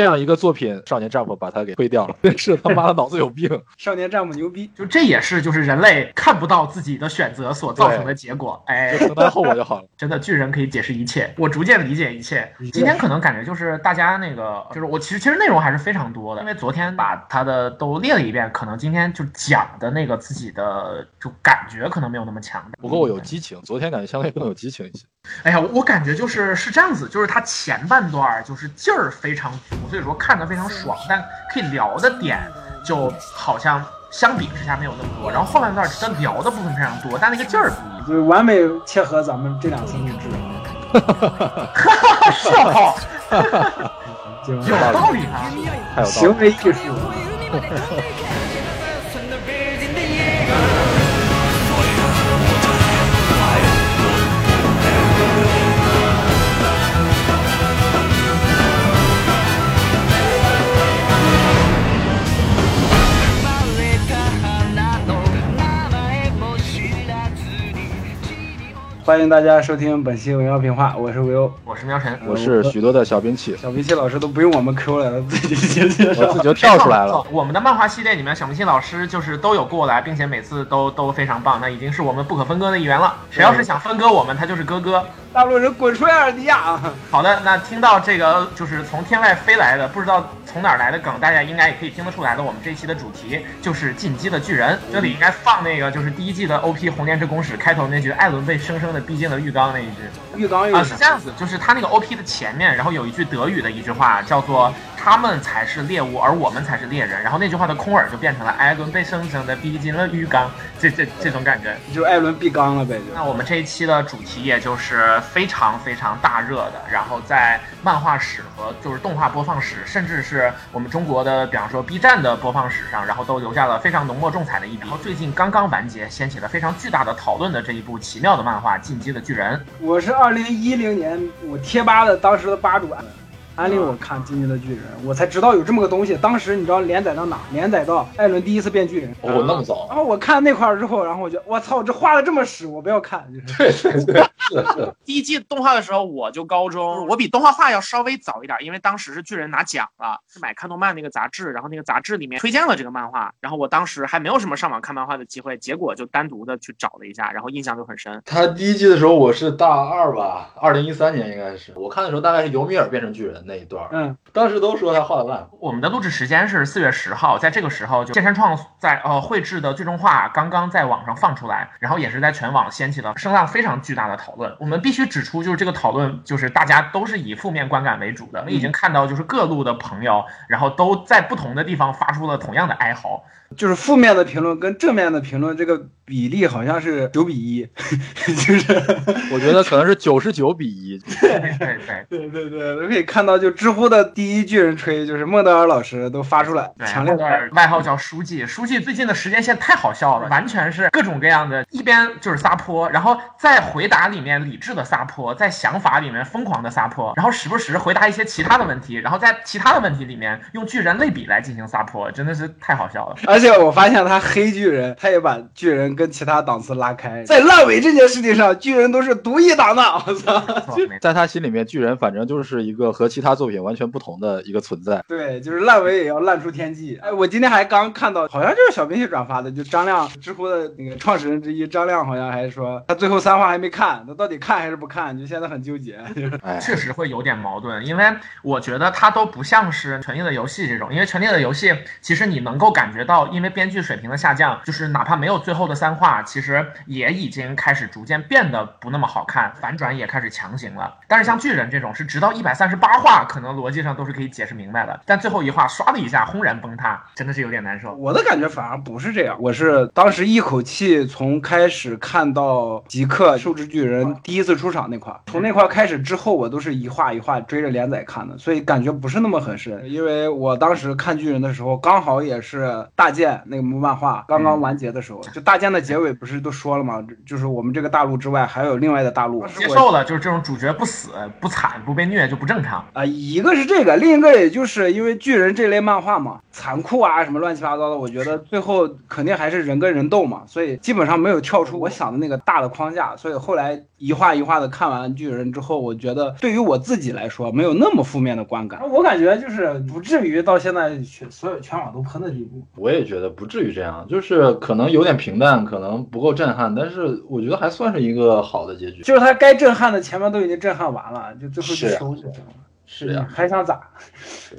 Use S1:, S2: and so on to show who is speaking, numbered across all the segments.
S1: 这样一个作品，少年战俘把他给推掉了，真是他妈的脑子有病。
S2: 少年战俘牛逼，
S3: 就这也是就是人类看不到自己的选择所造成的结果。哎，
S1: 就承担后果就好了。
S3: 真的，巨人可以解释一切，我逐渐理解一切。今天可能感觉就是大家那个，就是我其实其实内容还是非常多的，因为昨天把他的都列了一遍，可能今天就讲的那个自己的就感觉可能没有那么强。
S1: 不过我有激情，昨天感觉相对更有激情一些。
S3: 哎呀，我感觉就是是这样子，就是他前半段就是劲儿非常足，所以说看得非常爽，但可以聊的点就好像相比之下没有那么多。然后后半段真的聊的部分非常多，但那个劲儿不一样，
S2: 就是完美切合咱们这两次录制。
S3: 是哈，有道理啊，
S1: 还有
S2: 行为艺术。欢迎大家收听本期《文妖评话》，我是维欧，
S3: 我是喵晨，
S1: 我是许多的小兵器。
S2: 小兵器老师都不用我们 Q 了，自己就介绍，
S1: 自己就跳出来了。
S3: 我们的漫画系列里面，小兵器老师就是都有过来，并且每次都都非常棒，那已经是我们不可分割的一员了。谁要是想分割我们，他就是哥哥。
S2: 大陆人滚出艾尔迪亚！
S3: 好的，那听到这个就是从天外飞来的，不知道从哪儿来的梗，大家应该也可以听得出来的。我们这一期的主题就是进击的巨人，这里应该放那个就是第一季的 OP《红莲之公使》开头那句艾伦被生生的逼进了浴缸那一句。
S2: 浴缸
S3: 啊，是这样子，就是他那个 OP 的前面，然后有一句德语的一句话，叫做“他们才是猎物，而我们才是猎人”。然后那句话的空耳就变成了艾伦被生生的逼进了浴缸，这这这种感觉，
S2: 就艾伦闭缸了呗。
S3: 那我们这一期的主题也就是非常非常大热的，然后在漫画史和就是动画播放史，甚至是我们中国的，比方说 B 站的播放史上，然后都留下了非常浓墨重彩的一笔。然后最近刚刚完结，掀起了非常巨大的讨论的这一部奇妙的漫画《进击的巨人》。
S2: 我是二零一零年我贴吧的当时的吧主。安利我看《进击的巨人》，我才知道有这么个东西。当时你知道连载到哪？连载到艾伦第一次变巨人。
S1: 哦，那么早。
S2: 然后我看那块儿之后，然后我就我操，这画的这么屎，我不要看。
S1: 对对对，是是。
S3: 第一季动画的时候我就高中，我比动画画要稍微早一点，因为当时是巨人拿奖了，是买看动漫那个杂志，然后那个杂志里面推荐了这个漫画，然后我当时还没有什么上网看漫画的机会，结果就单独的去找了一下，然后印象就很深。
S1: 他第一季的时候我是大二吧，二零一三年应该是，我看的时候大概是尤米尔变成巨人那一段。
S2: 嗯。
S1: 当时都说他画的烂。
S3: 我们的录制时间是四月十号，在这个时候，就剑山创在呃绘制的最终画刚刚在网上放出来，然后也是在全网掀起了声浪非常巨大的讨论。我们必须指出，就是这个讨论就是大家都是以负面观感为主的。我们已经看到，就是各路的朋友，然后都在不同的地方发出了同样的哀嚎。
S2: 就是负面的评论跟正面的评论这个比例好像是九比一，就是
S1: 我觉得可能是九十九比一。
S3: 对对对
S2: 对对对，可以看到，就知乎的第一巨人吹，就是孟德尔老师都发出来，强烈的
S3: 外号叫书记。书记最近的时间线太好笑了，完全是各种各样的，一边就是撒泼，然后在回答里面理智的撒泼，在想法里面疯狂的撒泼，然后时不时回答一些其他的问题，然后在其他的问题里面用巨人类比来进行撒泼，真的是太好笑了。
S2: 而且我发现他黑巨人，他也把巨人跟其他档次拉开，在烂尾这件事情上，巨人都是独一档的。我操，
S1: 在他心里面，巨人反正就是一个和其他作品完全不同的一个存在。
S2: 对，就是烂尾也要烂出天际。哎，我今天还刚看到，好像就是小冰雪转发的，就张亮，知乎的那个创始人之一张亮，好像还说他最后三话还没看，他到底看还是不看？就现在很纠结。
S3: 确实会有点矛盾，因为我觉得他都不像是《权力的游戏》这种，因为《权力的游戏》其实你能够感觉到，因为编剧水平的下降，就是哪怕没有最后的三话，其实也已经开始逐渐变得不那么好看，反转也开始强行了。但是像巨人这种，是直到一百三十八话，可能逻辑上都是可以解释明白的，但最后一话唰的一下轰然崩塌，真的是有点难受。
S2: 我的感觉反而不是这样，我是当时一口气从开始看到吉克兽之巨人第一次出场那块，从那块开始之后，我都是一话一话追着连载看的，所以感觉不是那么很深。因为我当时看巨人的时候，刚好也是大剑那个漫画刚刚完结的时候，就大剑的结尾不是都说了吗？就是我们这个大陆之外还有另外的大陆，
S3: 接受了，就是这种主角不死不惨不被虐就不正常。
S2: 啊，一个是这个，另一个也就是因为巨人这类漫画嘛，残酷啊什么乱七八糟的，我觉得最后肯定还是人跟人斗嘛，所以基本上没有跳出我想的那个大的框架，所以后来一画一画的看完巨人之后，我觉得对于我自己来说没有那么负面的观感，我感觉就是不至于到现在全所有全网都喷的地步。
S1: 我也觉得不至于这样，就是可能有点平淡，可能不够震撼，但是我觉得还算是一一个好的结局，
S2: 就是他该震撼的前面都已经震撼完了，就最后就收起来了。
S1: 是呀，
S2: 还想咋？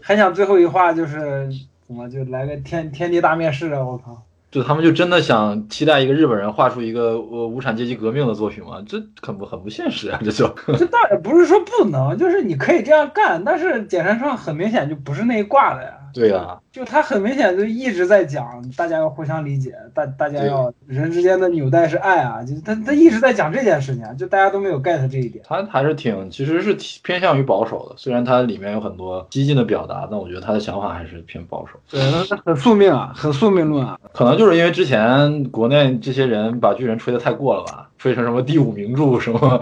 S2: 还想最后一话就是怎么就来个天天地大灭世啊！我靠！
S1: 就他们就真的想期待一个日本人画出一个呃无产阶级革命的作品吗？这很不很不现实啊！这就
S2: 这倒也不是说不能，就是你可以这样干，但是简山上很明显就不是那一挂的呀。
S1: 对啊。
S2: 就他很明显就一直在讲，大家要互相理解，大大家要人之间的纽带是爱啊，就他他一直在讲这件事情，就大家都没有 get 这一点。
S1: 他还是挺其实是偏向于保守的，虽然他里面有很多激进的表达，但我觉得他的想法还是偏保守。
S2: 对，那很宿命啊，很宿命论啊。
S1: 可能就是因为之前国内这些人把巨人吹得太过了吧，吹成什么第五名著，什么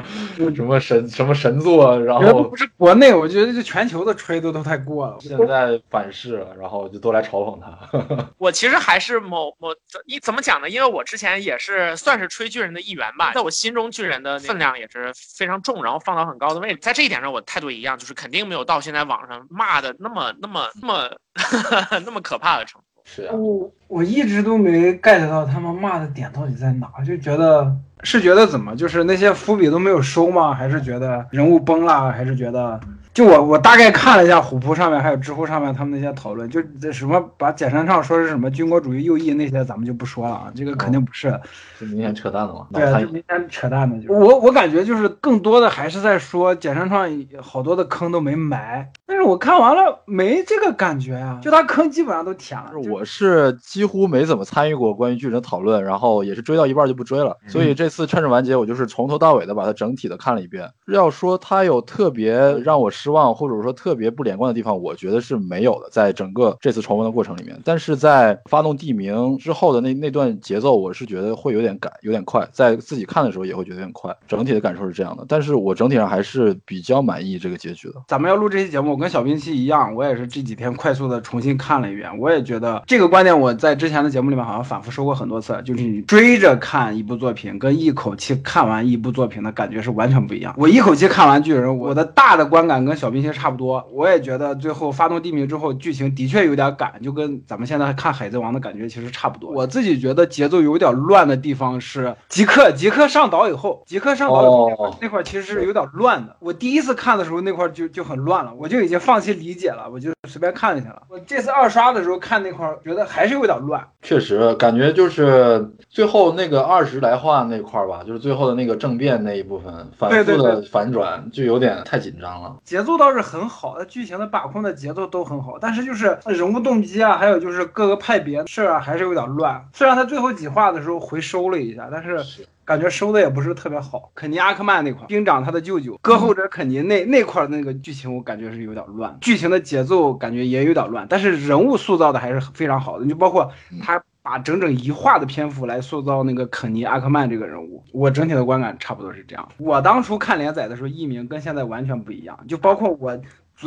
S1: 什么神什么神作，然后
S2: 不是国内，我觉得这全球的吹的都太过了。
S1: 现在反噬了，然后就都来嘲讽他。
S3: 我其实还是某某一怎么讲呢？因为我之前也是算是吹巨人的一员吧，在我心中巨人的分量也是非常重，然后放到很高的位置。在这一点上，我态度一样，就是肯定没有到现在网上骂的那么那么那么 那么可怕的程度。
S1: 是啊，
S2: 我我一直都没 get 到他们骂的点到底在哪，就觉得是觉得怎么，就是那些伏笔都没有收吗？还是觉得人物崩了？还是觉得？就我我大概看了一下虎扑上面还有知乎上面他们那些讨论，就这什么把简山唱说是什么军国主义右翼那些，咱们就不说了啊，这个肯定不是，
S1: 这明显扯淡的嘛。
S2: 对，这明显扯淡的。就我我感觉就是更多的还是在说简山唱好多的坑都没埋，但是我看完了没这个感觉啊，就他坑基本上都填了。
S1: 我是几乎没怎么参与过关于巨人的讨论，然后也是追到一半就不追了，所以这次趁着完结，我就是从头到尾的把它整体的看了一遍。要说他有特别让我失。失望或者说特别不连贯的地方，我觉得是没有的，在整个这次重温的过程里面。但是在发动地名之后的那那段节奏，我是觉得会有点赶，有点快，在自己看的时候也会觉得有点快。整体的感受是这样的，但是我整体上还是比较满意这个结局的。
S2: 咱们要录这期节目，我跟小兵器一样，我也是这几天快速的重新看了一遍，我也觉得这个观点我在之前的节目里面好像反复说过很多次，就是你追着看一部作品，跟一口气看完一部作品的感觉是完全不一样。我一口气看完巨人，我的大的观感跟小兵其实差不多，我也觉得最后发动地名之后，剧情的确有点赶，就跟咱们现在看海贼王的感觉其实差不多。我自己觉得节奏有点乱的地方是吉克，吉克上岛以后，吉克上岛以后那块其实是有点乱的。我第一次看的时候那块就就很乱了，我就已经放弃理解了，我就随便看一下了。我这次二刷的时候看那块，觉得还是有点乱。
S1: 确实，感觉就是最后那个二十来话那块吧，就是最后的那个政变那一部分反复的反转，就有点太紧张了。
S2: 节奏倒是很好，的剧情的把控的节奏都很好，但是就是人物动机啊，还有就是各个派别事儿啊，还是有点乱。虽然他最后几话的时候回收了一下，但是感觉收的也不是特别好。肯尼阿克曼那块，兵长他的舅舅，歌后者肯尼那那块那个剧情，我感觉是有点乱，剧情的节奏感觉也有点乱，但是人物塑造的还是非常好的。你就包括他。把整整一画的篇幅来塑造那个肯尼阿克曼这个人物，我整体的观感差不多是这样。我当初看连载的时候，艺名跟现在完全不一样，就包括我。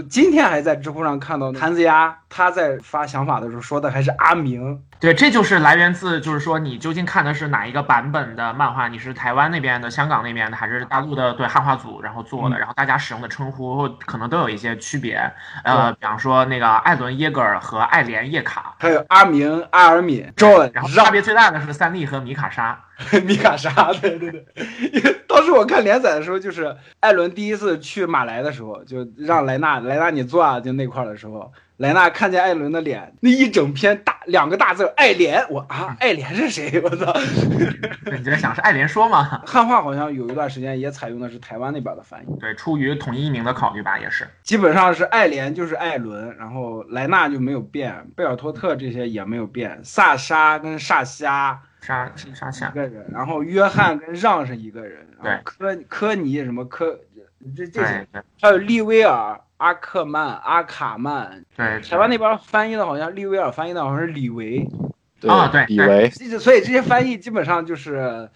S2: 今天还在知乎上看到谭子牙，他在发想法的时候说的还是阿明。
S3: 对，这就是来源自，就是说你究竟看的是哪一个版本的漫画？你是台湾那边的、香港那边的，还是大陆的？对，汉化组然后做的，然后大家使用的称呼可能都有一些区别。呃，比方说那个艾伦耶格尔和艾莲叶卡，
S2: 还有阿明、阿尔敏、John，，
S3: 然后差别最大的是三笠和米卡莎。
S2: 米卡莎，对对对，当时我看连载的时候，就是艾伦第一次去马来的时候，就让莱纳，莱纳你坐啊，就那块的时候，莱纳看见艾伦的脸，那一整篇大两个大字爱莲，我啊，爱莲是谁？我操！
S3: 你在想是爱莲说吗？
S2: 汉化好像有一段时间也采用的是台湾那边的翻译，
S3: 对，出于统一译名的考虑吧，也是，
S2: 基本上是爱莲就是艾伦，然后莱纳就没有变，贝尔托特这些也没有变，萨莎跟萨虾。
S3: 沙沙夏
S2: 一个人，然后约翰跟让是一个人，
S3: 对，
S2: 科科尼什么科，这这些，还有利威尔、阿克曼、阿卡曼，
S3: 对，
S2: 台湾那边翻译的好像利维尔翻译的好像是李维，
S3: 啊对，
S1: 李维，
S2: 所以这些翻译基本上就是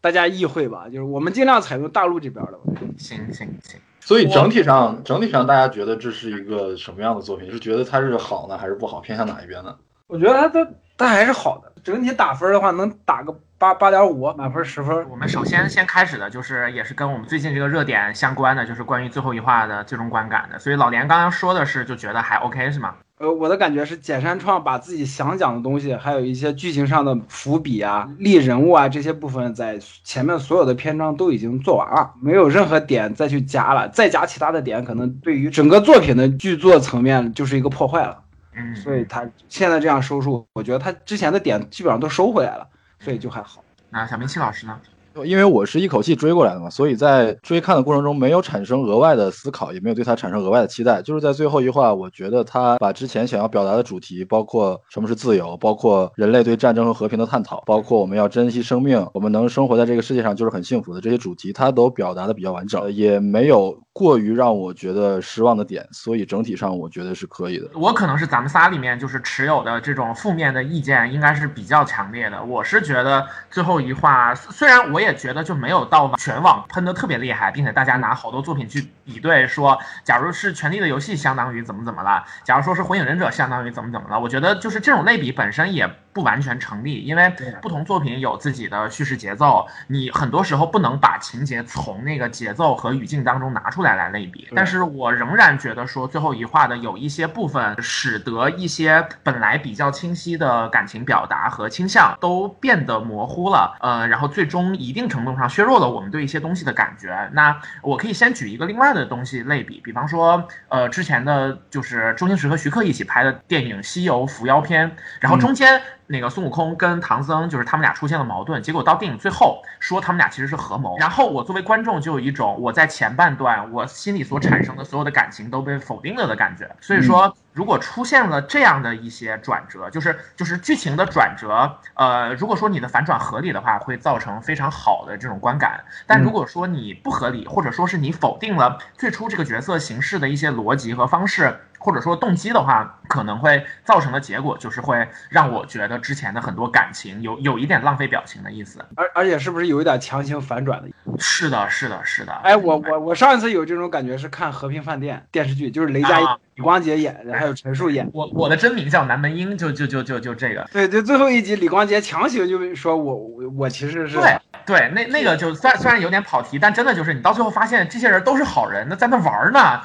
S2: 大家意会吧，就是我们尽量采用大陆这边的。
S3: 行行行。
S1: 所以整体上，整体上大家觉得这是一个什么样的作品？是觉得它是好呢，还是不好？偏向哪一边呢？
S2: 我觉得它它它还是好的。整体打分的话，能打个八八点五，满分十分。
S3: 我们首先先开始的就是也是跟我们最近这个热点相关的，就是关于最后一话的最终观感的。所以老连刚刚说的是就觉得还 OK 是吗？
S2: 呃，我的感觉是简山创把自己想讲的东西，还有一些剧情上的伏笔啊、立人物啊这些部分，在前面所有的篇章都已经做完了，没有任何点再去加了，再加其他的点，可能对于整个作品的剧作层面就是一个破坏了。
S3: 嗯，
S2: 所以他现在这样收束，我觉得他之前的点基本上都收回来了，所以就还好。
S3: 那小明七老师呢？
S1: 因为我是一口气追过来的嘛，所以在追看的过程中没有产生额外的思考，也没有对他产生额外的期待。就是在最后一话，我觉得他把之前想要表达的主题，包括什么是自由，包括人类对战争和和平的探讨，包括我们要珍惜生命，我们能生活在这个世界上就是很幸福的这些主题，他都表达的比较完整，也没有过于让我觉得失望的点，所以整体上我觉得是可以的。
S3: 我可能是咱们仨里面就是持有的这种负面的意见应该是比较强烈的。我是觉得最后一话，虽然我也觉得就没有。到全网喷的特别厉害，并且大家拿好多作品去比对，说假如是《权力的游戏》相当于怎么怎么了，假如说是《火影忍者》相当于怎么怎么了，我觉得就是这种类比本身也不完全成立，因为不同作品有自己的叙事节奏，你很多时候不能把情节从那个节奏和语境当中拿出来来类比。但是我仍然觉得说最后一话的有一些部分，使得一些本来比较清晰的感情表达和倾向都变得模糊了，呃，然后最终一定程度上削弱。了我们对一些东西的感觉，那我可以先举一个另外的东西类比，比方说，呃，之前的就是周星驰和徐克一起拍的电影《西游伏妖篇》，然后中间。那个孙悟空跟唐僧就是他们俩出现了矛盾，结果到电影最后说他们俩其实是合谋，然后我作为观众就有一种我在前半段我心里所产生的所有的感情都被否定了的感觉。所以说，如果出现了这样的一些转折，就是就是剧情的转折，呃，如果说你的反转合理的话，会造成非常好的这种观感。但如果说你不合理，或者说是你否定了最初这个角色形式的一些逻辑和方式。或者说动机的话，可能会造成的结果就是会让我觉得之前的很多感情有有一点浪费表情的意思，
S2: 而而且是不是有一点强行反转的？
S3: 是的，是的，是的。
S2: 哎，我我我上一次有这种感觉是看《和平饭店》电视剧，就是雷佳音、李光洁演的，还有陈数演。
S3: 我我的真名叫南门英，就就就就就这个。
S2: 对，就最后一集，李光洁强行就说我我我其实是
S3: 对对，那那个就虽然虽然有点跑题，但真的就是你到最后发现这些人都是好人，那在那玩呢。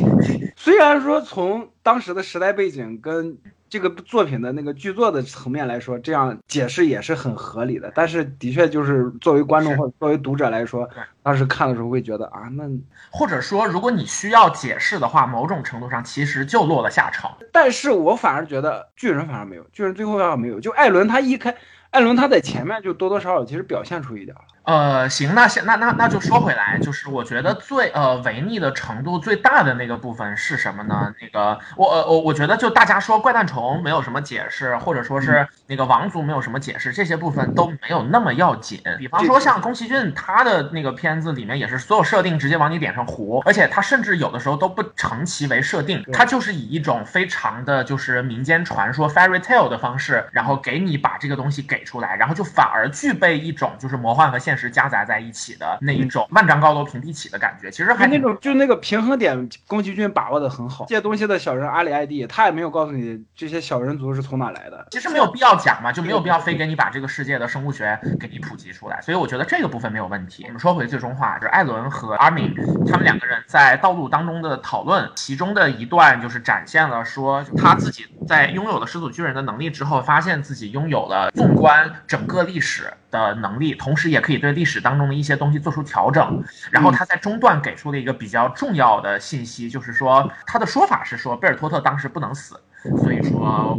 S2: 虽然说从当时的时代背景跟这个作品的那个剧作的层面来说，这样解释也是很合理的，但是的确就是作为观众或者作为读者来说，当时看的时候会觉得啊，那
S3: 或者说如果你需要解释的话，某种程度上其实就落了下场。
S2: 但是我反而觉得巨人反而没有，巨人最后要没有，就艾伦他一开，艾伦他在前面就多多少少其实表现出一点了。
S3: 呃，行，那先，那那那就说回来，就是我觉得最呃违逆的程度最大的那个部分是什么呢？那个我呃我我觉得就大家说怪诞虫没有什么解释，或者说是那个王族没有什么解释，这些部分都没有那么要紧。比方说像宫崎骏他的那个片子里面也是所有设定直接往你脸上糊，而且他甚至有的时候都不成其为设定，他就是以一种非常的就是民间传说 fairy tale 的方式，然后给你把这个东西给出来，然后就反而具备一种就是魔幻和现。现实夹杂在一起的那一种万丈高楼平地起的感觉，其实还
S2: 那种就那个平衡点，宫崎骏把握的很好。这些东西的小人阿里艾蒂，他也没有告诉你这些小人族是从哪来的。
S3: 其实没有必要讲嘛，就没有必要非给你把这个世界的生物学给你普及出来。所以我觉得这个部分没有问题。我们说回最终话，就是艾伦和阿敏他们两个人在道路当中的讨论，其中的一段就是展现了说他自己在拥有了始祖巨人的能力之后，发现自己拥有了纵观整个历史的能力，同时也可以。对历史当中的一些东西做出调整，然后他在中段给出了一个比较重要的信息，就是说他的说法是说贝尔托特当时不能死。所以说，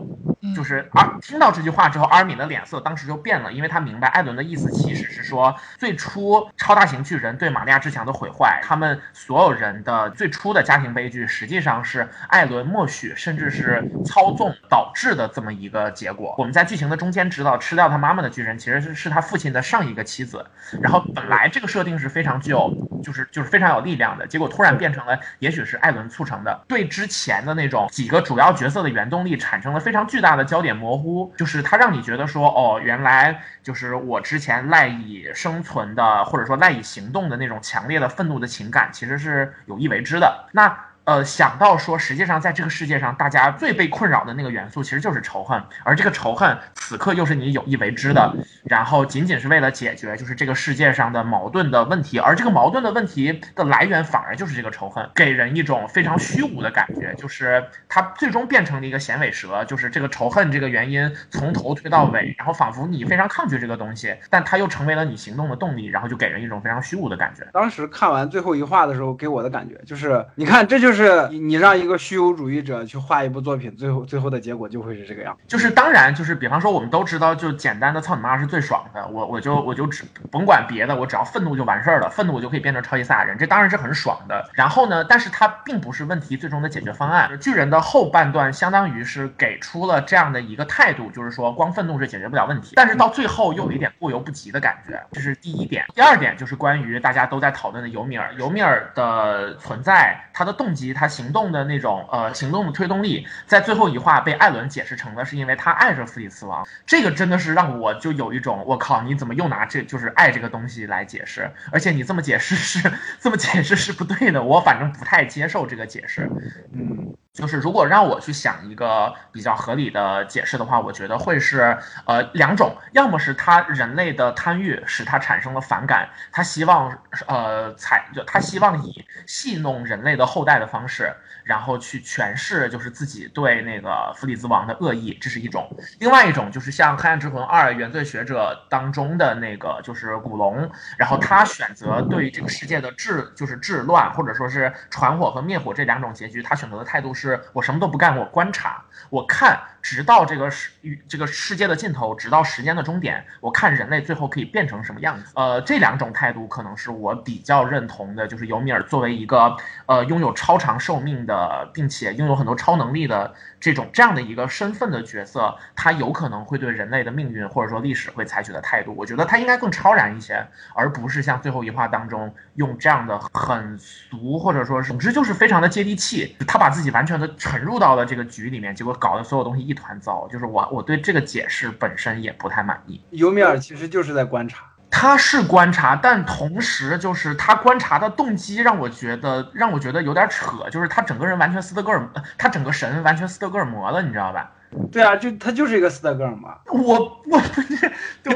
S3: 就是阿听到这句话之后，阿尔敏的脸色当时就变了，因为他明白艾伦的意思其实是说，最初超大型巨人对玛利亚之墙的毁坏，他们所有人的最初的家庭悲剧，实际上是艾伦默许甚至是操纵导致的这么一个结果。我们在剧情的中间知道，吃掉他妈妈的巨人其实是是他父亲的上一个妻子，然后本来这个设定是非常具有。就是就是非常有力量的，结果突然变成了也许是艾伦促成的，对之前的那种几个主要角色的原动力产生了非常巨大的焦点模糊，就是它让你觉得说哦，原来就是我之前赖以生存的或者说赖以行动的那种强烈的愤怒的情感，其实是有意为之的。那。呃，想到说，实际上在这个世界上，大家最被困扰的那个元素其实就是仇恨，而这个仇恨此刻又是你有意为之的，然后仅仅是为了解决就是这个世界上的矛盾的问题，而这个矛盾的问题的来源反而就是这个仇恨，给人一种非常虚无的感觉，就是它最终变成了一个响尾蛇，就是这个仇恨这个原因从头推到尾，然后仿佛你非常抗拒这个东西，但它又成为了你行动的动力，然后就给人一种非常虚无的感觉。
S2: 当时看完最后一话的时候，给我的感觉就是，你看这就。就是你让一个虚无主义者去画一部作品，最后最后的结果就会是这个样。
S3: 就是当然，就是比方说，我们都知道，就简单的操你妈是最爽的。我我就我就只甭管别的，我只要愤怒就完事儿了，愤怒我就可以变成超级赛亚人，这当然是很爽的。然后呢，但是它并不是问题最终的解决方案。巨人的后半段相当于是给出了这样的一个态度，就是说光愤怒是解决不了问题。但是到最后又有一点过犹不及的感觉，这是第一点。第二点就是关于大家都在讨论的尤米尔，尤米尔的存在，他的动机，及他行动的。那种呃行动的推动力，在最后一话被艾伦解释成了是因为他爱着弗里茨王，这个真的是让我就有一种我靠，你怎么又拿这就是爱这个东西来解释？而且你这么解释是 这么解释是不对的，我反正不太接受这个解释。嗯，就是如果让我去想一个比较合理的解释的话，我觉得会是呃两种，要么是他人类的贪欲使他产生了反感，他希望呃采就他希望以戏弄人类的后代的方式。然后去诠释，就是自己对那个弗里兹王的恶意，这是一种；另外一种就是像《黑暗之魂二：原罪学者》当中的那个，就是古龙，然后他选择对这个世界的治，就是治乱，或者说是传火和灭火这两种结局，他选择的态度是是我什么都不干，我观察，我看。直到这个世与这个世界的尽头，直到时间的终点，我看人类最后可以变成什么样子？呃，这两种态度可能是我比较认同的。就是尤米尔作为一个呃拥有超长寿命的，并且拥有很多超能力的这种这样的一个身份的角色，他有可能会对人类的命运或者说历史会采取的态度，我觉得他应该更超然一些，而不是像最后一话当中用这样的很俗或者说总之就是非常的接地气，他把自己完全的沉入到了这个局里面，结果搞得所有东西。一团糟，就是我我对这个解释本身也不太满意。
S2: 尤米尔其实就是在观察，
S3: 他是观察，但同时就是他观察的动机让我觉得让我觉得有点扯，就是他整个人完全斯德哥尔，他整个神完全斯德哥尔摩了，你知道吧？
S2: 对啊，就他就是一个斯德哥尔摩。
S3: 我我不是，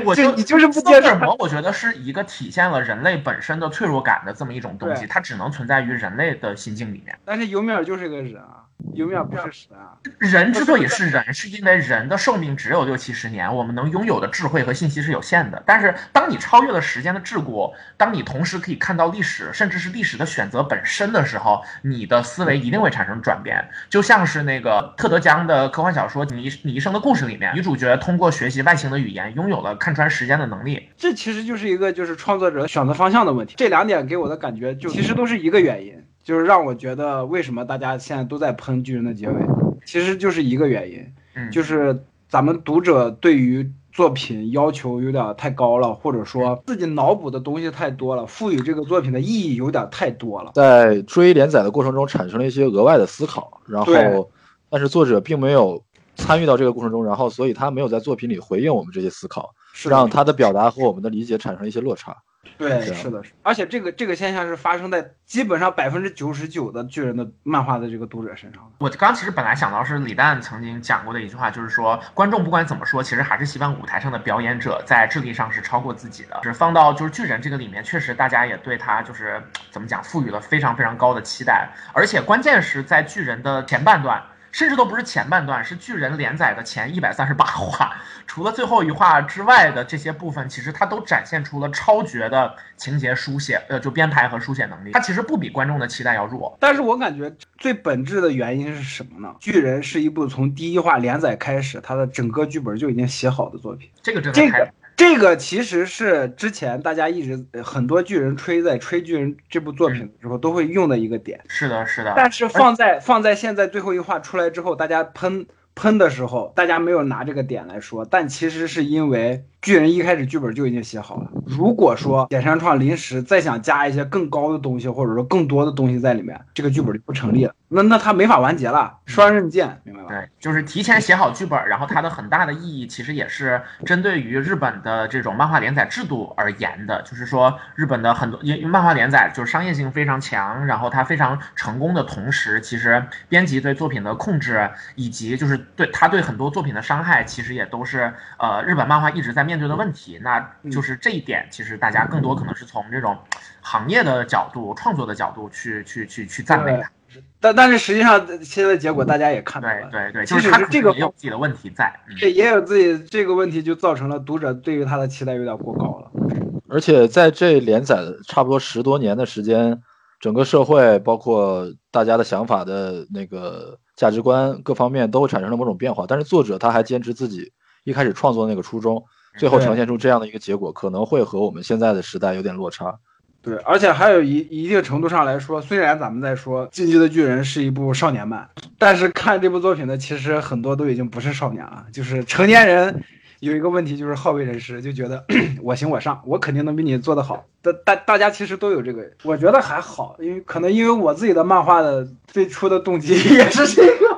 S3: 我就
S2: 你就是不斯
S3: 德哥尔摩，我觉得是一个体现了人类本身的脆弱感的这么一种东西，它只能存在于人类的心境里面。
S2: 但是尤米尔就是个人啊。有没有不是神啊？
S3: 人之所以是人，是因为人的寿命只有六七十年，我们能拥有的智慧和信息是有限的。但是，当你超越了时间的桎梏，当你同时可以看到历史，甚至是历史的选择本身的时候，你的思维一定会产生转变。就像是那个特德·江的科幻小说《你你一生的故事》里面，女主角通过学习外星的语言，拥有了看穿时间的能力。
S2: 这其实就是一个就是创作者选择方向的问题。这两点给我的感觉，就其实都是一个原因。就是让我觉得，为什么大家现在都在喷巨人的结尾，其实就是一个原因，就是咱们读者对于作品要求有点太高了，或者说自己脑补的东西太多了，赋予这个作品的意义有点太多了。
S1: 在追连载的过程中，产生了一些额外的思考，然后，但是作者并没有参与到这个过程中，然后，所以他没有在作品里回应我们这些思考，让他的表达和我们的理解产生一些落差。
S2: 对，是的，是，而且这个这个现象是发生在基本上百分之九十九的巨人的漫画的这个读者身上。
S3: 我刚其实本来想到是李诞曾经讲过的一句话，就是说观众不管怎么说，其实还是希望舞台上的表演者在智力上是超过自己的。是放到就是巨人这个里面，确实大家也对他就是怎么讲，赋予了非常非常高的期待，而且关键是在巨人的前半段。甚至都不是前半段，是巨人连载的前一百三十八话，除了最后一话之外的这些部分，其实它都展现出了超绝的情节书写，呃，就编排和书写能力。它其实不比观众的期待要弱。
S2: 但是我感觉最本质的原因是什么呢？巨人是一部从第一话连载开始，它的整个剧本就已经写好的作品。
S3: 这个真的太。
S2: 这个其实是之前大家一直很多巨人吹在吹巨人这部作品的时候都会用的一个点。
S3: 是的，是的。
S2: 但是放在放在现在最后一话出来之后，大家喷喷的时候，大家没有拿这个点来说。但其实是因为巨人一开始剧本就已经写好了。如果说野山创临时再想加一些更高的东西，或者说更多的东西在里面，这个剧本就不成立了。那那他没法完结了，双刃剑，明白吧？
S4: 对，就是提前写好剧本，然后它的很大的意义其实也是针对于日本的这种漫画连载制度而言的。就是说，日本的很多因为漫画连载就是商业性非常强，然后它非常成功的同时，其实编辑对作品的控制以及就是对他对很多作品的伤害，其实也都是呃日本漫画一直在面对的问题。那就是这一点，其实大家更多可能是从这种行业的角度、创作的角度去去去去赞美它。
S2: 但但是实际上，现在结果大家也看到了，
S4: 对对对，
S2: 其实
S4: 他
S2: 这个
S4: 也有自己的问题在，
S2: 对，也有自己这个问题，就造成了读者对于他的期待有点过高了。
S1: 而且在这连载的差不多十多年的时间，整个社会包括大家的想法的那个价值观各方面都产生了某种变化，但是作者他还坚持自己一开始创作那个初衷，最后呈现出这样的一个结果，可能会和我们现在的时代有点落差。
S2: 对，而且还有一一定程度上来说，虽然咱们在说《进击的巨人》是一部少年漫，但是看这部作品的其实很多都已经不是少年了，就是成年人。有一个问题就是好为人师，就觉得 我行我上，我肯定能比你做得好。大大大家其实都有这个，我觉得还好，因为可能因为我自己的漫画的最初的动机 也是这个。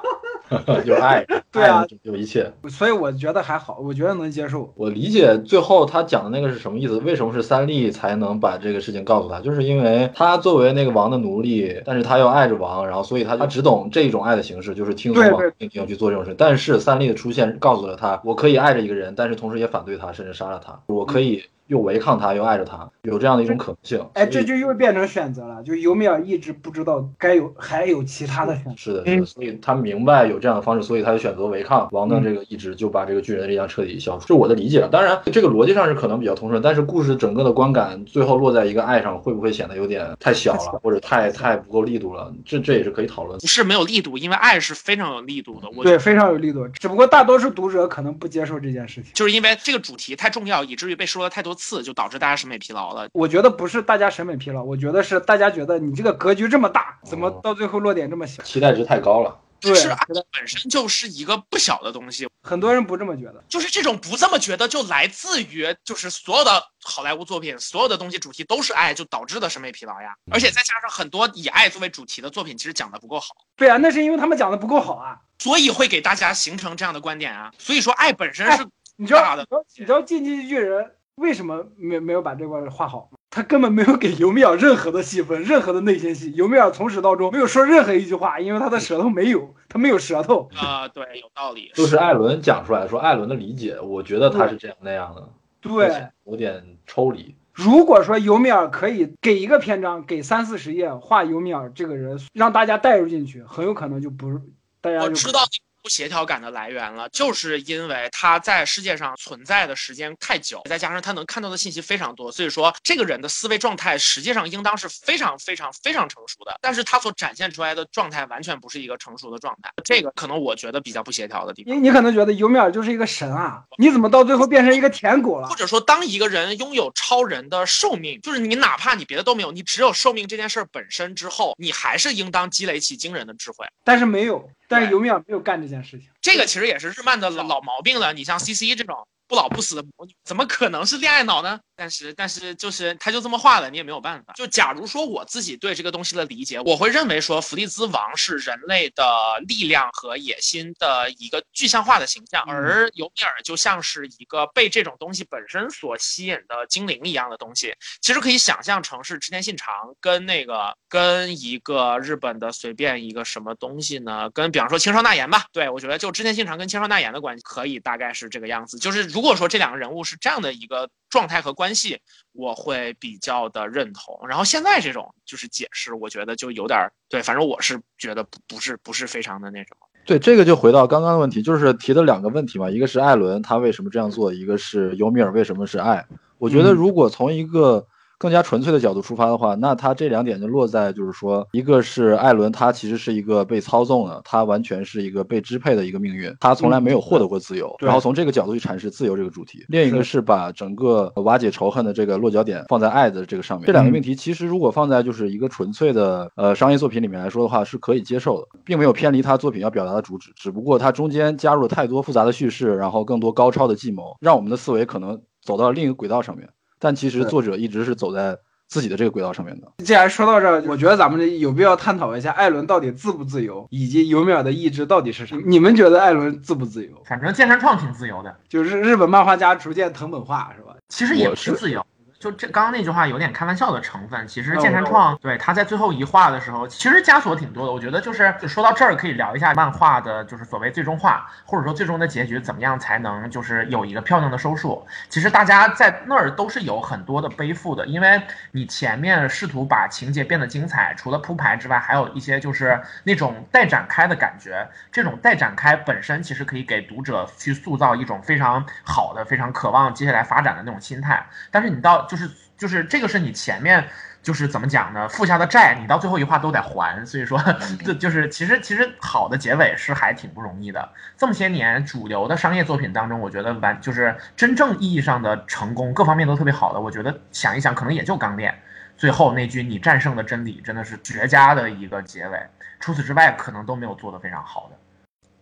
S1: 有 爱，
S2: 对啊，
S1: 有一切，
S2: 所以我觉得还好，我觉得能接受。
S1: 我理解最后他讲的那个是什么意思？为什么是三笠才能把这个事情告诉他？就是因为他作为那个王的奴隶，但是他又爱着王，然后所以他他只懂这种爱的形式，就是听从王命令去做这种事。但是三笠的出现告诉了他，我可以爱着一个人，但是同时也反对他，甚至杀了他。我可以。又违抗他，又爱着他，有这样的一种可能性。
S2: 哎，这就又变成选择了，就尤米尔一直不知道该有还有其他的选择。
S1: 是的，是的，所以他明白有这样的方式，所以他就选择违抗王的这个意志，就把这个巨人的力量彻底消除。这是我的理解。当然，这个逻辑上是可能比较通顺，但是故事整个的观感最后落在一个爱上，会不会显得有点太小了，或者太太不够力度了？这这也是可以讨论。
S3: 不是没有力度，因为爱是非常有力度的。
S2: 我对，非常有力度。只不过大多数读者可能不接受这件事情，
S3: 就是因为这个主题太重要，以至于被说了太多次，就导致大家。审美疲劳了，
S2: 我觉得不是大家审美疲劳，我觉得是大家觉得你这个格局这么大，怎么到最后落点这么小？
S1: 期待值太高了。
S2: 对，
S3: 是爱本身就是一个不小的东西，
S2: 很多人不这么觉得。
S3: 就是这种不这么觉得，就来自于就是所有的好莱坞作品，所有的东西主题都是爱，就导致的审美疲劳呀。而且再加上很多以爱作为主题的作品，其实讲的不够好。
S2: 对啊，那是因为他们讲的不够好啊，
S3: 所以会给大家形成这样的观点啊。所以说，爱本身是
S2: 你知道的。你知道进击巨人为什么没没有把这块画好？他根本没有给尤米尔任何的戏份，任何的内心戏。尤米尔从始到终没有说任何一句话，因为他的舌头没有，他没有舌头
S3: 啊。对，有道理。
S1: 就是艾伦讲出来说，艾伦的理解，我觉得他是这样那样的。
S2: 对，
S1: 有点抽离。
S2: 如果说尤米尔可以给一个篇章，给三四十页画尤米尔这个人，让大家带入进去，很有可能就不是大家。
S3: 我知道。不协调感的来源了，就是因为他在世界上存在的时间太久，再加上他能看到的信息非常多，所以说这个人的思维状态实际上应当是非常非常非常成熟的，但是他所展现出来的状态完全不是一个成熟的状态，这个可能我觉得比较不协调的地方。
S2: 你你可能觉得尤米尔就是一个神啊，你怎么到最后变成一个舔狗了？
S3: 或者说，当一个人拥有超人的寿命，就是你哪怕你别的都没有，你只有寿命这件事本身之后，你还是应当积累起惊人的智慧。
S2: 但是没有。但是尤米尔没有干这件事情，
S3: 这个其实也是日漫的老老毛病了。你像 C C 这种。不老不死的魔女怎么可能是恋爱脑呢？但是但是就是他就这么画了，你也没有办法。就假如说我自己对这个东西的理解，我会认为说弗利兹王是人类的力量和野心的一个具象化的形象，而尤米尔就像是一个被这种东西本身所吸引的精灵一样的东西。其实可以想象成是织田信长跟那个跟一个日本的随便一个什么东西呢？跟比方说青少纳言吧。对我觉得就织田信长跟青少纳言的关系可以大概是这个样子，就是。如果说这两个人物是这样的一个状态和关系，我会比较的认同。然后现在这种就是解释，我觉得就有点对，反正我是觉得不不是不是非常的那什么。
S1: 对，这个就回到刚刚的问题，就是提的两个问题嘛，一个是艾伦他为什么这样做，一个是尤米尔为什么是爱。我觉得如果从一个更加纯粹的角度出发的话，那他这两点就落在就是说，一个是艾伦，他其实是一个被操纵的，他完全是一个被支配的一个命运，他从来没有获得过自由。然后从这个角度去阐释自由这个主题。另一个是把整个瓦解仇恨的这个落脚点放在爱的这个上面。这两个命题其实如果放在就是一个纯粹的呃商业作品里面来说的话，是可以接受的，并没有偏离他作品要表达的主旨。只不过他中间加入了太多复杂的叙事，然后更多高超的计谋，让我们的思维可能。走到了另一个轨道上面，但其实作者一直是走在自己的这个轨道上面的。
S2: 既然说到这儿，我觉得咱们有必要探讨一下艾伦到底自不自由，以及尤米尔的意志到底是什么。你们觉得艾伦自不自由？
S3: 反正健身创挺自由的，
S2: 就是日本漫画家逐渐藤本化，是吧？
S3: 其实也不是自由。就这刚刚那句话有点开玩笑的成分，其实
S2: 嗯
S3: 剑山创对他在最后一话的时候，其实枷锁挺多的。我觉得就是就说到这儿，可以聊一下漫画的，就是所谓最终画，或者说最终的结局怎么样才能就是有一个漂亮的收束。其实大家在那儿都是有很多的背负的，因为你前面试图把情节变得精彩，除了铺排之外，还有一些就是那种待展开的感觉。这种待展开本身其实可以给读者去塑造一种非常好的、非常渴望接下来发展的那种心态。但是你到就是就是这个是你前面就是怎么讲呢？付下的债，你到最后一话都得还。所以说，这就是其实其实好的结尾是还挺不容易的。这么些年主流的商业作品当中，我觉得完就是真正意义上的成功，各方面都特别好的，我觉得想一想，可能也就《钢炼》。最后那句“你战胜了真理”真的是绝佳的一个结尾。除此之外，可能都没有做得非常好的。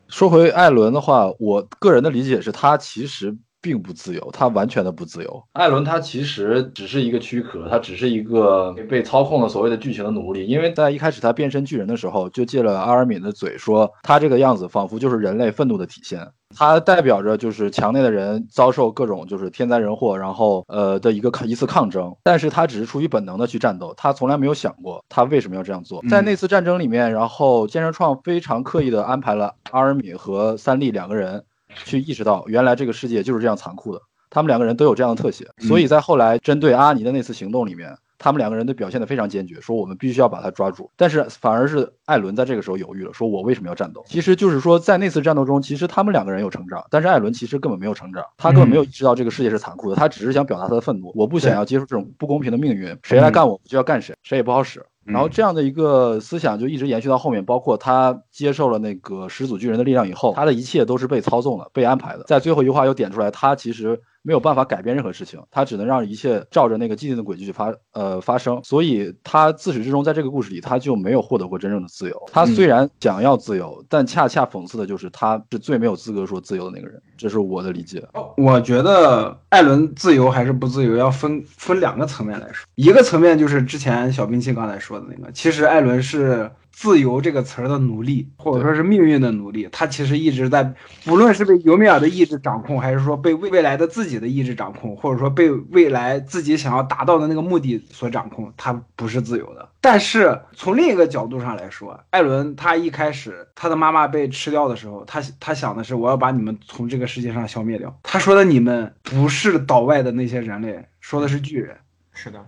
S1: 说回艾伦的话，我个人的理解是他其实并不自由，他完全的不自由。艾伦他其实只是一个躯壳，他只是一个被操控的所谓的剧情的奴隶。因为在一开始他变身巨人的时候，就借了阿尔敏的嘴说，他这个样子仿佛就是人类愤怒的体现。它代表着就是墙内的人遭受各种就是天灾人祸，然后呃的一个抗一次抗争，但是他只是出于本能的去战斗，他从来没有想过他为什么要这样做。在那次战争里面，然后建设创非常刻意的安排了阿尔敏和三笠两个人去意识到，原来这个世界就是这样残酷的，他们两个人都有这样的特写，所以在后来针对阿尼的那次行动里面。他们两个人都表现得非常坚决，说我们必须要把他抓住。但是反而是艾伦在这个时候犹豫了，说我为什么要战斗？其实就是说，在那次战斗中，其实他们两个人有成长，但是艾伦其实根本没有成长，他根本没有意识到这个世界是残酷的，他只是想表达他的愤怒。我不想要接受这种不公平的命运，谁来干我就要干谁，谁也不好使。然后这样的一个思想就一直延续到后面，包括他接受了那个始祖巨人的力量以后，他的一切都是被操纵的、被安排的。在最后一话又点出来，他其实没有办法改变任何事情，他只能让一切照着那个既定的轨迹去发呃发生。所以他自始至终在这个故事里，他就没有获得过真正的自由。他虽然想要自由，但恰恰讽刺的就是他是最没有资格说自由的那个人。这是我的理解。
S2: 我觉得艾伦自由还是不自由，要分分两个层面来说。一个层面就是之前小兵器刚才说的那个，其实艾伦是自由这个词儿的奴隶，或者说是命运的奴隶。他其实一直在，不论是被尤米尔的意志掌控，还是说被未未来的自己的意志掌控，或者说被未来自己想要达到的那个目的所掌控，他不是自由的。但是从另一个角度上来说，艾伦他一开始他的妈妈被吃掉的时候，他他想的是我要把你们从这个世界上消灭掉。他说的你们不是岛外的那些人类，说的是巨人。
S3: 是的，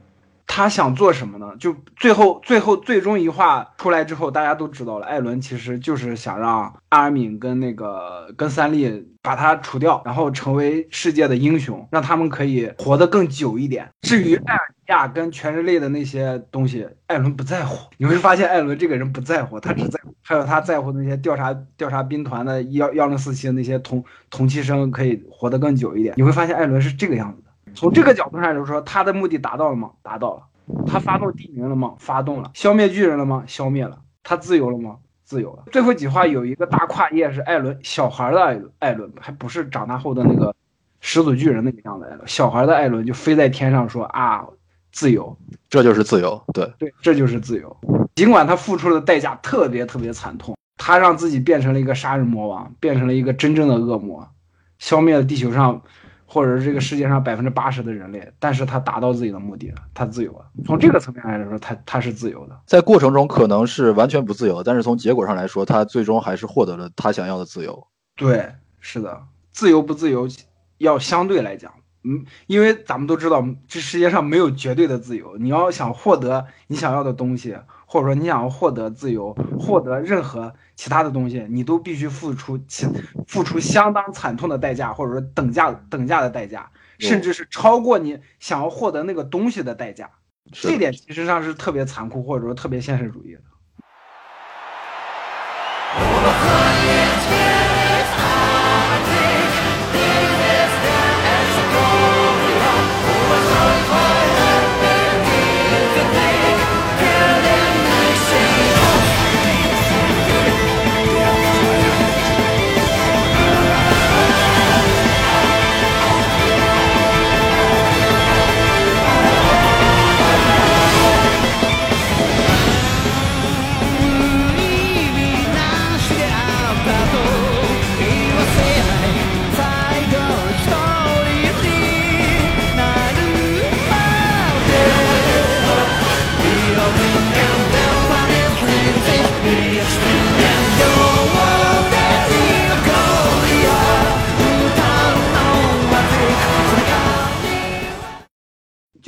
S2: 他想做什么呢？就最后最后最终一话出来之后，大家都知道了，艾伦其实就是想让阿尔敏跟那个跟三笠把他除掉，然后成为世界的英雄，让他们可以活得更久一点。至于艾尔尼亚跟全人类的那些东西，艾伦不在乎。你会发现艾伦这个人不在乎，他只在乎，还有他在乎那些调查调查兵团的幺幺零四七的那些同同期生可以活得更久一点。你会发现艾伦是这个样子。从这个角度上来说，他的目的达到了吗？达到了。他发动地名了吗？发动了。消灭巨人了吗？消灭了。他自由了吗？自由了。最后几话有一个大跨页是艾伦小孩的艾伦，艾伦还不是长大后的那个始祖巨人那个样子艾伦，小孩的艾伦就飞在天上说啊，自由，
S1: 这就是自由。对
S2: 对，这就是自由。尽管他付出的代价特别特别惨痛，他让自己变成了一个杀人魔王，变成了一个真正的恶魔，消灭了地球上。或者是这个世界上百分之八十的人类，但是他达到自己的目的了，他自由了。从这个层面来说，他他是自由的。
S1: 在过程中可能是完全不自由，但是从结果上来说，他最终还是获得了他想要的自由。
S2: 对，是的，自由不自由，要相对来讲，嗯，因为咱们都知道，这世界上没有绝对的自由。你要想获得你想要的东西，或者说你想要获得自由，获得任何其他的东西，你都必须付出其付出相当惨痛的代价，或者说等价等价的代价，甚至是超过你想要获得那个东西的代价。这点其实上是特别残酷，或者说特别现实主义的。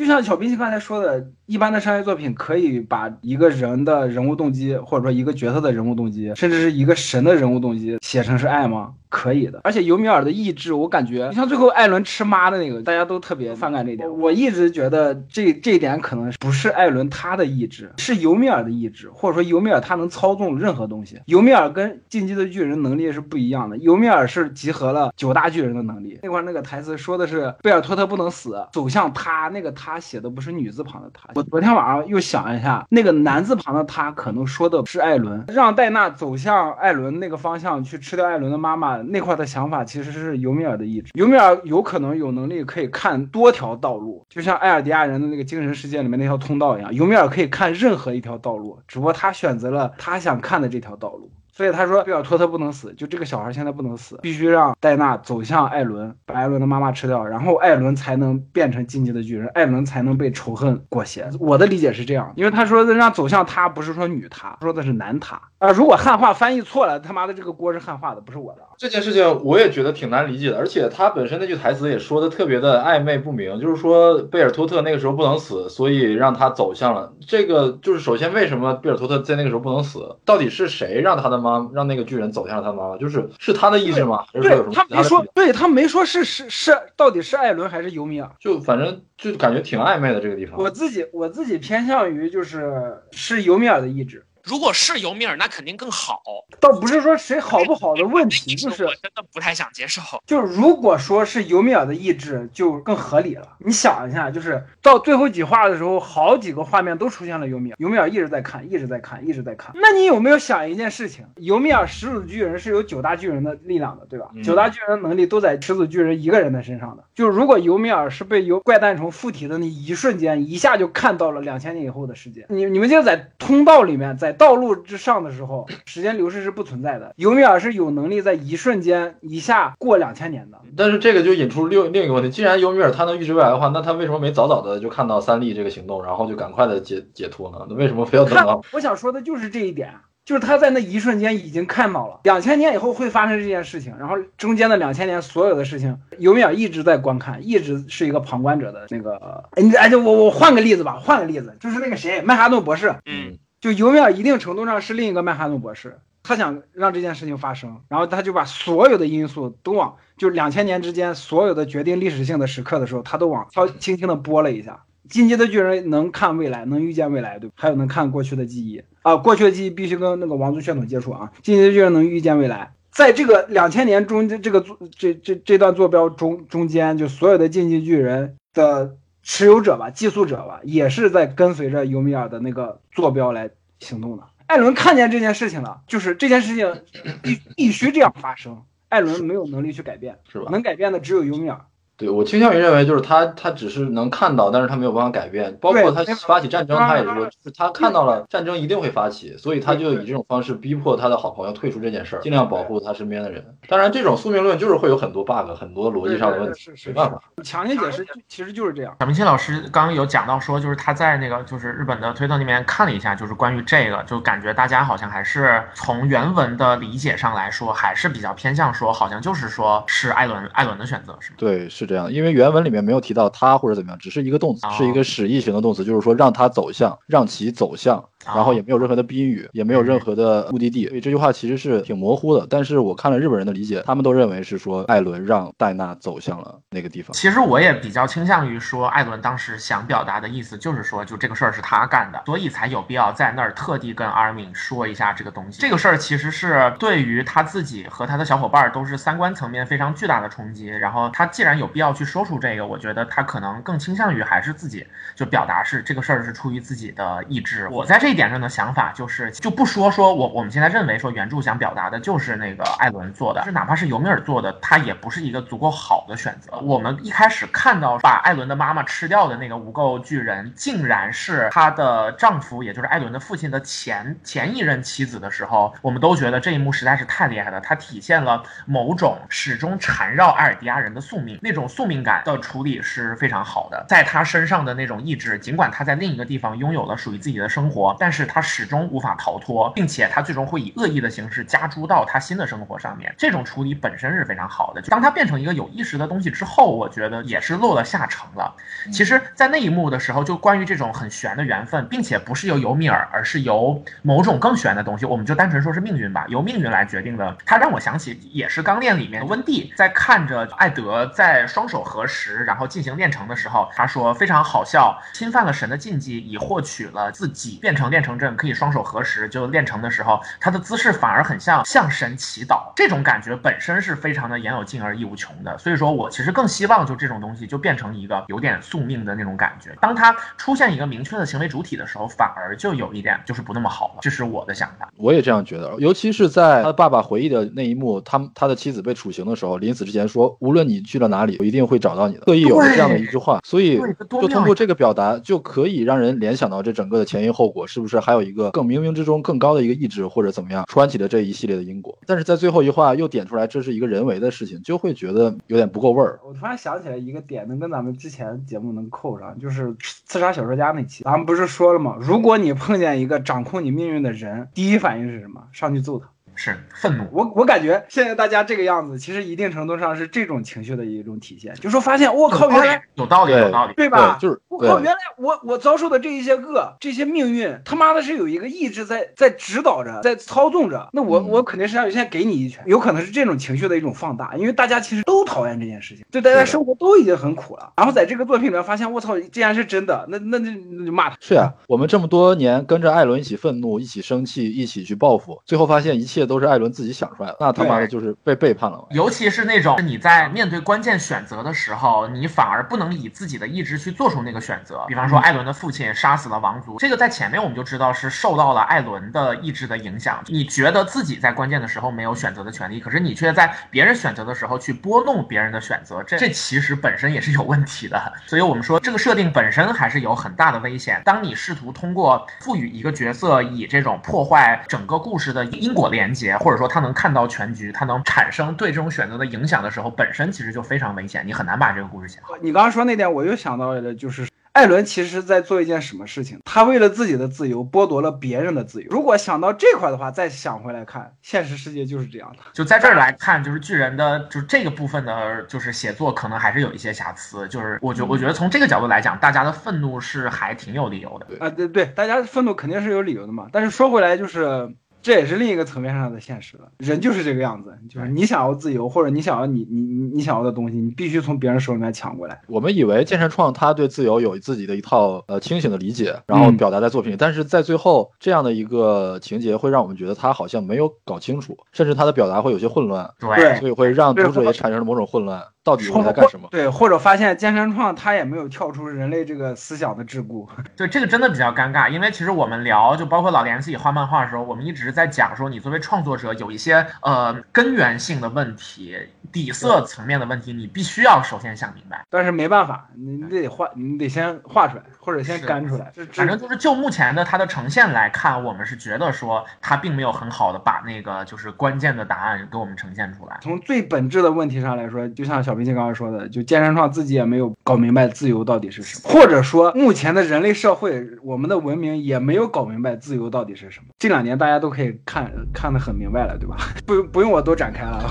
S2: 像小冰心刚才说的，一般的商业作品可以把一个人的人物动机，或者说一个角色的人物动机，甚至是一个神的人物动机写成是爱吗？可以的。而且尤米尔的意志，我感觉，你像最后艾伦吃妈的那个，大家都特别反感这一点。我一直觉得这这一点可能不是艾伦他的意志，是尤米尔的意志，或者说尤米尔他能操纵任何东西。尤米尔跟进击的巨人能力是不一样的，尤米尔是集合了九大巨人的能力。那块那个台词说的是贝尔托特不能死，走向他，那个他写的不是女字旁的他。我昨天晚上又想一下，那个男字旁的他可能说的是艾伦，让戴娜走向艾伦那个方向去吃掉艾伦的妈妈那块的想法，其实是尤米尔的意志。尤米尔有可能有能力可以看多条道路，就像艾尔迪亚人的那个精神世界里面那条通道一样，尤米尔可以看任何一条道路，只不过他选择了他想看的这条道路。所以他说贝尔托特不能死，就这个小孩现在不能死，必须让戴娜走向艾伦，把艾伦的妈妈吃掉，然后艾伦才能变成进击的巨人，艾伦才能被仇恨裹挟。我的理解是这样，因为他说的让走向他，不是说女他，说的是男他啊。如果汉化翻译错了，他妈的这个锅是汉化的，不是我的。
S1: 这件事情我也觉得挺难理解的，而且他本身那句台词也说的特别的暧昧不明，就是说贝尔托特那个时候不能死，所以让他走向了这个。就是首先为什么贝尔托特在那个时候不能死？到底是谁让他的妈让那个巨人走向了他妈妈？就是是他的意志吗？还是说有什么
S2: 他没说，对他没说是是是，到底是艾伦还是尤米尔？
S1: 就反正就感觉挺暧昧的这个地方。
S2: 我自己我自己偏向于就是是尤米尔的意志。
S5: 如果是尤米尔，那肯定更好。
S2: 倒不是说谁好不好的问题，就是
S5: 我真的不太想接受。
S2: 就是如果说是尤米尔的意志，就更合理了。你想一下，就是到最后几话的时候，好几个画面都出现了尤米尔，尤米尔一直在看，一直在看，一直在看。那你有没有想一件事情？尤米尔始祖巨人是有九大巨人的力量的，对吧？九大巨人的能力都在始祖巨人一个人的身上的。就是如果尤米尔是被由怪诞虫附体的那一瞬间，一下就看到了两千年以后的世界。你你们就在通道里面，在道路之上的时候，时间流逝是不存在的。尤米尔是有能力在一瞬间一下过两千年的。
S1: 但是这个就引出另另一个问题：既然尤米尔他能预知未来的话，那他为什么没早早的就看到三笠这个行动，然后就赶快的解解脱呢？那为什么非要等到？
S2: 我想说的就是这一点，就是他在那一瞬间已经看到了两千年以后会发生这件事情，然后中间的两千年所有的事情，尤米尔一直在观看，一直是一个旁观者的那个。哎，你哎，就我我换个例子吧，换个例子，就是那个谁，曼哈顿博士，
S5: 嗯。
S2: 就尤米尔一定程度上是另一个曼哈顿博士，他想让这件事情发生，然后他就把所有的因素都往就两千年之间所有的决定历史性的时刻的时候，他都往稍轻轻的拨了一下。进击的巨人能看未来，能预见未来，对还有能看过去的记忆啊，过去的记忆必须跟那个王族血统接触啊。进击的巨人能预见未来，在这个两千年中间这个这这这段坐标中中间，就所有的进击巨人的。持有者吧，寄宿者吧，也是在跟随着尤米尔的那个坐标来行动的。艾伦看见这件事情了，就是这件事情 必必须这样发生。艾伦没有能力去改变，
S1: 是吧？
S2: 能改变的只有尤米尔。
S1: 对我倾向于认为，就是他，他只是能看到，但是他没有办法改变。包括他发起战争，他也是说，就是他看到了战争一定会发起，所以他就以这种方式逼迫他的好朋友退出这件事儿，尽量保护他身边的人。当然，这种宿命论就是会有很多 bug，很多逻辑上的问题，没办法。
S2: 强行解释其实就是这样。
S3: 小明星老师刚刚有讲到说，就是他在那个就是日本的推特那边看了一下，就是关于这个，就感觉大家好像还是从原文的理解上来说，还是比较偏向说，好像就是说是艾伦艾伦的选择，是吗？
S1: 对，是这样，因为原文里。里面没有提到他或者怎么样，只是一个动词，是一个使役型的动词，就是说让他走向，让其走向。然后也没有任何的宾语，也没有任何的目的地，所以这句话其实是挺模糊的。但是我看了日本人的理解，他们都认为是说艾伦让戴娜走向了那个地方。
S3: 其实我也比较倾向于说，艾伦当时想表达的意思就是说，就这个事儿是他干的，所以才有必要在那儿特地跟阿尔敏说一下这个东西。这个事儿其实是对于他自己和他的小伙伴都是三观层面非常巨大的冲击。然后他既然有必要去说出这个，我觉得他可能更倾向于还是自己就表达是这个事儿是出于自己的意志。我在这一点上的想法。就是就不说说我我们现在认为说原著想表达的就是那个艾伦做的，是哪怕是尤米尔做的，他也不是一个足够好的选择。我们一开始看到把艾伦的妈妈吃掉的那个无垢巨人，竟然是她的丈夫，也就是艾伦的父亲的前前一任妻子的时候，我们都觉得这一幕实在是太厉害了。它体现了某种始终缠绕艾尔迪亚人的宿命，那种宿命感的处理是非常好的。在他身上的那种意志，尽管他在另一个地方拥有了属于自己的生活，但是他始终无法逃脱，并且他最终会以恶意的形式加诸到他新的生活上面。这种处理本身是非常好的。当他变成一个有意识的东西之后，我觉得也是落了下乘了。其实，在那一幕的时候，就关于这种很玄的缘分，并且不是由尤米尔，而是由某种更玄的东西，我们就单纯说是命运吧，由命运来决定的。他让我想起也是《钢炼》里面温蒂在看着艾德在双手合十，然后进行炼成的时候，他说非常好笑，侵犯了神的禁忌，以获取了自己变成炼成阵可以双手合十就练成的时候，他的姿势反而很像向神祈祷，这种感觉本身是非常的言有尽而意无穷的。所以说我其实更希望就这种东西就变成一个有点宿命的那种感觉。当他出现一个明确的行为主体的时候，反而就有一点就是不那么好了。这是我的想法。
S1: 我也这样觉得，尤其是在他爸爸回忆的那一幕，他他的妻子被处刑的时候，临死之前说：“无论你去了哪里，我一定会找到你的。”特意有了这样的一句话，所以就通过这个表达，就可以让人联想到这整个的前因后果，是是不是还有一个更冥冥之中更高的一个意志，或者怎么样穿起了这一系列的因果？但是在最后一话又点出来，这是一个人为的事情，就会觉得有点不够味儿。
S2: 我突然想起来一个点，能跟咱们之前节目能扣上，就是刺杀小说家那期，咱们不是说了吗？如果你碰见一个掌控你命运的人，第一反应是什么？上去揍他。
S3: 是愤怒，
S2: 我我感觉现在大家这个样子，其实一定程度上是这种情绪的一种体现。就说发现，我靠，原来
S3: 有道理，有道理，
S2: 对吧？
S1: 就是
S2: 我靠，原来我我遭受的这一些恶，这些命运，他妈的是有一个意志在在指导着，在操纵着。那我我肯定是要先给你一拳，有可能是这种情绪的一种放大，因为大家其实都讨厌这件事情，对大家生活都已经很苦了。然后在这个作品里面发现，我操，既然是真的，那那那那就骂他。
S1: 是啊，我们这么多年跟着艾伦一起愤怒，一起生气，一起去报复，最后发现一切都是艾伦自己想。出来的，那他妈的就是被背叛了。
S3: 尤其是那种你在面对关键选择的时候，你反而不能以自己的意志去做出那个选择。比方说，艾伦的父亲杀死了王族，这个在前面我们就知道是受到了艾伦的意志的影响。你觉得自己在关键的时候没有选择的权利，可是你却在别人选择的时候去拨弄别人的选择，这这其实本身也是有问题的。所以我们说，这个设定本身还是有很大的危险。当你试图通过赋予一个角色以这种破坏整个故事的因果连接，或者说他能。看到全局，他能产生对这种选择的影响的时候，本身其实就非常危险，你很难把这个故事写好。
S2: 你刚刚说那点，我又想到了，就是艾伦其实在做一件什么事情？他为了自己的自由，剥夺了别人的自由。如果想到这块的话，再想回来看，现实世界就是这样的。
S3: 就在这儿来看，就是巨人的，就是这个部分的，就是写作可能还是有一些瑕疵。就是我觉，我觉得从这个角度来讲，大家的愤怒是还挺有理由的。
S2: 啊，对对，大家愤怒肯定是有理由的嘛。但是说回来，就是。这也是另一个层面上的现实了。人就是这个样子，就是你想要自由，或者你想要你你你你想要的东西，你必须从别人手里面抢过来。
S1: 我们以为健身创他对自由有自己的一套呃清醒的理解，然后表达在作品里，但是在最后这样的一个情节会让我们觉得他好像没有搞清楚，甚至他的表达会有些混乱，
S3: 对，
S1: 所以会让读者也产生了某种混乱。到底我在干什么？
S2: 对，或者发现剑山创他也没有跳出人类这个思想的桎梏。
S3: 对，这个真的比较尴尬，因为其实我们聊，就包括老连自己画漫画的时候，我们一直在讲说，你作为创作者有一些呃根源性的问题、底色层面的问题，你必须要首先想明白。
S2: 但是没办法，你得画，你得先画出来，或者先干出来。
S3: 反正就是就目前的它的呈现来看，我们是觉得说它并没有很好的把那个就是关键的答案给我们呈现出来。
S2: 从最本质的问题上来说，就像小明星刚刚说的，就健身创自己也没有搞明白自由到底是什么，或者说目前的人类社会，我们的文明也没有搞明白自由到底是什么。这两年大家都可以看看得很明白了，对吧？不不用我多展开了。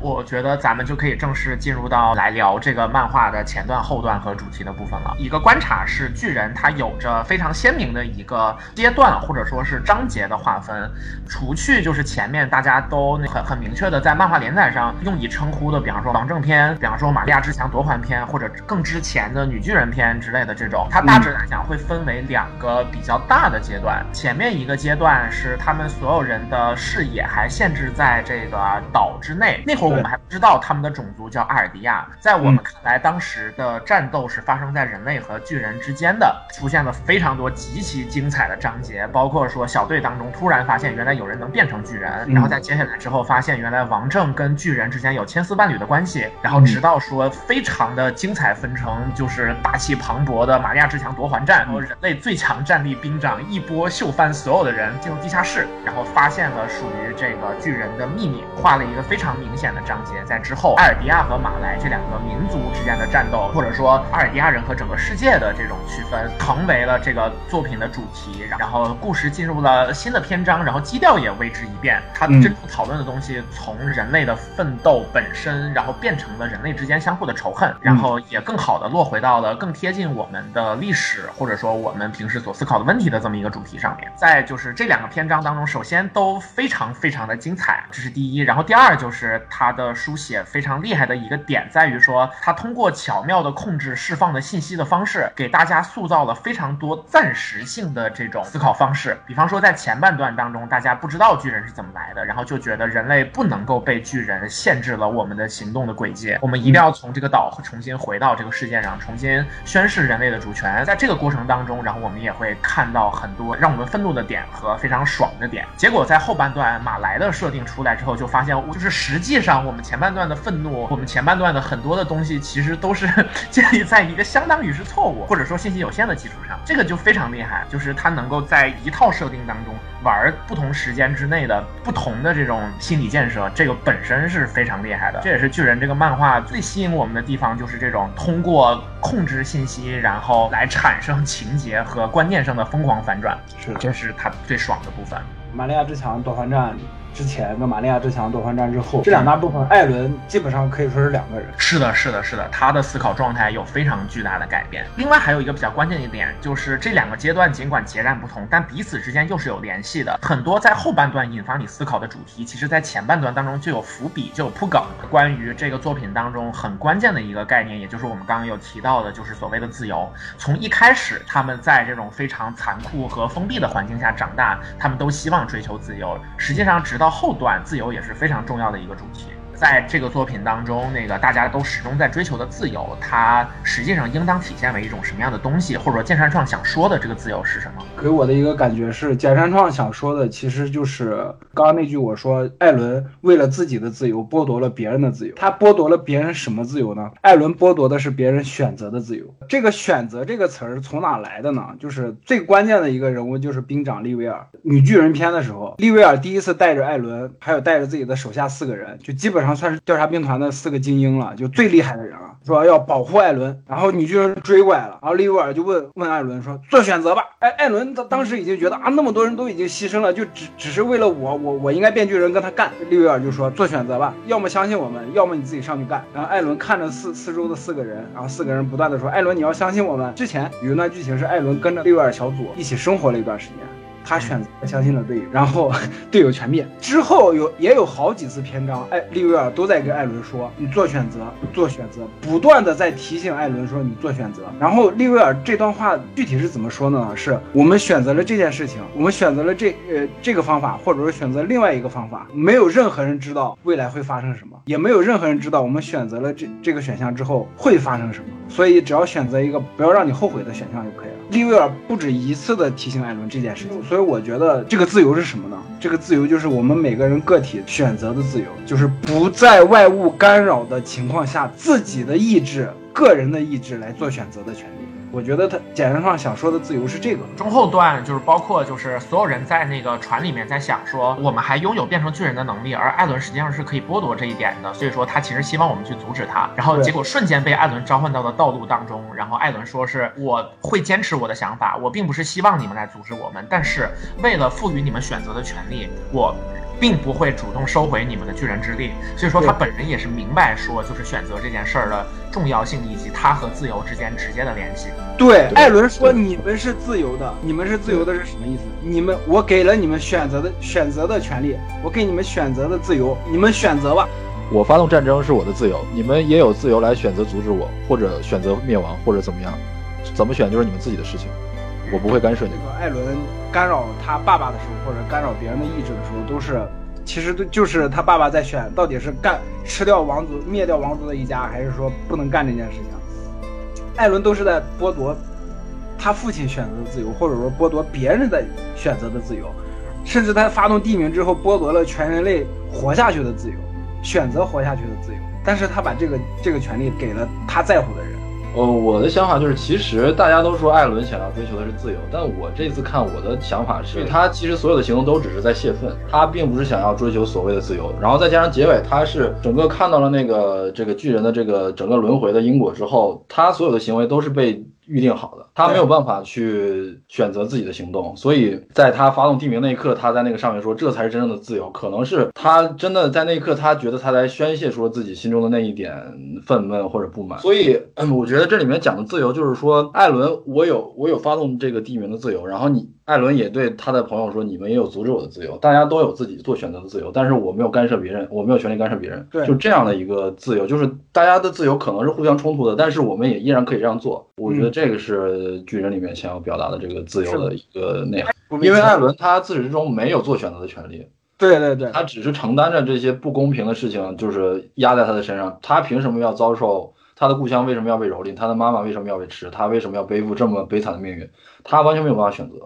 S3: 我觉得咱们就可以正式进入到来聊这个漫画的前段、后段和主题的部分了。一个观察是，巨人他有着非常鲜明的一个阶段或者说是章节的划分，除去就是前面大家都很很明确的在漫画连载上用以称呼的，比方说王正篇，比方说玛利亚。之墙夺环篇或者更之前的女巨人篇之类的这种，它大致来讲会分为两个比较大的阶段。前面一个阶段是他们所有人的视野还限制在这个岛之内，那会儿我们还不知道他们的种族叫阿尔迪亚。在我们看来，当时的战斗是发生在人类和巨人之间的，出现了非常多极其精彩的章节，包括说小队当中突然发现原来有人能变成巨人，然后在接下来之后发现原来王正跟巨人之间有千丝万缕的关系，然后直直到说非常的精彩纷呈，就是大气磅礴的玛利亚之墙夺环战，然后人类最强战力兵长一波秀翻所有的人进入地下室，然后发现了属于这个巨人的秘密，画了一个非常明显的章节。在之后，艾尔迪亚和马来这两个民族之间的战斗，或者说阿尔迪亚人和整个世界的这种区分，成为了这个作品的主题。然后故事进入了新的篇章，然后基调也为之一变。它这部讨论的东西从人类的奋斗本身，然后变成了人类之间相互的仇恨，然后也更好的落回到了更贴近我们的历史，或者说我们平时所思考的问题的这么一个主题上面。再就是这两个篇章当中，首先都非常非常的精彩，这是第一。然后第二就是它的书写非常厉害的一个点在于说，它通过巧妙的控制释放的信息的方式，给大家塑塑造了非常多暂时性的这种思考方式。比方说在前半段当中，大家不知道巨人是怎么来的，然后就觉得人类不能够被巨人限制了我们的行动的轨迹，我们一定要从这个岛重新回到这个世界上，重新宣誓人类的主权。在这个过程当中，然后我们也会看到很多让我们愤怒的点和非常爽的点。结果在后半段马来的设定出来之后，就发现就是实际上我们前半段的愤怒，我们前半段的很多的东西其实都是 建立在一个相当于是错误或者说信息有限的基础上，这个就非常厉害，就是它能够在一套设定当中玩不同时间之内的不同的这种心理建设，这个本身是非常厉害的。这也是巨人这个漫画最吸引我们的地方，就是这种通过控制信息，然后来产生情节和观念上的疯狂反转，
S2: 是
S3: 这是它最爽的部分。
S2: 玛利亚之墙夺环战。之前跟玛利亚之墙夺环战之后，这两大部分，艾伦基本上可以说是两个人。
S3: 是的，是的，是的，他的思考状态有非常巨大的改变。另外还有一个比较关键的一点，就是这两个阶段尽管截然不同，但彼此之间又是有联系的。很多在后半段引发你思考的主题，其实在前半段当中就有伏笔，就有铺梗。关于这个作品当中很关键的一个概念，也就是我们刚刚有提到的，就是所谓的自由。从一开始，他们在这种非常残酷和封闭的环境下长大，他们都希望追求自由。实际上，直到到后段，自由也是非常重要的一个主题。在这个作品当中，那个大家都始终在追求的自由，它实际上应当体现为一种什么样的东西？或者说剑山创想说的这个自由是什么？
S2: 给我的一个感觉是，剑山创想说的其实就是刚刚那句我说，艾伦为了自己的自由剥夺了别人的自由。他剥夺了别人什么自由呢？艾伦剥夺的是别人选择的自由。这个“选择”这个词儿从哪来的呢？就是最关键的一个人物就是兵长利威尔。女巨人篇的时候，利威尔第一次带着艾伦，还有带着自己的手下四个人，就基本上。然后算是调查兵团的四个精英了，就最厉害的人了，说要保护艾伦。然后女巨人追过来了，然后利威尔就问问艾伦说：“做选择吧。”哎，艾伦他当时已经觉得啊，那么多人都已经牺牲了，就只只是为了我，我我应该变巨人跟他干。利威尔就说：“做选择吧，要么相信我们，要么你自己上去干。”然后艾伦看着四四周的四个人，然后四个人不断的说：“艾伦，你要相信我们。”之前有一段剧情是艾伦跟着利威尔小组一起生活了一段时间。他选择相信了队友，然后 队友全灭。之后有也有好几次篇章，艾，利威尔都在跟艾伦说：“你做选择，做选择。”不断的在提醒艾伦说：“你做选择。”然后利威尔这段话具体是怎么说呢？是我们选择了这件事情，我们选择了这呃这个方法，或者说选择另外一个方法，没有任何人知道未来会发生什么，也没有任何人知道我们选择了这这个选项之后会发生什么。所以只要选择一个不要让你后悔的选项就可以了。利威尔不止一次的提醒艾伦这件事情，所以我觉得这个自由是什么呢？这个自由就是我们每个人个体选择的自由，就是不在外物干扰的情况下，自己的意志、个人的意志来做选择的权利。我觉得他简单上想说的自由是这个。
S3: 中后段就是包括就是所有人在那个船里面在想说，我们还拥有变成巨人的能力，而艾伦实际上是可以剥夺这一点的，所以说他其实希望我们去阻止他。然后结果瞬间被艾伦召唤到了道路当中，然后艾伦说是我会坚持我的想法，我并不是希望你们来阻止我们，但是为了赋予你们选择的权利，我。并不会主动收回你们的巨人之力，所以说他本人也是明白说，就是选择这件事儿的重要性以及他和自由之间直接的联系。
S2: 对，艾伦说你们是自由的，你们是自由的是什么意思？你们我给了你们选择的选择的权利，我给你们选择的自由，你们选择吧。
S1: 我发动战争是我的自由，你们也有自由来选择阻止我，或者选择灭亡，或者怎么样，怎么选就是你们自己的事情。我不会干涉
S2: 这个。艾伦干扰他爸爸的时候，或者干扰别人的意志的时候，都是，其实都就是他爸爸在选，到底是干吃掉王族、灭掉王族的一家，还是说不能干这件事情。艾伦都是在剥夺他父亲选择的自由，或者说剥夺别人的选择的自由，甚至他发动地名之后，剥夺了全人类活下去的自由。选择活下去的自由，但是他把这个这个权利给了他在乎的人。
S1: 呃，我的想法就是，其实大家都说艾伦想要追求的是自由，但我这次看我的想法是，他其实所有的行动都只是在泄愤，他并不是想要追求所谓的自由。然后再加上结尾，他是整个看到了那个这个巨人的这个整个轮回的因果之后，他所有的行为都是被。预定好的，他没有办法去选择自己的行动，所以在他发动地名那一刻，他在那个上面说，这才是真正的自由。可能是他真的在那一刻，他觉得他在宣泄出了自己心中的那一点愤懑或者不满。所以，嗯，我觉得这里面讲的自由，就是说，艾伦，我有我有发动这个地名的自由，然后你。艾伦也对他的朋友说：“你们也有阻止我的自由，大家都有自己做选择的自由，但是我没有干涉别人，我没有权利干涉别人。
S2: 对，
S1: 就这样的一个自由，就是大家的自由可能是互相冲突的，但是我们也依然可以这样做。我觉得这个是巨人里面想要表达的这个自由的一个内涵。因为艾伦他自始至终没有做选择的权利，
S2: 对对对，
S1: 他只是承担着这些不公平的事情，就是压在他的身上。他凭什么要遭受？他的故乡为什么要被蹂躏？他的妈妈为什么要被吃？他为什么要背负这么悲惨的命运？他完全没有办法选择。”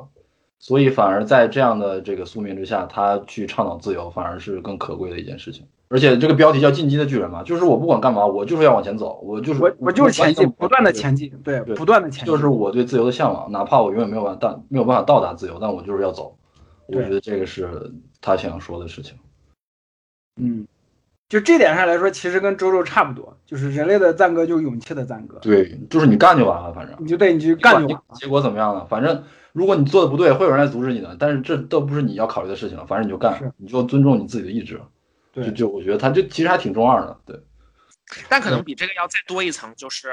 S1: 所以反而在这样的这个宿命之下，他去倡导自由，反而是更可贵的一件事情。而且这个标题叫“进击的巨人”嘛，就是我不管干嘛，我就是要往前走，我就是
S2: 我我就是前进，不断的前进，对，不断的前进，
S1: 就是我对自由的向往，哪怕我永远没有办法到没有办法到达自由，但我就是要走。我觉得这个是他想要说的事情。
S2: 嗯，就这点上来说，其实跟周周差不多，就是人类的赞歌就是勇气的赞歌。
S1: 对，就是你干就完了，反正
S2: 你就对，你去干就完了，
S1: 结果怎么样呢？反正。如果你做的不对，会有人来阻止你的，但是这都不是你要考虑的事情，反正你就干，你就尊重你自己的意志。
S2: 对，
S1: 就我觉得他这其实还挺中二的，对。
S3: 但可能比这个要再多一层，就是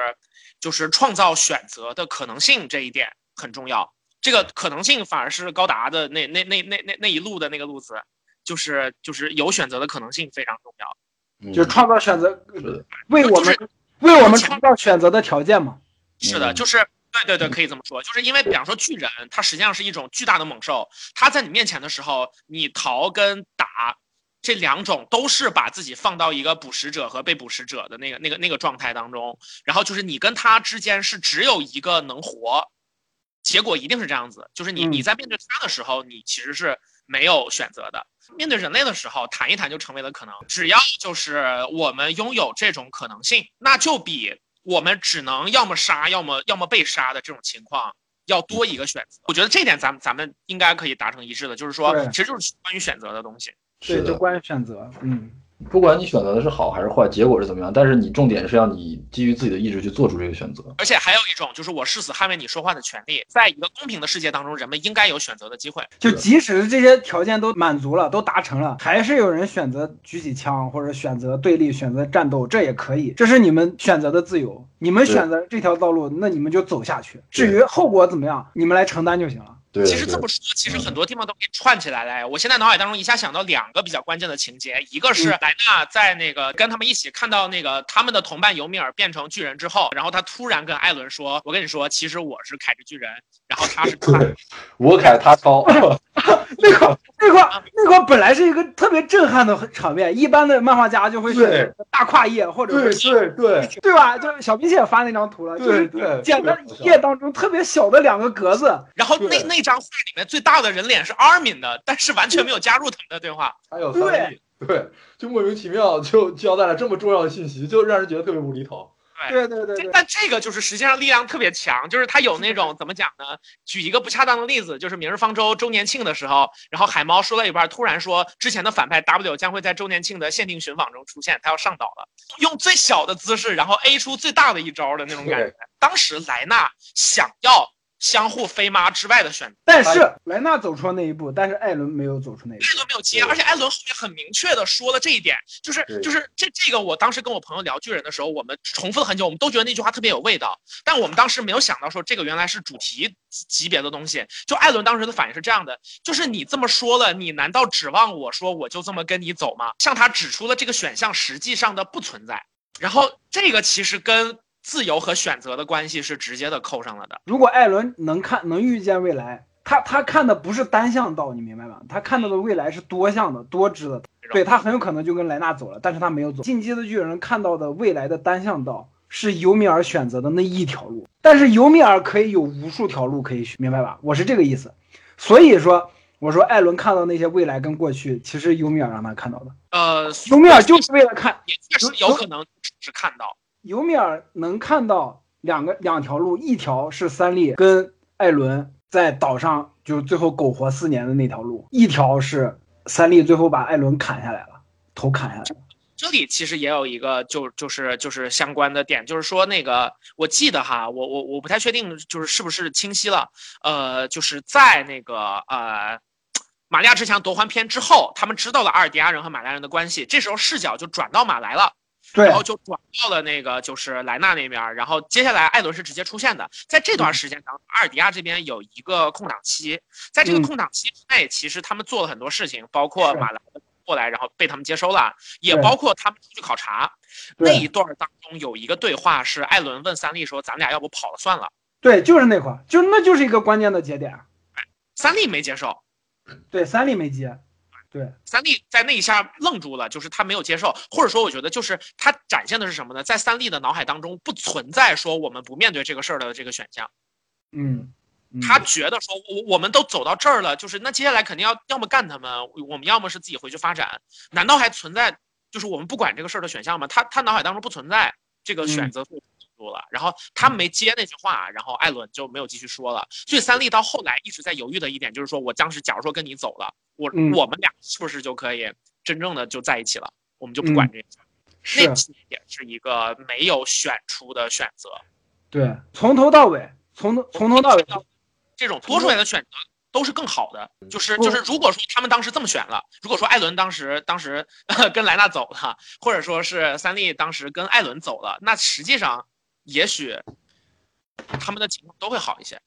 S3: 就是创造选择的可能性这一点很重要。这个可能性反而是高达的那那那那那那一路的那个路子，就是就是有选择的可能性非常重
S2: 要，就是创造选择，为我们为我们创造选择的条件嘛。
S3: 是的，就是。对对对，可以这么说，就是因为比方说巨人，它实际上是一种巨大的猛兽，它在你面前的时候，你逃跟打这两种都是把自己放到一个捕食者和被捕食者的那个那个那个状态当中，然后就是你跟它之间是只有一个能活，结果一定是这样子，就是你你在面对它的时候，你其实是没有选择的，面对人类的时候，谈一谈就成为了可能，只要就是我们拥有这种可能性，那就比。我们只能要么杀，要么要么被杀的这种情况，要多一个选择。我觉得这点咱们咱们应该可以达成一致的，就是说，其实就是关于选择的东西。
S2: 对，就关于选择，嗯。
S1: 不管你选择的是好还是坏，结果是怎么样，但是你重点是要你基于自己的意志去做出这个选择。
S3: 而且还有一种，就是我誓死捍卫你说话的权利。在一个公平的世界当中，人们应该有选择的机会。
S2: 就即使这些条件都满足了，都达成了，还是有人选择举起枪，或者选择对立，选择战斗，这也可以，这是你们选择的自由。你们选择这条道路，那你们就走下去。至于后果怎么样，你们来承担就行了。
S3: 其实这么说，其实很多地方都给串起来了。我现在脑海当中一下想到两个比较关键的情节，一个是莱纳在那个跟他们一起看到那个他们的同伴尤米尔变成巨人之后，然后他突然跟艾伦说：“我跟你说，其实我是凯之巨人，然后他是
S1: 我凯他超。
S2: 那块那块那块本来是一个特别震撼的场面，一般的漫画家就会选大跨页或者
S1: 对对对
S2: 对吧？就是小冰也发那张图了，就是简单一页当中特别小的两个格子，
S3: 然后那那张画里面最大的人脸是阿敏的，但是完全没有加入他们的对话，
S1: 还有对对，就莫名其妙就交代了这么重要的信息，就让人觉得特别无厘头。
S2: 对对对对，
S3: 但这个就是实际上力量特别强，就是他有那种怎么讲呢？举一个不恰当的例子，就是《明日方舟》周年庆的时候，然后海猫说了一半，突然说之前的反派 W 将会在周年庆的限定寻访中出现，他要上岛了，用最小的姿势，然后 A 出最大的一招的那种感觉。当时莱纳想要。相互飞妈之外的选择，
S2: 但是莱纳走出了那一步，但是艾伦没有走出那一步。
S3: 艾伦没有接，而且艾伦后面很明确的说了这一点，就是就是这这个，我当时跟我朋友聊巨人的时候，我们重复了很久，我们都觉得那句话特别有味道，但我们当时没有想到说这个原来是主题级别的东西。就艾伦当时的反应是这样的，就是你这么说了，你难道指望我说我就这么跟你走吗？向他指出了这个选项实际上的不存在，然后这个其实跟。自由和选择的关系是直接的扣上了的。
S2: 如果艾伦能看能预见未来，他他看的不是单向道，你明白吗？他看到的未来是多向的、多支的。对他很有可能就跟莱纳走了，但是他没有走。进击的巨人看到的未来的单向道是尤米尔选择的那一条路，但是尤米尔可以有无数条路可以选，明白吧？我是这个意思。所以说，我说艾伦看到那些未来跟过去，其实尤米尔让他看到的。
S3: 呃，
S2: 尤米尔就是为了看，
S3: 也确实有可能只是看到。
S2: 尤米尔能看到两个两条路，一条是三笠跟艾伦在岛上就最后苟活四年的那条路，一条是三笠最后把艾伦砍下来了，头砍下来了。
S3: 这里其实也有一个就就是就是相关的点，就是说那个我记得哈，我我我不太确定就是是不是清晰了，呃，就是在那个呃。玛利亚之墙夺还篇之后，他们知道了阿尔迪亚人和马来人的关系，这时候视角就转到马来了，然后就转到了那个就是莱纳那边，然后接下来艾伦是直接出现的，在这段时间当中，阿尔迪亚这边有一个空档期，在这个空档期之内，其实他们做了很多事情，包括马兰过来，然后被他们接收了，也包括他们出去考察，那一段当中有一个对话是艾伦问三笠说：“咱俩要不跑了算了？”
S2: 对，就是那块，就那就是一个关键的节点，
S3: 三笠没接受。
S2: 对，三笠没接，对，
S3: 三笠在那一下愣住了，就是他没有接受，或者说我觉得就是他展现的是什么呢？在三笠的脑海当中不存在说我们不面对这个事儿的这个选项，
S2: 嗯，
S3: 他觉得说我我们都走到这儿了，就是那接下来肯定要要么干他们，我们要么是自己回去发展，难道还存在就是我们不管这个事儿的选项吗？他他脑海当中不存在这个选择。住了，然后他没接那句话，然后艾伦就没有继续说了。所以三笠到后来一直在犹豫的一点就是说，我当时假如说跟你走了，我我们俩是不是就可以真正的就在一起了？我们就不管这
S2: 些，
S3: 那也是一个没有选出的选择。
S2: 对，从头到尾，从从头到尾，
S3: 这种多出来的选择都是更好的。就是就是，如果说他们当时这么选了，如果说艾伦当时当时 跟莱纳走了，或者说是三笠当时跟艾伦走了，那实际上。也许他们的情况都会好一些，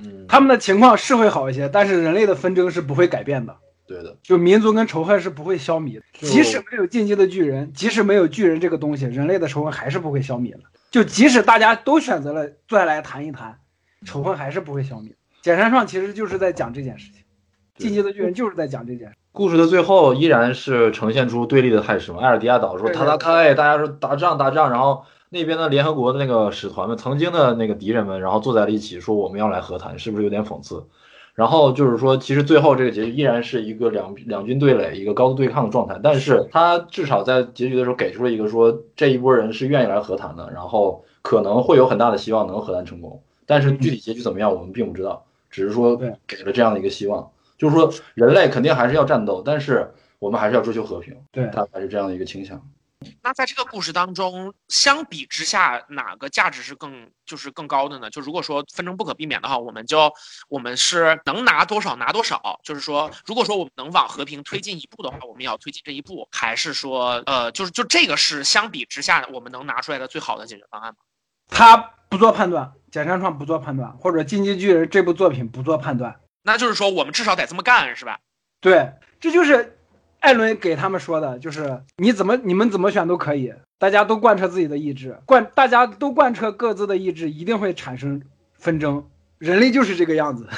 S1: 嗯，
S2: 他们的情况是会好一些，但是人类的纷争是不会改变的。
S1: 对的，
S2: 就民族跟仇恨是不会消弭的。即使没有进击的巨人，即使没有巨人这个东西，人类的仇恨还是不会消弭的。就即使大家都选择了坐下来谈一谈，仇恨还是不会消弭。简山创其实就是在讲这件事情，进击的巨人就是在讲这件事。
S1: 故事的最后依然是呈现出对立的态势嘛？埃尔迪亚岛说塔塔开，大家说打仗打仗，然后。那边的联合国的那个使团们，曾经的那个敌人们，然后坐在了一起，说我们要来和谈，是不是有点讽刺？然后就是说，其实最后这个结局依然是一个两两军对垒，一个高度对抗的状态。但是他至少在结局的时候给出了一个说，这一波人是愿意来和谈的，然后可能会有很大的希望能和谈成功。但是具体结局怎么样，我们并不知道，只是说给了这样的一个希望，就是说人类肯定还是要战斗，但是我们还是要追求和平。
S2: 对，
S1: 他还是这样的一个倾向。
S3: 那在这个故事当中，相比之下，哪个价值是更就是更高的呢？就如果说纷争不可避免的话，我们就我们是能拿多少拿多少。就是说，如果说我们能往和平推进一步的话，我们也要推进这一步。还是说，呃，就是就这个是相比之下我们能拿出来的最好的解决方案吗？
S2: 他不做判断，简山创不做判断，或者《进击巨人》这部作品不做判断，
S3: 那就是说我们至少得这么干，是吧？
S2: 对，这就是。艾伦给他们说的就是：你怎么你们怎么选都可以，大家都贯彻自己的意志，贯大家都贯彻各自的意志，一定会产生纷争。人类就是这个样子。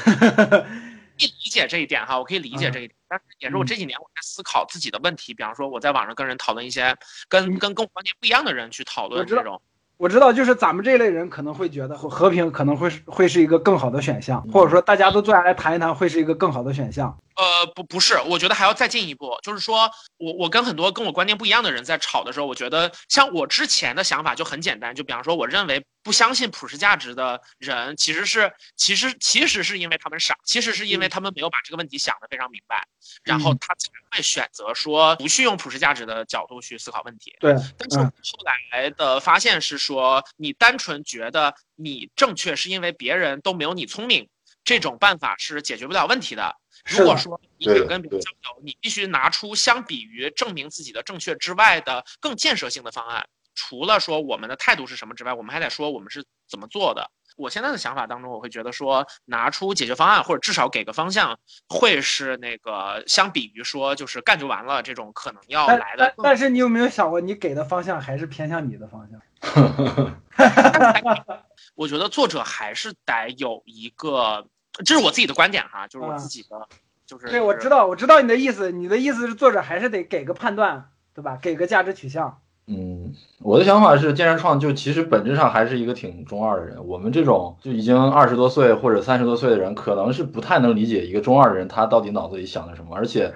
S3: 可以理解这一点哈，我可以理解这一点，但是也是我这几年我在思考自己的问题。比方说，我在网上跟人讨论一些跟跟跟我观点不一样的人去讨论这种。
S2: 我知道，就是咱们这类人可能会觉得和平可能会会是一个更好的选项，或者说大家都坐下来谈一谈会是一个更好的选项。
S3: 呃，不，不是，我觉得还要再进一步，就是说我我跟很多跟我观念不一样的人在吵的时候，我觉得像我之前的想法就很简单，就比方说，我认为不相信普世价值的人，其实是其实其实是因为他们傻，其实是因为他们没有把这个问题想得非常明白，然后他才会选择说不去用普世价值的角度去思考问题。
S2: 对，
S3: 但是后来的发现是说，你单纯觉得你正确是因为别人都没有你聪明，这种办法是解决不了问题的。如果说你想跟别人交流，你必须拿出相比于证明自己的正确之外的更建设性的方案。除了说我们的态度是什么之外，我们还得说我们是怎么做的。我现在的想法当中，我会觉得说拿出解决方案，或者至少给个方向，会是那个相比于说就是干就完了这种可能要来的。
S2: 但是你有没有想过，你给的方向还是偏向你的方向？
S3: 我觉得作者还是得有一个，这是我自己的观点哈，就是我自己的，就是
S2: 对，我知道，我知道你的意思，你的意思是作者还是得给个判断，对吧？给个价值取向。
S1: 嗯。嗯，我的想法是，健身创就其实本质上还是一个挺中二的人。我们这种就已经二十多岁或者三十多岁的人，可能是不太能理解一个中二的人他到底脑子里想的什么。而且，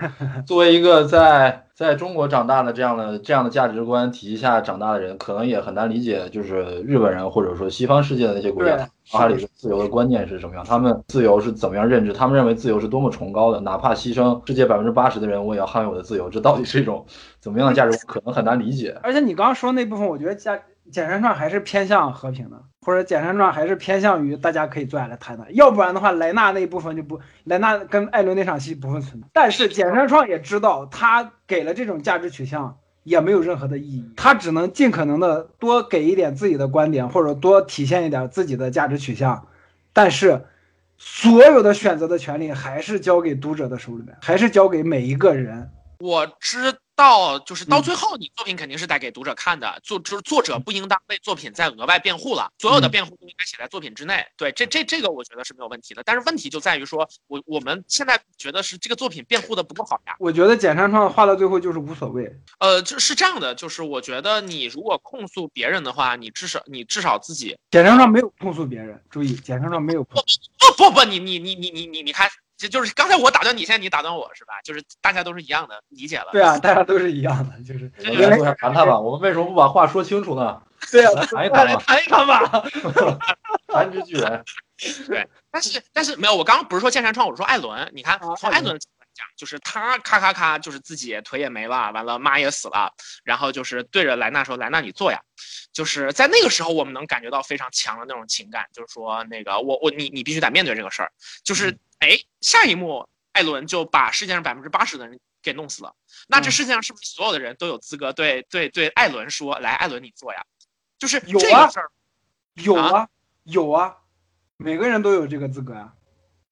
S1: 作为一个在在中国长大的这样的这样的价值观体系下长大的人，可能也很难理解，就是日本人或者说西方世界的那些国家，脑海里的自由的观念是什么样，他们自由是怎么样认知，他们认为自由是多么崇高的，哪怕牺牲世界百分之八十的人，我也要捍卫我的自由。这到底是一种怎么样的价值观，可能很难理解。
S2: 而且你刚刚说那部分，我觉得加简单上还是偏向和平的，或者简山传还是偏向于大家可以坐下来谈谈。要不然的话，莱纳那一部分就不，莱纳跟艾伦那场戏不会存在。但是简山创也知道，他给了这种价值取向也没有任何的意义，他只能尽可能的多给一点自己的观点，或者多体现一点自己的价值取向。但是，所有的选择的权利还是交给读者的手里面，还是交给每一个人。
S3: 我知道，就是到最后，你作品肯定是带给读者看的，作就是作者不应当为作品再额外辩护了，所有的辩护都应该写在作品之内。对，这这这个我觉得是没有问题的。但是问题就在于说，我我们现在觉得是这个作品辩护的不够好呀。
S2: 我觉得简山创画到最后就是无所谓。
S3: 呃，就是这样的，就是我觉得你如果控诉别人的话，你至少你至少自己
S2: 简山创没有控诉别人，注意，简山创没有控。
S3: 不不不，你你你你你你你看。就就是刚才我打断你，现在你打断我是吧？就是大家都是一样的理解了。
S2: 对啊，大家都是一样的，就是
S1: 来坐下谈谈吧。我们为什么不把话说清楚呢？
S2: 对啊，
S1: 谈一谈
S2: 吧，谈一谈吧。
S1: 谈之巨人。
S3: 对，但是但是没有，我刚刚不是说剑山创，我说艾伦。你看，从艾伦来讲，就是他咔咔咔，就是自己腿也没了，完了妈也死了，然后就是对着莱纳说：“莱纳，你坐呀。”就是在那个时候，我们能感觉到非常强的那种情感，就是说那个我我你你必须得面对这个事儿，就是。哎，下一幕，艾伦就把世界上百分之八十的人给弄死了。那这世界上是不是所有的人都有资格对对对艾伦说：“来，艾伦你做呀？”就是
S2: 有啊，有啊，有啊，每个人都有这个资格啊。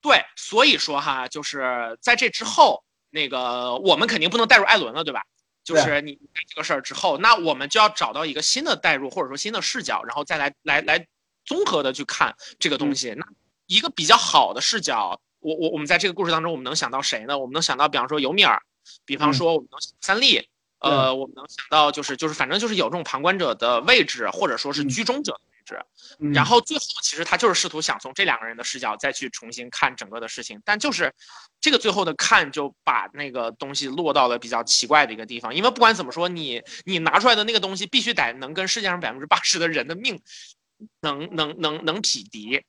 S3: 对，所以说哈，就是在这之后，那个我们肯定不能带入艾伦了，对吧？就是你这个事儿之后，那我们就要找到一个新的代入或者说新的视角，然后再来来来综合的去看这个东西。那一个比较好的视角。我我我们在这个故事当中，我们能想到谁呢？我们能想到，比方说尤米尔，比方说我们能三笠，呃，我们能想到就是就是反正就是有这种旁观者的位置，或者说是居中者的位置。然后最后其实他就是试图想从这两个人的视角再去重新看整个的事情，但就是这个最后的看就把那个东西落到了比较奇怪的一个地方，因为不管怎么说，你你拿出来的那个东西必须得能跟世界上百分之八十的人的命能能能能匹敌。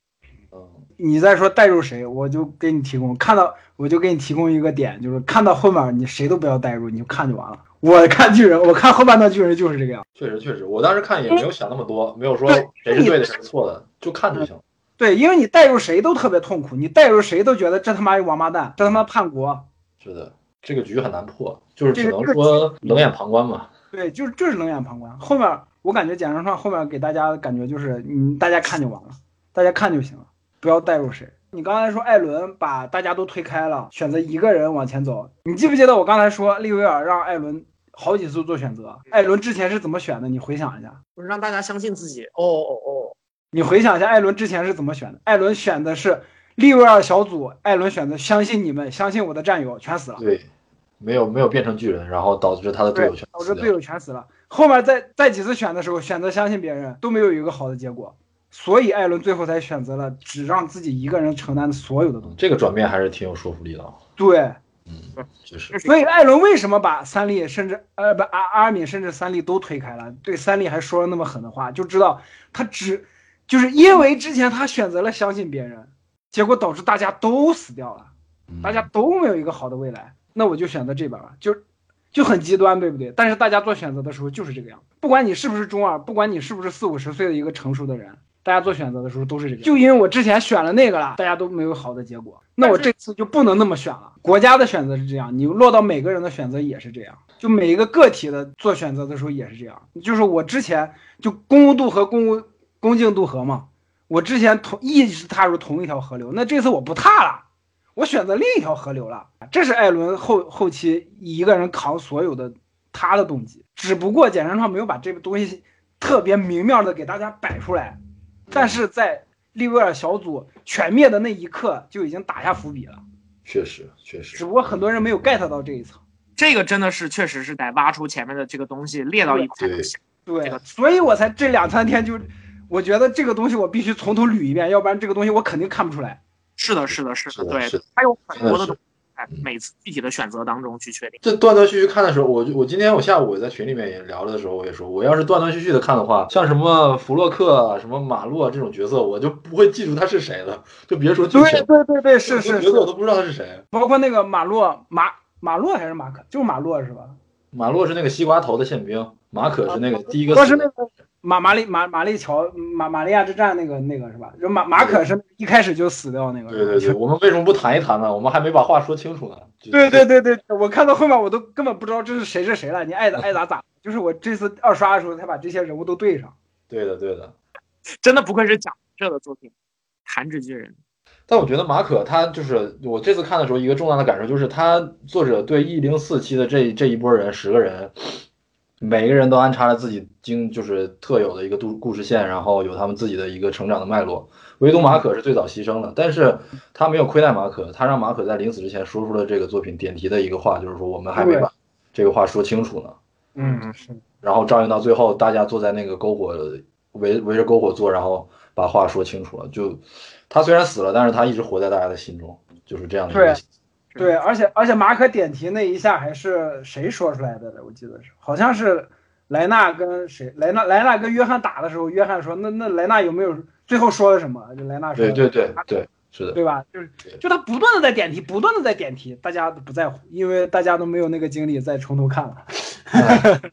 S2: 你再说带入谁，我就给你提供看到，我就给你提供一个点，就是看到后面你谁都不要带入，你就看就完了。我看巨人，我看后半段巨人就是这个样。
S1: 确实确实，我当时看也没有想那么多，没有说谁是对的谁是错的，就看就行。
S2: 对，因为你带入谁都特别痛苦，你带入谁都觉得这他妈一王八蛋，这他妈叛国。
S1: 是的，这个局很难破，就是只能说冷眼旁观嘛。
S2: 对，就是就是冷眼旁观。后面我感觉简上上后面给大家感觉就是，嗯，大家看就完了，大家看就行了。不要带入谁。你刚才说艾伦把大家都推开了，选择一个人往前走。你记不记得我刚才说利维尔让艾伦好几次做选择？艾伦之前是怎么选的？你回想一下。
S3: 不是让大家相信自己。哦哦哦。
S2: 你回想一下，艾伦之前是怎么选的？艾伦选的是利维尔小组。艾伦选择相信你们，相信我的战友，全死了。
S1: 对，没有没有变成巨人，然后导致他的队友全
S2: 导致队友全死了。后面再再几次选的时候，选择相信别人都没有一个好的结果。所以艾伦最后才选择了只让自己一个人承担所有的东西。
S1: 这个转变还是挺有说服力的。
S2: 对，
S1: 嗯，就是。
S2: 所以艾伦为什么把三笠甚至呃不阿阿敏甚至三笠都推开了？对三笠还说了那么狠的话，就知道他只就是因为之前他选择了相信别人，结果导致大家都死掉了，大家都没有一个好的未来。那我就选择这边吧，就就很极端，对不对？但是大家做选择的时候就是这个样，不管你是不是中二，不管你是不是四五十岁的一个成熟的人。大家做选择的时候都是这个，就因为我之前选了那个了，大家都没有好的结果，那我这次就不能那么选了。国家的选择是这样，你落到每个人的选择也是这样，就每一个个体的做选择的时候也是这样。就是我之前就公共渡河、公恭敬渡河嘛，我之前同一直踏入同一条河流，那这次我不踏了，我选择另一条河流了。这是艾伦后后期一个人扛所有的他的动机，只不过简单创没有把这个东西特别明面的给大家摆出来。但是在利维尔小组全灭的那一刻就已经打下伏笔了，
S1: 确实确实，
S2: 只不过很多人没有 get 到这一层。
S3: 这个真的是确实是得挖出前面的这个东西列到一块。
S2: 对
S5: 这个，
S2: 所以我才这两三天就，我觉得这个东西我必须从头捋一遍，要不然这个东西我肯定看不出来。
S5: 是的，是的，是的，对它有很多的东西在每次具体的选择当中去确定。
S1: 这断断续续看的时候，我就我今天我下午我在群里面也聊的时候，我也说，我要是断断续续的看的话，像什么弗洛克啊、什么马洛啊这种角色，我就不会记住他是谁了，就别说剧
S2: 对
S1: 情，
S2: 对对对，是是是
S1: 角色，我都不知道他是谁。
S2: 包括那个马洛马马洛还是马可，就是马洛是吧？
S1: 马洛是那个西瓜头的宪兵，马可是那个第一个
S2: 说
S1: 死的。
S2: 是那个马马里马马里乔马马利亚之战那个那个是吧？就马马可是一开始就死掉那个。
S1: 对对对，我们为什么不谈一谈呢？我们还没把话说清楚呢。
S2: 对对对对，我看到后面我都根本不知道这是谁是谁了，你爱咋爱咋咋。就是我这次二刷的时候才把这些人物都对上。
S1: 对的对的。
S5: 真的不愧是讲这的作品，弹指巨人。
S1: 但我觉得马可他就是我这次看的时候，一个重大的感受就是他作者对一零四期的这这一波人十个人，每个人都安插了自己经就是特有的一个故故事线，然后有他们自己的一个成长的脉络。唯独马可是最早牺牲的，但是他没有亏待马可，他让马可在临死之前说出了这个作品点题的一个话，就是说我们还没把这个话说清楚呢。
S2: 嗯，是。
S1: 然后照应到最后，大家坐在那个篝火围围着篝火坐，然后把话说清楚了。就他虽然死了，但是他一直活在大家的心中，就是这样的一个。
S2: 对，而且而且马可点题那一下还是谁说出来的来？我记得是好像是莱纳跟谁？莱纳莱纳跟约翰打的时候，约翰说那那莱纳有没有最后说了什么？就莱纳说
S1: 对对对对，是的，
S2: 对吧？就是就他不断的在点题，不断的在点题，大家都不在乎，因为大家都没有那个精力再从头看了。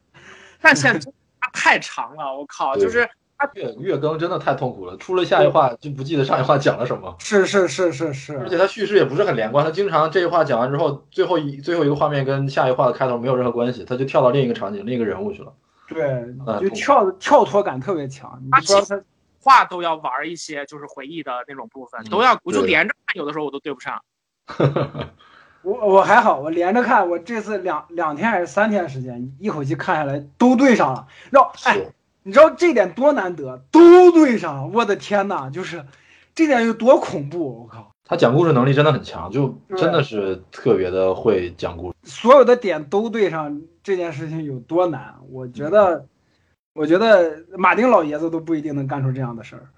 S5: 但现在太长了，我靠，就是他
S1: 月月更真的太痛苦了，出了下一话就不记得上一话讲了什么。
S2: 是是是是是，
S1: 而且他叙事也不是很连贯，他经常这一话讲完之后，最后一最后一个画面跟下一话的开头没有任何关系，他就跳到另一个场景、另一个人物去了。
S2: 对，就跳跳脱感特别强。你说他
S5: 话都要玩一些，就是回忆的那种部分，都要我就连着看，有的时候我都对不上。
S2: 我我还好，我连着看，我这次两两天还是三天时间，一口气看下来都对上了。然后哎，你知道这点多难得，都对上了，我的天呐，就是这点有多恐怖，我靠！
S1: 他讲故事能力真的很强，就真的是特别的会讲故事。
S2: 所有的点都对上，这件事情有多难？我觉得，我觉得马丁老爷子都不一定能干出这样的事儿。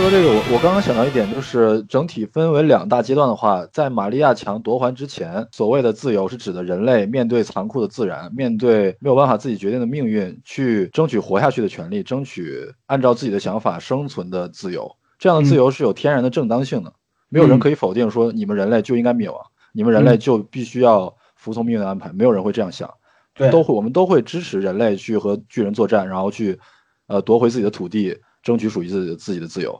S1: 说这个，我我刚刚想到一点，就是整体分为两大阶段的话，在玛利亚墙夺还之前，所谓的自由是指的人类面对残酷的自然，面对没有办法自己决定的命运，去争取活下去的权利，争取按照自己的想法生存的自由。这样的自由是有天然的正当性的，没有人可以否定说你们人类就应该灭亡，你们人类就必须要服从命运的安排，没有人会这样想。
S2: 对，
S1: 都会我们都会支持人类去和巨人作战，然后去呃夺回自己的土地，争取属于自己的自己的自由。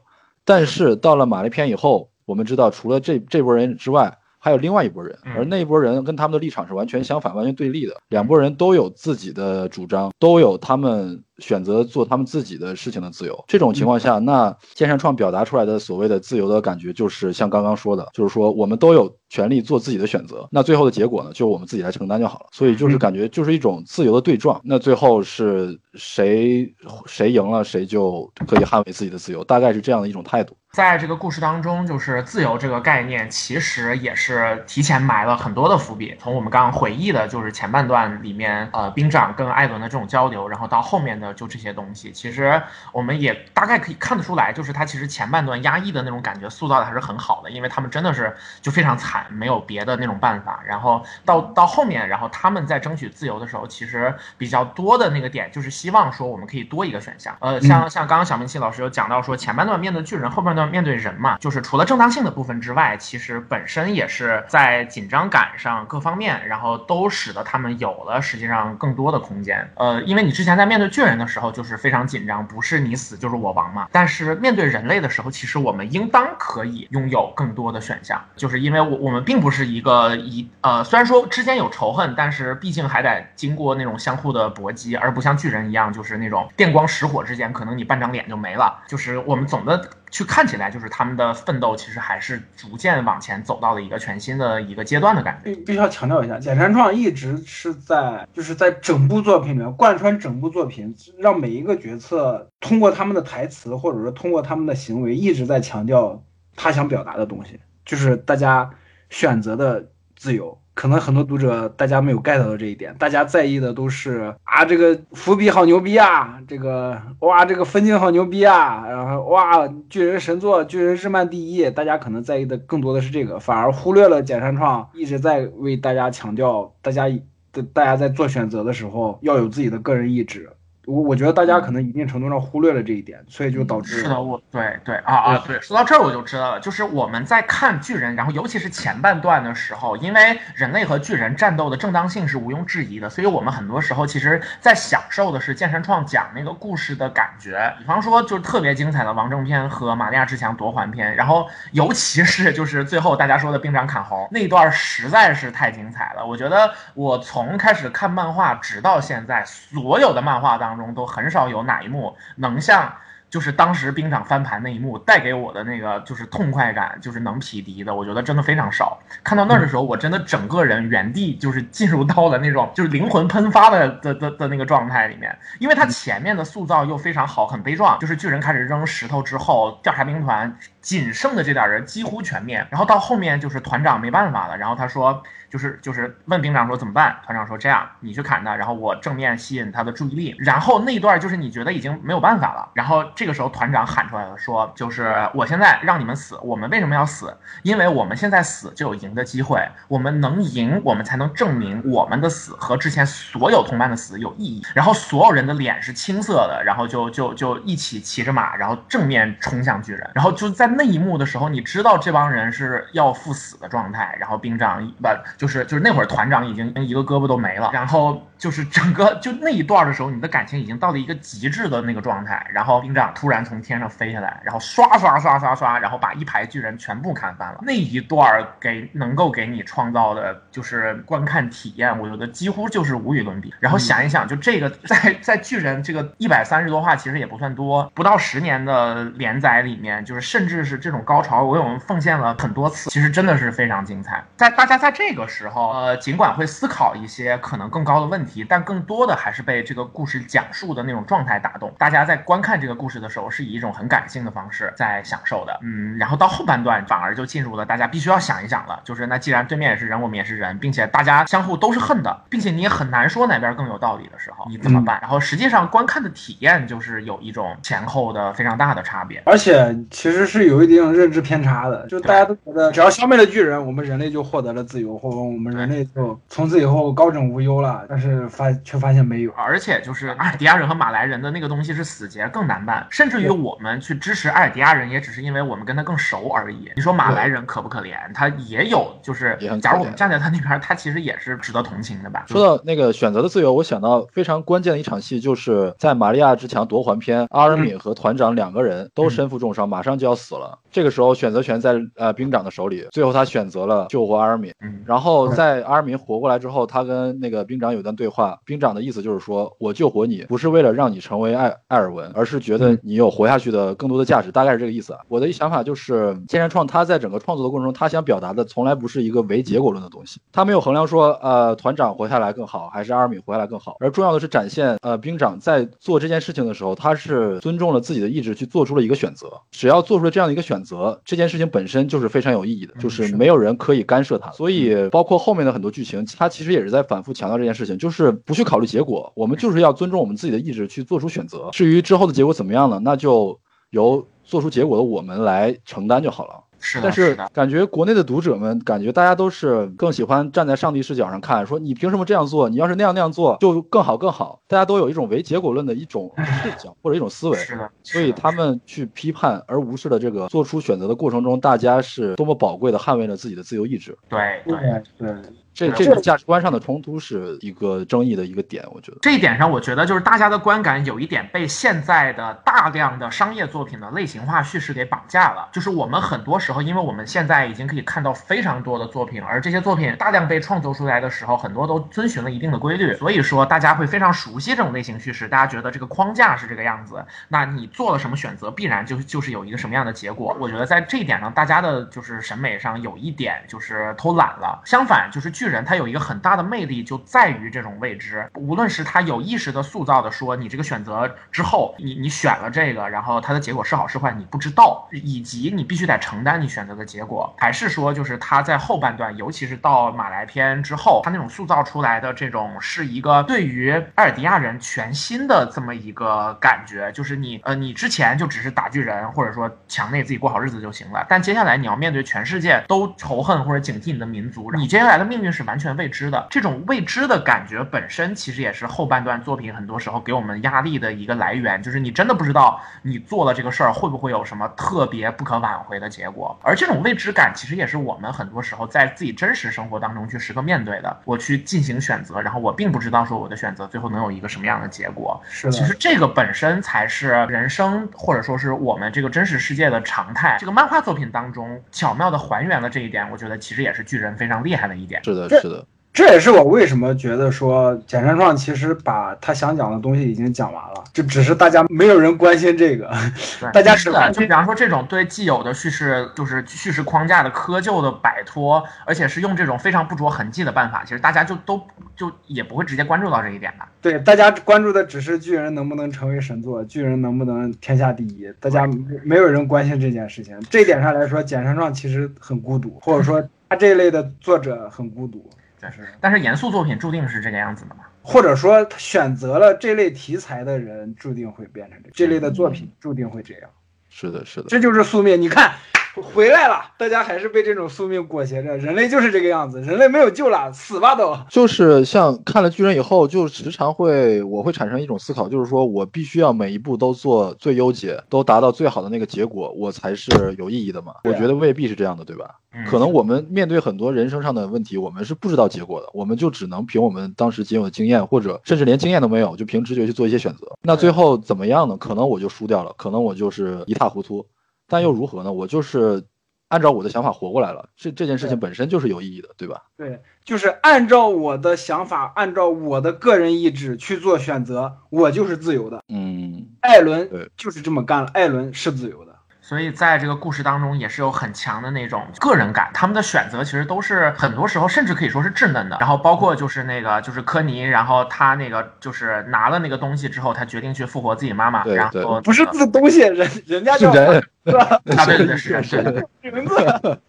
S1: 但是到了马丽篇以后，我们知道除了这这波人之外，还有另外一波人，而那一波人跟他们的立场是完全相反、完全对立的。两拨人都有自己的主张，都有他们选择做他们自己的事情的自由。这种情况下，那剑山创表达出来的所谓的自由的感觉，就是像刚刚说的，就是说我们都有权利做自己的选择。那最后的结果呢，就我们自己来承担就好了。所以就是感觉就是一种自由的对撞。那最后是谁谁赢了，谁就可以捍卫自己的自由，大概是这样的一种态度。
S3: 在这个故事当中，就是自由这个概念，其实也是提前埋了很多的伏笔。从我们刚刚回忆的，就是前半段里面，呃，兵长跟艾伦的这种交流，然后到后面的就这些东西，其实我们也大概可以看得出来，就是他其实前半段压抑的那种感觉塑造的还是很好的，因为他们真的是就非常惨，没有别的那种办法。然后到到后面，然后他们在争取自由的时候，其实比较多的那个点就是希望说我们可以多一个选项。呃，像像刚刚小明七老师有讲到说，前半段面对巨人，后半段。面对人嘛，就是除了正当性的部分之外，其实本身也是在紧张感上各方面，然后都使得他们有了实际上更多的空间。呃，因为你之前在面对巨人的时候就是非常紧张，不是你死就是我亡嘛。但是面对人类的时候，其实我们应当可以拥有更多的选项，就是因为我我们并不是一个一呃，虽然说之间有仇恨，但是毕竟还得经过那种相互的搏击，而不像巨人一样，就是那种电光石火之间，可能你半张脸就没了。就是我们总的去看起来就是他们的奋斗其实还是逐渐往前走到了一个全新的一个阶段的感觉。
S2: 必须要强调一下，简山创一直是在就是在整部作品里面贯穿整部作品，让每一个角色通过他们的台词或者说通过他们的行为，一直在强调他想表达的东西，就是大家选择的自由。可能很多读者大家没有 get 到这一点，大家在意的都是啊，这个伏笔好牛逼啊，这个哇，这个分镜好牛逼啊，然后哇，巨人神作，巨人日漫第一，大家可能在意的更多的是这个，反而忽略了简山创一直在为大家强调，大家的大家在做选择的时候要有自己的个人意志。我我觉得大家可能一定程度上忽略了这一点，所以就导致
S3: 是的，我对对啊啊对，说到这儿我就知道了，就是我们在看巨人，然后尤其是前半段的时候，因为人类和巨人战斗的正当性是毋庸置疑的，所以我们很多时候其实在享受的是剑山创讲那个故事的感觉。比方说，就是特别精彩的王正篇和玛利亚之墙夺环篇，然后尤其是就是最后大家说的兵长砍猴那段，实在是太精彩了。我觉得我从开始看漫画直到现在，所有的漫画当中。中都很少有哪一幕能像就是当时兵长翻盘那一幕带给我的那个就是痛快感，就是能匹敌的，我觉得真的非常少。看到那儿的时候，我真的整个人原地就是进入到了那种就是灵魂喷发的的的的那个状态里面，因为他前面的塑造又非常好，很悲壮，就是巨人开始扔石头之后，调查兵团仅剩的这点人几乎全灭，然后到后面就是团长没办法了，然后他说。就是就是问兵长说怎么办？团长说这样，你去砍他，然后我正面吸引他的注意力。然后那段就是你觉得已经没有办法了。然后这个时候团长喊出来了，说就是我现在让你们死，我们为什么要死？因为我们现在死就有赢的机会，我们能赢，我们才能证明我们的死和之前所有同伴的死有意义。然后所有人的脸是青色的，然后就就就一起骑着马，然后正面冲向巨人。然后就在那一幕的时候，你知道这帮人是要赴死的状态。然后兵长不。就是就是那会儿团长已经一个胳膊都没了，然后就是整个就那一段的时候，你的感情已经到了一个极致的那个状态。然后兵长突然从天上飞下来，然后刷刷刷刷刷，然后把一排巨人全部砍翻了。那一段给能够给你创造的就是观看体验，我觉得几乎就是无与伦比。然后想一想，就这个在 在巨人这个一百三十多话其实也不算多，不到十年的连载里面，就是甚至是这种高潮，我们奉献了很多次，其实真的是非常精彩。在大家在这个。时候，呃，尽管会思考一些可能更高的问题，但更多的还是被这个故事讲述的那种状态打动。大家在观看这个故事的时候，是以一种很感性的方式在享受的，嗯。然后到后半段，反而就进入了大家必须要想一想了，就是那既然对面也是人，我们也是人，并且大家相互都是恨的，并且你也很难说哪边更有道理的时候，你怎么办？然后实际上观看的体验就是有一种前后的非常大的差别，
S2: 而且其实是有一定认知偏差的，就大家都觉得只要消灭了巨人，我们人类就获得了自由或。我们人类就从此以后高枕无忧了，但是发却发现没有，
S3: 而且就是阿尔迪亚人和马来人的那个东西是死结更难办，甚至于我们去支持阿尔迪亚人，也只是因为我们跟他更熟而已。你说马来人可不可怜？他也有，就是假如我们站在他那边，他其实也是值得同情的吧。
S1: 说到那个选择的自由，我想到非常关键的一场戏，就是在玛利亚之墙夺环篇，阿尔敏和团长两个人都身负重伤，马上就要死了。这个时候选择权在呃兵长的手里，最后他选择了救活阿尔敏，然后。后在阿尔敏活过来之后，他跟那个兵长有段对话。兵长的意思就是说，我救活你不是为了让你成为艾艾尔文，而是觉得你有活下去的更多的价值，大概是这个意思。我的一想法就是，剑山创他在整个创作的过程中，他想表达的从来不是一个唯结果论的东西。他没有衡量说，呃，团长活下来更好，还是阿尔敏活下来更好。而重要的是展现，呃，兵长在做这件事情的时候，他是尊重了自己的意志去做出了一个选择。只要做出了这样的一个选择，这件事情本身就是非常有意义的，就是没有人可以干涉它。所以。包括后面的很多剧情，它其实也是在反复强调这件事情，就是不去考虑结果，我们就是要尊重我们自己的意志去做出选择。至于之后的结果怎么样呢？那就由做出结果的我们来承担就好了。
S3: 是，
S1: 但是感觉国内的读者们感觉大家都是更喜欢站在上帝视角上看，说你凭什么这样做？你要是那样那样做就更好更好。大家都有一种唯结果论的一种 视角或者一种思维，
S3: 是的。
S1: 所以他们去批判而无视的这个做出选择的过程中，大家是多么宝贵的捍卫了自己的自由意志。
S3: 对
S2: 对对。
S1: 这这个价值观上的冲突是一个争议的一个点，我觉得
S3: 这一点上，我觉得就是大家的观感有一点被现在的大量的商业作品的类型化叙事给绑架了。就是我们很多时候，因为我们现在已经可以看到非常多的作品，而这些作品大量被创作出来的时候，很多都遵循了一定的规律，所以说大家会非常熟悉这种类型叙事，大家觉得这个框架是这个样子，那你做了什么选择，必然就就是有一个什么样的结果。我觉得在这一点上，大家的就是审美上有一点就是偷懒了。相反，就是巨人他有一个很大。的魅力就在于这种未知，无论是他有意识的塑造的说你这个选择之后，你你选了这个，然后它的结果是好是坏你不知道，以及你必须得承担你选择的结果，还是说就是他在后半段，尤其是到马来篇之后，他那种塑造出来的这种是一个对于埃尔迪亚人全新的这么一个感觉，就是你呃你之前就只是打巨人，或者说墙内自己过好日子就行了，但接下来你要面对全世界都仇恨或者警惕你的民族，你接下来的命运是完全未知的。这种未知的感觉本身，其实也是后半段作品很多时候给我们压力的一个来源。就是你真的不知道你做了这个事儿会不会有什么特别不可挽回的结果。而这种未知感，其实也是我们很多时候在自己真实生活当中去时刻面对的。我去进行选择，然后我并不知道说我的选择最后能有一个什么样的结果。
S2: 是，
S3: 其实这个本身才是人生或者说是我们这个真实世界的常态。这个漫画作品当中巧妙的还原了这一点，我觉得其实也是巨人非常厉害的一点。
S1: 是的，是的。
S2: 这也是我为什么觉得说简山创其实把他想讲的东西已经讲完了，就只是大家没有人关心这个，大家
S3: 是的。就比方说这种对既有的叙事就是叙事框架的窠臼的摆脱，而且是用这种非常不着痕迹的办法，其实大家就都就也不会直接关注到这一点的。
S2: 对，大家关注的只是巨人能不能成为神作，巨人能不能天下第一，大家没有人关心这件事情。这一点上来说，简山创其实很孤独，或者说他这一类的作者很孤独。
S3: 但是，但是严肃作品注定是这个样子的嘛？
S2: 或者说，选择了这类题材的人，注定会变成这这类的作品，注定会这样。
S1: 是的，是的，
S2: 这就是宿命。你看。回来了，大家还是被这种宿命裹挟着。人类就是这个样子，人类没有救了，死吧都。
S1: 就是像看了巨人以后，就时常会，我会产生一种思考，就是说我必须要每一步都做最优解，都达到最好的那个结果，我才是有意义的嘛？我觉得未必是这样的，对吧？可能我们面对很多人生上的问题，我们是不知道结果的，我们就只能凭我们当时仅有的经验，或者甚至连经验都没有，就凭直觉去做一些选择。那最后怎么样呢？可能我就输掉了，可能我就是一塌糊涂。但又如何呢？我就是按照我的想法活过来了，这这件事情本身就是有意义的，对吧？
S2: 对，就是按照我的想法，按照我的个人意志去做选择，我就是自由的。
S1: 嗯，
S2: 艾伦就是这么干了，艾伦是自由的。
S3: 所以在这个故事当中，也是有很强的那种个人感。他们的选择其实都是很多时候甚至可以说是稚嫩的。然后包括就是那个就是科尼，然后他那个就是拿了那个东西之后，他决定去复活自己妈妈。然后
S2: 不是这东西，人人家叫
S1: 人，
S2: 是吧？
S3: 啊，对对是是名
S2: 字。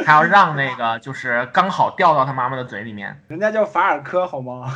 S3: 他要让那个就是刚好掉到他妈妈的嘴里面。
S2: 人家叫法尔科，好吗？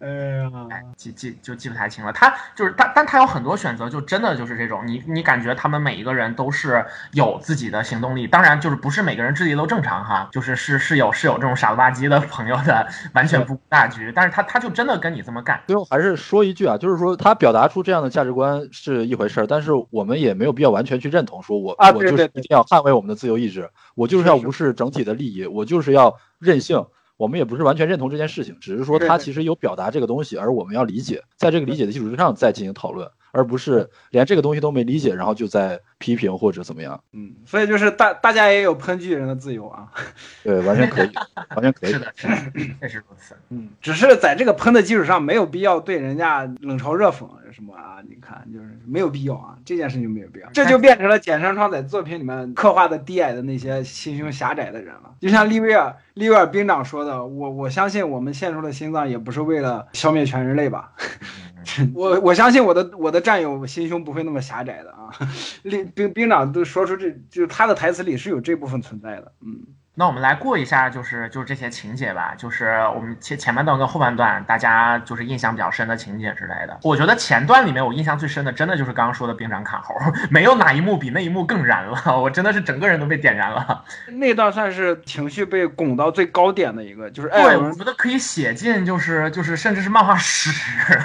S2: 哎呀，
S3: 记记就记不太清了。他就是但但他有很多选择，就真的就是这种。你你感觉他们每一个人都是有自己的行动力，当然就是不是每个人智力都正常哈，就是是是有是有这种傻了吧唧的朋友的，完全不顾大局。但是他他就真的跟你这么干。
S1: 最后还是说一句啊，就是说他表达出这样的价值观是一回事儿，但是我们也没有必要完全去认同，说我我就是一定要捍卫我们的自由意志，我就是要无视整体的利益，我就是要任性。我们也不是完全认同这件事情，只是说他其实有表达这个东西，而我们要理解，在这个理解的基础之上再进行讨论，而不是连这个东西都没理解，然后就在批评或者怎么样。
S2: 嗯，所以就是大大家也有喷巨人的自由啊。
S1: 对，完全可以，完全可以。
S3: 是的，是的，确实如此。
S2: 嗯，只是在这个喷的基础上，没有必要对人家冷嘲热讽什么啊？你看，就是没有必要啊，这件事情没有必要。这就变成了简山川在作品里面刻画的低矮的那些心胸狭窄的人了，就像利威尔。利威尔兵长说的，我我相信我们献出的心脏也不是为了消灭全人类吧？我我相信我的我的战友心胸不会那么狭窄的啊！利兵兵长都说出这就是他的台词里是有这部分存在的，嗯。
S3: 那我们来过一下，就是就是这些情节吧，就是我们前前半段跟后半段，大家就是印象比较深的情节之类的。我觉得前段里面我印象最深的，真的就是刚刚说的兵长砍猴，没有哪一幕比那一幕更燃了，我真的是整个人都被点燃了。
S2: 那段算是情绪被拱到最高点的一个，就是
S3: 对，我觉得可以写进就是就是甚至是漫画史。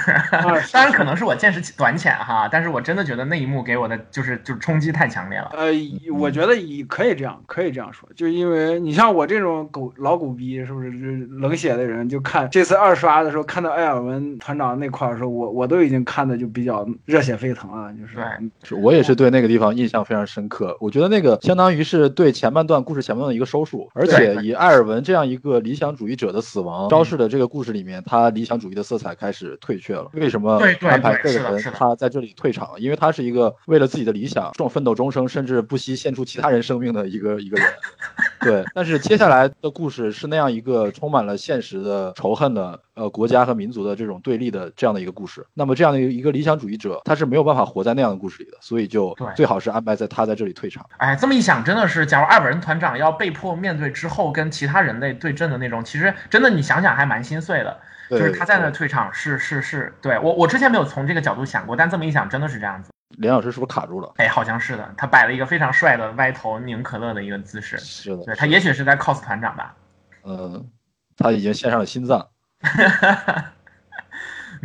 S3: 当然可能是我见识短浅哈，但是我真的觉得那一幕给我的就是就是冲击太强烈了。
S2: 呃，我觉得也可以这样，可以这样说，就因为。你像我这种狗老狗逼，是不是就冷血的人，就看这次二刷的时候，看到艾尔文团长那块儿的时候，我我都已经看的就比较热血沸腾了，就是
S1: 我也是对那个地方印象非常深刻。我觉得那个相当于是对前半段故事前半段的一个收束，而且以艾尔文这样一个理想主义者的死亡，昭示的这个故事里面，他理想主义的色彩开始退却了。为什么安排这个人他在这里退场？因为他是一个为了自己的理想，这种奋斗终生，甚至不惜献出其他人生命的一个一个人。对，但是接下来的故事是那样一个充满了现实的仇恨的呃国家和民族的这种对立的这样的一个故事。那么这样的一个理想主义者，他是没有办法活在那样的故事里的，所以就
S3: 对
S1: 最好是安排在他在这里退场。
S3: 哎，这么一想，真的是，假如艾尔文团长要被迫面对之后跟其他人类对阵的那种，其实真的你想想还蛮心碎的。
S1: 对
S3: 就是他在那
S1: 对
S3: 退场，是是是，对我我之前没有从这个角度想过，但这么一想，真的是这样子。
S1: 连老师是不是卡住了？
S3: 哎，好像是的，他摆了一个非常帅的歪头拧可乐的一个姿势。
S1: 是的，
S3: 对他也许是在 cos 团长吧。
S1: 嗯，他已经献上了心脏。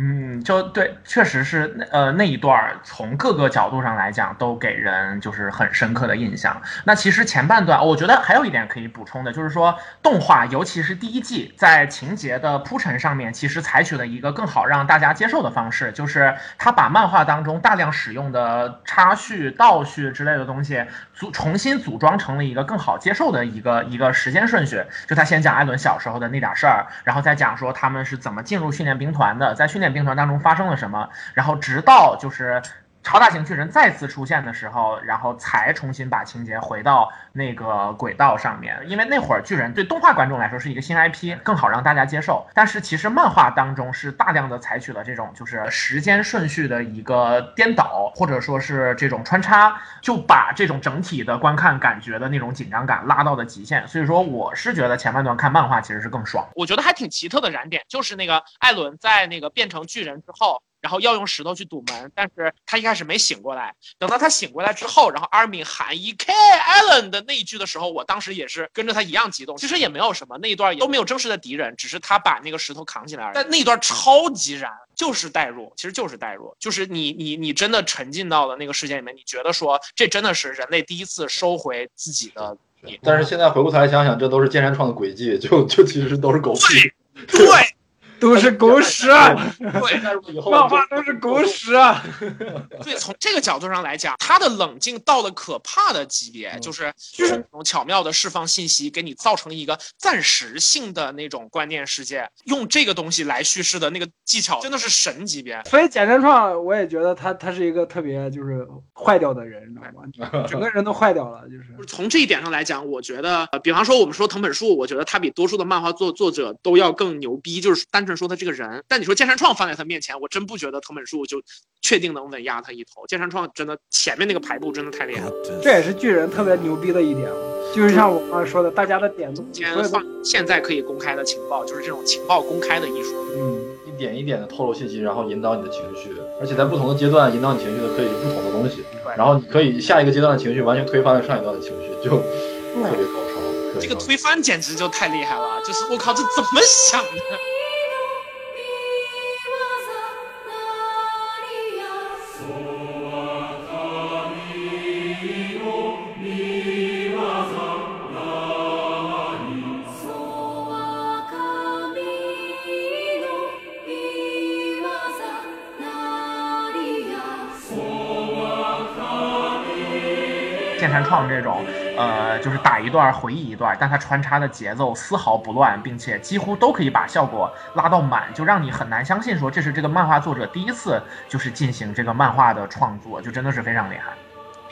S3: 嗯，就对，确实是那呃那一段从各个角度上来讲都给人就是很深刻的印象。那其实前半段，我觉得还有一点可以补充的，就是说动画，尤其是第一季，在情节的铺陈上面，其实采取了一个更好让大家接受的方式，就是他把漫画当中大量使用的插叙、倒叙之类的东西组重新组装成了一个更好接受的一个一个时间顺序。就他先讲艾伦小时候的那点事儿，然后再讲说他们是怎么进入训练兵团的，在训练兵团当中发生了什么，然后直到就是。超大型巨人再次出现的时候，然后才重新把情节回到那个轨道上面，因为那会儿巨人对动画观众来说是一个新 IP，更好让大家接受。但是其实漫画当中是大量的采取了这种就是时间顺序的一个颠倒，或者说是这种穿插，就把这种整体的观看感觉的那种紧张感拉到了极限。所以说，我是觉得前半段看漫画其实是更爽。
S5: 我觉得还挺奇特的燃点，就是那个艾伦在那个变成巨人之后，然后要用石头去堵门，但是他一开始没醒过来。等到他醒过来之后，然后阿尔敏喊 “E.K. Allen” 的那一句的时候，我当时也是跟着他一样激动。其实也没有什么，那一段也都没有正式的敌人，只是他把那个石头扛起来而已。但那一段超级燃，就是代入，其实就是代入，就是你你你真的沉浸到了那个世界里面，你觉得说这真的是人类第一次收回自己的。
S1: 但是现在回过头来想想，这都是剑山创的轨迹，就就其实都是狗屁。
S5: 对
S2: 都是狗屎啊！
S5: 对。
S1: 代入以后
S2: 漫画都是狗屎啊！
S5: 对，从这个角度上来讲，他的冷静到了可怕的级别，
S1: 嗯
S5: 就是就是那种巧妙的释放信息，给你造成一个暂时性的那种观念世界，用这个东西来叙事的那个技巧真的是神级别。
S2: 所以简山创，我也觉得他他是一个特别就是坏掉的人，你知道吗？整个人都坏掉了，就是
S5: 就是从这一点上来讲，我觉得，呃比方说我们说藤本树，我觉得他比多数的漫画作作者都要更牛逼，就是单纯说他这个人。但你说剑山创放在他面前，我真不觉得藤本树就确定能稳压他一头。剑山创真的前面那个排布真的太厉害了。
S2: 这也是巨人特别牛逼的一点，就是像我刚才说的，大家的点都
S5: 今天放现在可以公开的情报，就是这种情报公开的艺术。
S2: 嗯，
S1: 一点一点的透露信息，然后引导你的情绪，而且在不同的阶段引导你情绪的可以是不同的东西，然后你可以下一个阶段的情绪完全推翻了上一段的情绪，就特别高超。特别高超
S5: 这个推翻简直就太厉害了，就是我靠，这怎么想的？
S3: 创这种，呃，就是打一段回忆一段，但它穿插的节奏丝毫不乱，并且几乎都可以把效果拉到满，就让你很难相信说这是这个漫画作者第一次就是进行这个漫画的创作，就真的是非常厉害。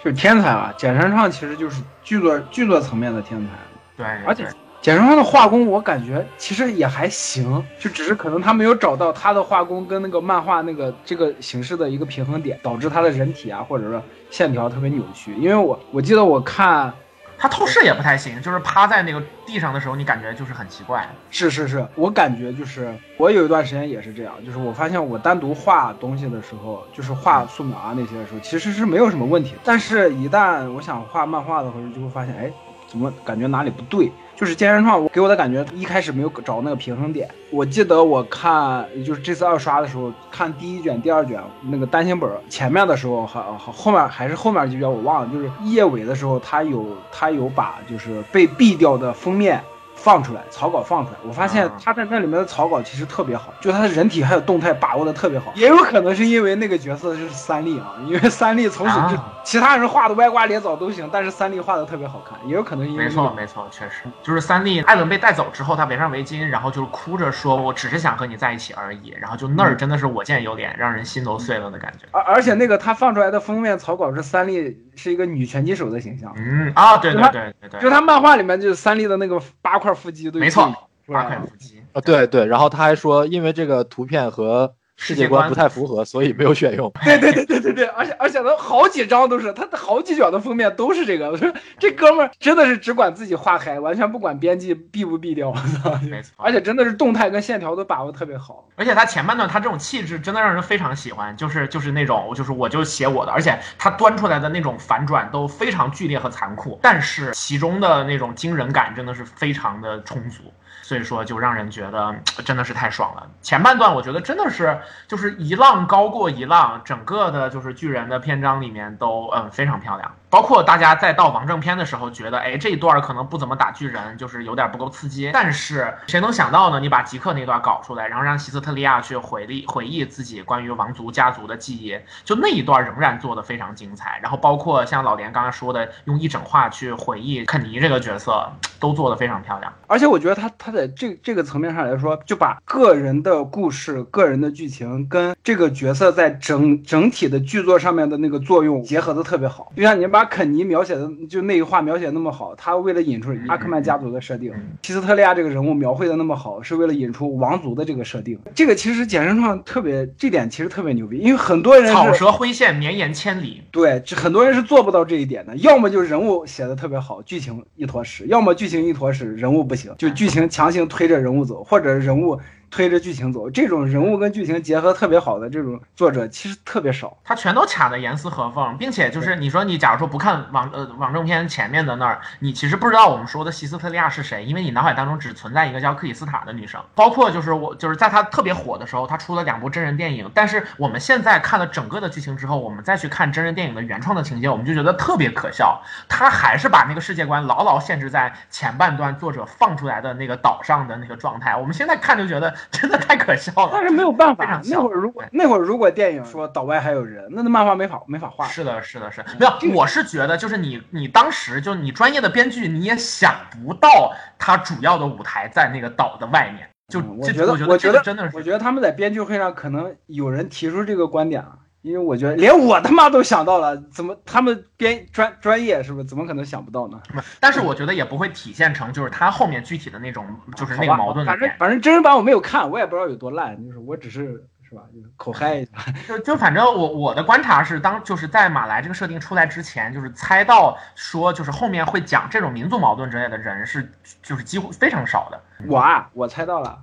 S2: 是天才啊！简山创其实就是剧作剧作层面的天才，
S3: 对，
S2: 而且
S3: 对
S2: 简山创的画工我感觉其实也还行，就只是可能他没有找到他的画工跟那个漫画那个这个形式的一个平衡点，导致他的人体啊或者说线条特别扭曲。因为我我记得我看
S3: 他透视也不太行，就是趴在那个地上的时候，你感觉就是很奇怪。
S2: 是是是，我感觉就是我有一段时间也是这样，就是我发现我单独画东西的时候，就是画素描啊那些的时候，其实是没有什么问题的。但是，一旦我想画漫画的时候，就会发现，哎，怎么感觉哪里不对？就是健身创我给我的感觉一开始没有找那个平衡点。我记得我看就是这次二刷的时候，看第一卷、第二卷那个单行本前面的时候，还好后面还是后面几卷我忘了，就是页尾的时候，他有他有把就是被毙掉的封面。放出来，草稿放出来，我发现他在那里面的草稿其实特别好，就他的人体还有动态把握的特别好，也有可能是因为那个角色就是三笠啊，因为三笠从此就其他人画的歪瓜裂枣都行，但是三笠画的特别好看，也有可能因为
S3: 没错没错，确实就是三笠艾伦被带走之后，他围上围巾，然后就是哭着说，我只是想和你在一起而已，然后就那儿真的是我见犹怜，让人心都碎了的感觉。
S2: 而而且那个他放出来的封面草稿是三笠是一个女拳击手的形象，
S3: 嗯啊对对对对对，
S2: 就他漫画里面就是三笠的那个八块。腹肌
S3: 没错，八块腹肌
S1: 啊，对对，然后他还说，因为这个图片和。世界观不太符合，所以没有选用。
S2: 对对对对对对，而且而且他好几张都是他的好几卷的封面都是这个。我说这哥们儿真的是只管自己画嗨，完全不管编辑毙不毙掉。我操，
S3: 没错。
S2: 而且真的是动态跟线条都把握特别好。
S3: 而且他前半段他这种气质真的让人非常喜欢，就是就是那种就是我就写我的，而且他端出来的那种反转都非常剧烈和残酷，但是其中的那种惊人感真的是非常的充足。所以说，就让人觉得真的是太爽了。前半段我觉得真的是就是一浪高过一浪，整个的就是巨人的篇章里面都嗯非常漂亮。包括大家在到王正篇的时候，觉得哎这一段可能不怎么打巨人，就是有点不够刺激。但是谁能想到呢？你把吉克那段搞出来，然后让希斯特利亚去回忆回忆自己关于王族家族的记忆，就那一段仍然做的非常精彩。然后包括像老连刚才说的，用一整话去回忆肯尼这个角色，都做的非常漂亮。
S2: 而且我觉得他他在这这个层面上来说，就把个人的故事、个人的剧情跟这个角色在整整体的剧作上面的那个作用结合的特别好。就像你把肯尼描写的就那一话描写那么好，他为了引出阿克曼家族的设定，希斯特利亚这个人物描绘的那么好，是为了引出王族的这个设定。这个其实简生创特别，这点其实特别牛逼，因为很多人
S3: 草蛇灰线，绵延千里。
S2: 对，很多人是做不到这一点的，要么就是人物写的特别好，剧情一坨屎；要么剧情一坨屎，人物不行，就剧情强行推着人物走，或者人物。推着剧情走，这种人物跟剧情结合特别好的这种作者其实特别少，
S3: 他全都卡的严丝合缝，并且就是你说你假如说不看网呃网正片前面的那儿，你其实不知道我们说的西斯特利亚是谁，因为你脑海当中只存在一个叫克里斯塔的女生，包括就是我就是在他特别火的时候，他出了两部真人电影，但是我们现在看了整个的剧情之后，我们再去看真人电影的原创的情节，我们就觉得特别可笑，他还是把那个世界观牢牢限制在前半段作者放出来的那个岛上的那个状态，我们现在看就觉得 真的太可。笑了，
S2: 但是没有办法。那会儿如果那会儿如果电影说岛外还有人，那那漫画没法没法画。
S3: 是的，是的，是没有。我是觉得，就是你你当时就你专业的编剧，你也想不到他主要的舞台在那个岛的外面。就
S2: 我觉得，
S3: 我
S2: 觉得
S3: 真的是，
S2: 我觉得他们在编剧会上可能有人提出这个观点了。因为我觉得连我他妈都想到了，怎么他们编专专业是不是？怎么可能想不到呢？
S3: 但是我觉得也不会体现成就是他后面具体的那种就是那个矛盾。
S2: 反正反正真人版我没有看，我也不知道有多烂，就是我只是是吧，就是口嗨一下。
S3: 就就反正我我的观察是，当就是在马来这个设定出来之前，就是猜到说就是后面会讲这种民族矛盾之类的人是就是几乎非常少的。
S2: 我啊，我猜到了。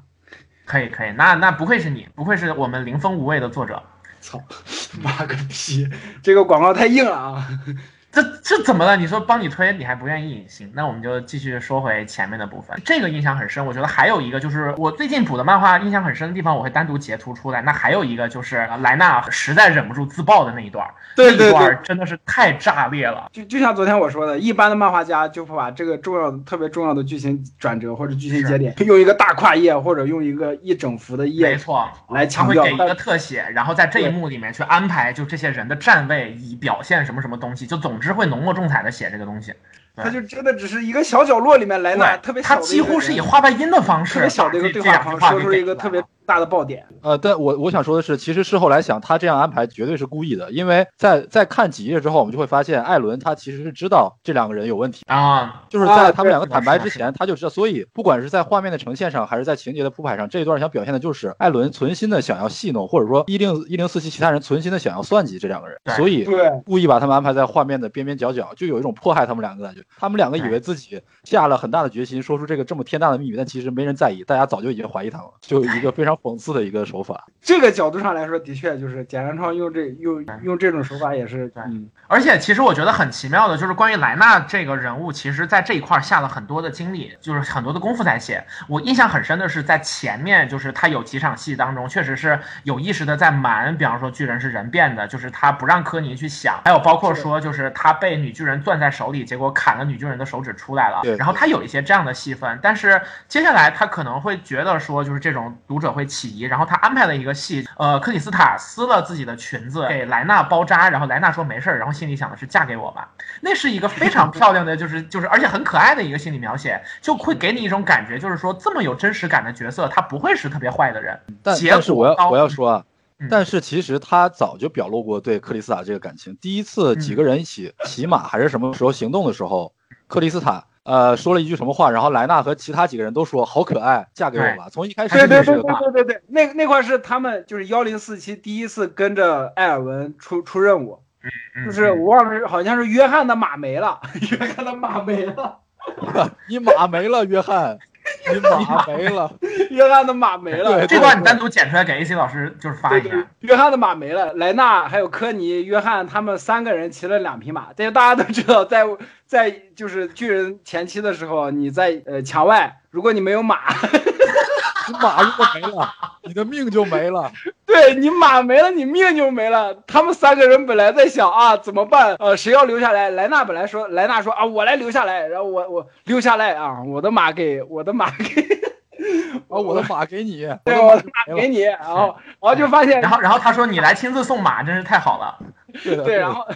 S3: 可以可以，那那不愧是你，不愧是我们灵风无畏的作者。
S2: 操，妈个逼！这个广告太硬了啊！
S3: 这这怎么了？你说帮你推，你还不愿意？行，那我们就继续说回前面的部分。这个印象很深，我觉得还有一个就是我最近补的漫画印象很深的地方，我会单独截图出来。那还有一个就是莱纳实在忍不住自爆的那一段，
S2: 那一
S3: 段真的是太炸裂了。
S2: 就就像昨天我说的，一般的漫画家就会把这个重要的、特别重要的剧情转折或者剧情节点，用一个大跨页或者用一个一整幅的页，
S3: 没错，
S2: 来强调。
S3: 会给一个特写，然后在这一幕里面去安排就这些人的站位，以表现什么什么东西。就总之会浓墨重彩的。写这个东西，
S2: 他就真的只是一个小角落里面来那，特别
S3: 他几乎是以画外音的方式，
S2: 特别小的一个对话方式，说出一个特别。大的爆点，
S1: 呃，但我我想说的是，其实事后来想，他这样安排绝对是故意的，因为在在看几页之后，我们就会发现，艾伦他其实是知道这两个人有问题。
S3: 啊，
S1: 就是在他们两个坦白之前，他就知道，所以不管是在画面的呈现上，还是在情节的铺排上，这一段想表现的就是艾伦存心的想要戏弄，或者说一零一零四七其他人存心的想要算计这两个人，所以故意把他们安排在画面的边边角角，就有一种迫害他们两个感觉。他们两个以为自己下了很大的决心，说出这个这么天大的秘密，但其实没人在意，大家早就已经怀疑他了，就一个非常。常讽刺的一个手法。
S2: 这个角度上来说，的确就是简山创用这用用这种手法也是，嗯，
S3: 而且其实我觉得很奇妙的就是关于莱纳这个人物，其实在这一块下了很多的精力，就是很多的功夫在写。我印象很深的是在前面，就是他有几场戏当中，确实是有意识的在瞒，比方说巨人是人变的，就是他不让科尼去想，还有包括说就是他被女巨人攥在手里，结果砍了女巨人的手指出来了，然后他有一些这样的戏份，但是接下来他可能会觉得说就是这种读者会起疑，然后他安排了一个戏，呃，克里斯塔撕了自己的裙子给莱纳包扎，然后莱纳说没事儿，然后心里想的是嫁给我吧，那是一个非常 漂亮的，就是就是而且很可爱的一个心理描写，就会给你一种感觉，就是说这么有真实感的角色，他不会是特别坏的人。
S1: 但但是我要我要说啊，但是其实他早就表露过对克里斯塔这个感情。第一次几个人一起骑马还是什么时候行动的时候，克里斯塔呃说了一句什么话，然后莱纳和其他几个人都说好可爱，嫁给我吧。从一开始
S2: 对对对对对对对，那那块是他们就是幺零四七第一次跟着艾尔文出出任务，就是我忘了好像是约翰的马没了，约翰的马没了，
S1: 你马没了，约翰。你马没了，
S2: 约翰的马没了。
S3: 这段你单独剪出来给 AC 老师，就是发一下。
S2: 约翰的马没了，莱纳还有科尼、约翰他们三个人骑了两匹马。这大家都知道，在在就是巨人前期的时候，你在呃墙外，如果你没有马。
S1: 你 马如果没了，你的命就没了。
S2: 对你马没了，你命就没了。他们三个人本来在想啊，怎么办？呃，谁要留下来？莱纳本来说，莱纳说啊，我来留下来。然后我我留下来啊，我的马给我的马给，
S1: 啊，我的马给你，
S2: 对，我的马给你。然后然后就发现，
S3: 然后然后他说你来亲自送马，真是太好了。
S2: 对，然后。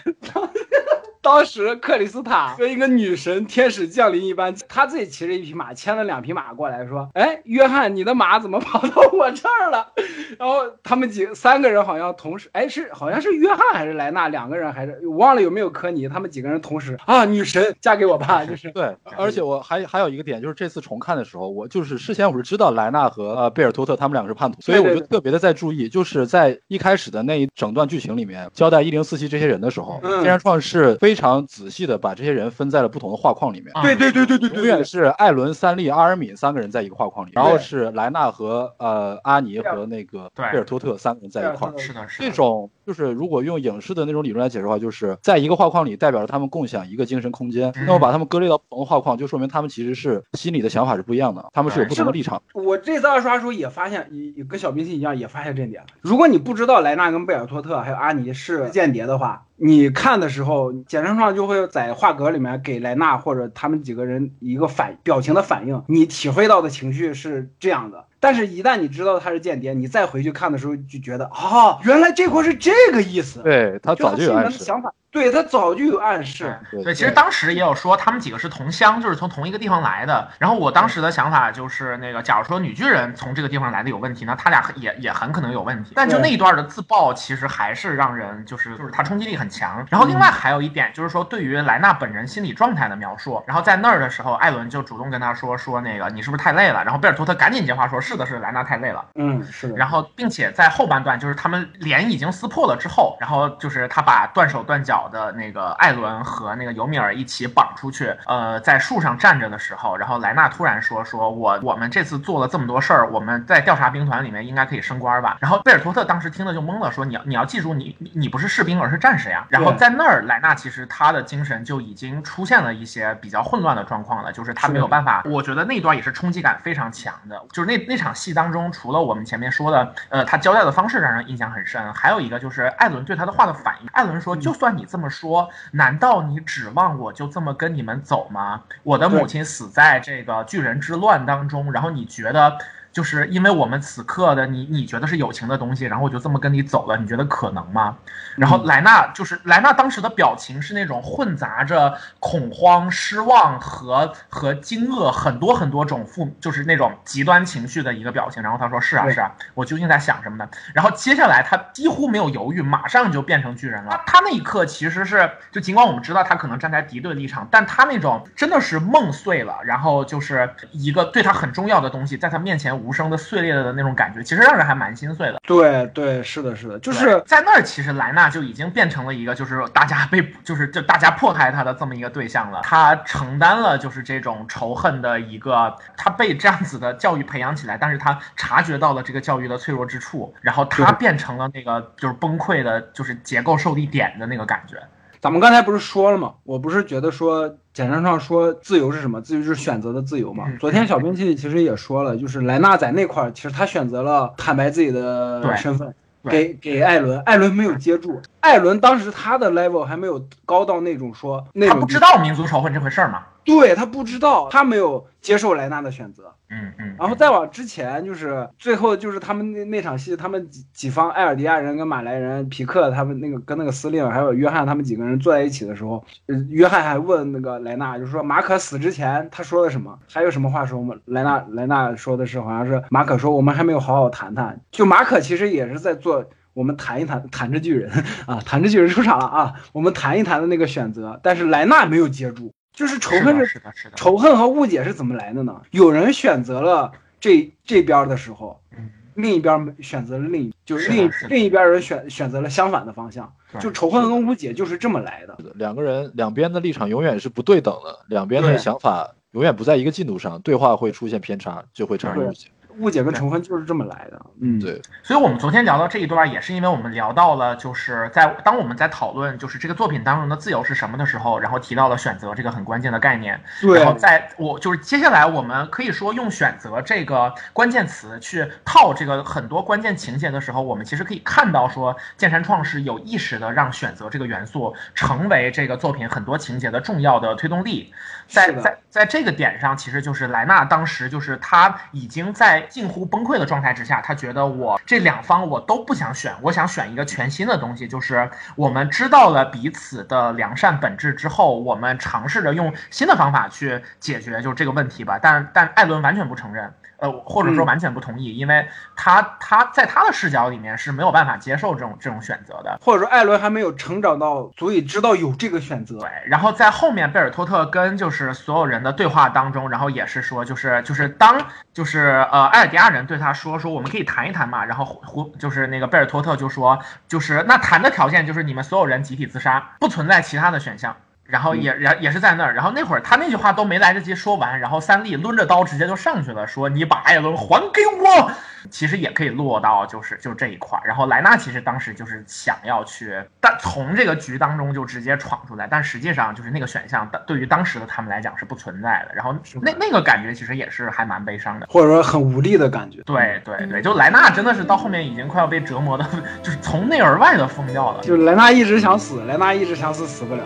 S2: 当时克里斯塔 跟一个女神天使降临一般，他自己骑着一匹马，牵了两匹马过来，说：“哎，约翰，你的马怎么跑到我这儿了？” 然后他们几三个人好像同时，哎，是好像是约翰还是莱纳两个人，还是我忘了有没有科尼？他们几个人同时啊，女神嫁给我吧，就是
S1: 对。而且我还还有一个点，就是这次重看的时候，我就是事先我是知道莱纳和呃贝尔托特他们两个是叛徒，所以我就特别的在注意，就是在一开始的那一整段剧情里面交代一零四七这些人的时候，天山创世非常仔细。的把这些人分在了不同的画框里面。
S2: 对对对对对，
S1: 永远是艾伦、三利、阿尔敏三个人在一个画框里，然后是莱纳和呃阿尼和那个贝尔托特三个人在一块儿。
S3: 是的，是
S1: 的。这种就是如果用影视的那种理论来解释的话，就是在一个画框里代表着他们共享一个精神空间。那么把他们割裂到不同的画框，就说明他们其实是心里的想法是不一样的，他们是有不同的立场。
S2: 我这次二刷时候也发现，也跟小明星一样，也发现这点。如果你不知道莱纳跟贝尔托特还有阿尼是间谍的话。你看的时候，简生创就会在画格里面给莱纳或者他们几个人一个反表情的反应，你体会到的情绪是这样的。但是，一旦你知道他是间谍，你再回去看的时候，就觉得啊，原来这块是这个意思。
S1: 对他早就有暗示。
S2: 想法。对他早就有暗示，
S3: 对，其实当时也有说他们几个是同乡，就是从同一个地方来的。然后我当时的想法就是，那个假如说女巨人从这个地方来的有问题，那他俩也也很可能有问题。但就那一段的自爆，其实还是让人就是就是他冲击力很强。然后另外还有一点就是说，对于莱纳本人心理状态的描述。然后在那儿的时候，艾伦就主动跟他说说那个你是不是太累了？然后贝尔托特赶紧接话说是的，是莱纳太累了。
S2: 嗯，是的。
S3: 然后并且在后半段，就是他们脸已经撕破了之后，然后就是他把断手断脚的那个。艾伦和那个尤米尔一起绑出去，呃，在树上站着的时候，然后莱纳突然说：“说我我们这次做了这么多事儿，我们在调查兵团里面应该可以升官吧？”然后贝尔托特当时听了就懵了，说：“你要你要记住，你你你不是士兵，而是战士呀。”然后在那儿，莱纳其实他的精神就已经出现了一些比较混乱的状况了，就是他没有办法。我觉得那段也是冲击感非常强的，就是那那场戏当中，除了我们前面说的，呃，他交代的方式让人印象很深，还有一个就是艾伦对他的话的反应。艾伦说：“就算你这么说。”难道你指望我就这么跟你们走吗？我的母亲死在这个巨人之乱当中，然后你觉得？就是因为我们此刻的你，你觉得是友情的东西，然后我就这么跟你走了，你觉得可能吗？然后莱纳就是莱纳当时的表情是那种混杂着恐慌、失望和和惊愕很多很多种负，就是那种极端情绪的一个表情。然后他说：“是啊，是啊，我究竟在想什么呢？”然后接下来他几乎没有犹豫，马上就变成巨人了。他那一刻其实是就尽管我们知道他可能站在敌对立场，但他那种真的是梦碎了，然后就是一个对他很重要的东西在他面前无。无声的碎裂的那种感觉，其实让人还蛮心碎的。
S2: 对对，是的，是的，就是
S3: 在那儿，其实莱纳就已经变成了一个就是大家被就是就大家迫害他的这么一个对象了。他承担了就是这种仇恨的一个，他被这样子的教育培养起来，但是他察觉到了这个教育的脆弱之处，然后他变成了那个就是崩溃的，就是结构受力点的那个感觉。
S2: 咱们刚才不是说了吗？我不是觉得说简单上说自由是什么？自由就是选择的自由嘛。
S3: 嗯
S2: 昨天小兵器其实也说了，就是莱纳在那块儿，其实他选择了坦白自己的身份，给给艾伦，艾伦没有接住，艾伦当时他的 level 还没有高到那种说那种
S3: 他不知道民族仇恨这回事儿嘛？
S2: 对他不知道，他没有接受莱纳的选择。
S3: 嗯嗯。
S2: 然后再往之前，就是最后就是他们那那场戏，他们几几方埃尔迪亚人跟马来人、皮克他们那个跟那个司令还有约翰他们几个人坐在一起的时候，呃约翰还问那个莱纳，就是说马可死之前他说了什么，还有什么话说吗？莱纳莱纳说的是好像是马可说我们还没有好好谈谈，就马可其实也是在做。我们谈一谈谈着巨人 啊，谈着巨人出场了啊！我们谈一谈的那个选择，但是莱纳没有接住，就是仇恨
S3: 是，
S2: 是
S3: 是的，是的。
S2: 仇恨和误解是怎么来的呢？有人选择了这这边的时候，
S3: 嗯
S2: 另一边选择了另一，就是另另一边人选选择了相反的方向，就仇恨跟误解就是这么来的。
S1: 两个人两边的立场永远是不对等的，两边的想法永远不在一个进度上，对话会出现偏差，就会产生误解。
S2: 误解跟仇恨就是这么来的。嗯，
S1: 对，
S3: 所以，我们昨天聊到这一段，也是因为我们聊到了，就是在当我们在讨论就是这个作品当中的自由是什么的时候，然后提到了选择这个很关键的概念。
S2: 对
S3: 然后在我就是接下来我们可以说用选择这个关键词去套这个很多关键情节的时候，我们其实可以看到说，剑山创是有意识的让选择这个元素成为这个作品很多情节的重要的推动力。在在在这个点上，其实就是莱纳当时就是他已经在近乎崩溃的状态之下，他觉得我这两方我都不想选，我想选一个全新的东西，就是我们知道了彼此的良善本质之后，我们尝试着用新的方法去解决就这个问题吧。但但艾伦完全不承认。呃，或者说
S2: 嗯
S3: 完全不同意，因为他他在他的视角里面是没有办法接受这种这种选择的。
S2: 或者说艾伦还没有成长到足以知道有这个选择
S3: 对。，然后在后面贝尔托特跟就是所有人的对话当中，然后也是说，就是就是当就是呃艾尔迪亚人对他说说我们可以谈一谈嘛，然后胡胡就是那个贝尔托特就说，就是那谈的条件就是你们所有人集体自杀，不存在其他的选项。然后也也也是在那儿，然后那会儿他那句话都没来得及说完，然后三笠抡着刀直接就上去了，说你把艾伦还给我。其实也可以落到就是就这一块儿，然后莱纳其实当时就是想要去，但从这个局当中就直接闯出来，但实际上就是那个选项对于当时的他们来讲是不存在的，然后那那个感觉其实也是还蛮悲伤的。
S2: 或者说很无力的感觉，
S3: 对对对，就莱纳真的是到后面已经快要被折磨的，就是从内而外的疯掉了。
S2: 就莱纳一直想死，莱纳一直想死，死不了。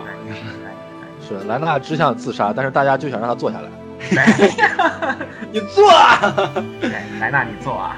S1: 是莱纳只想自杀，但是大家就想让他坐下来。
S2: 你坐啊！
S3: 莱纳你坐啊。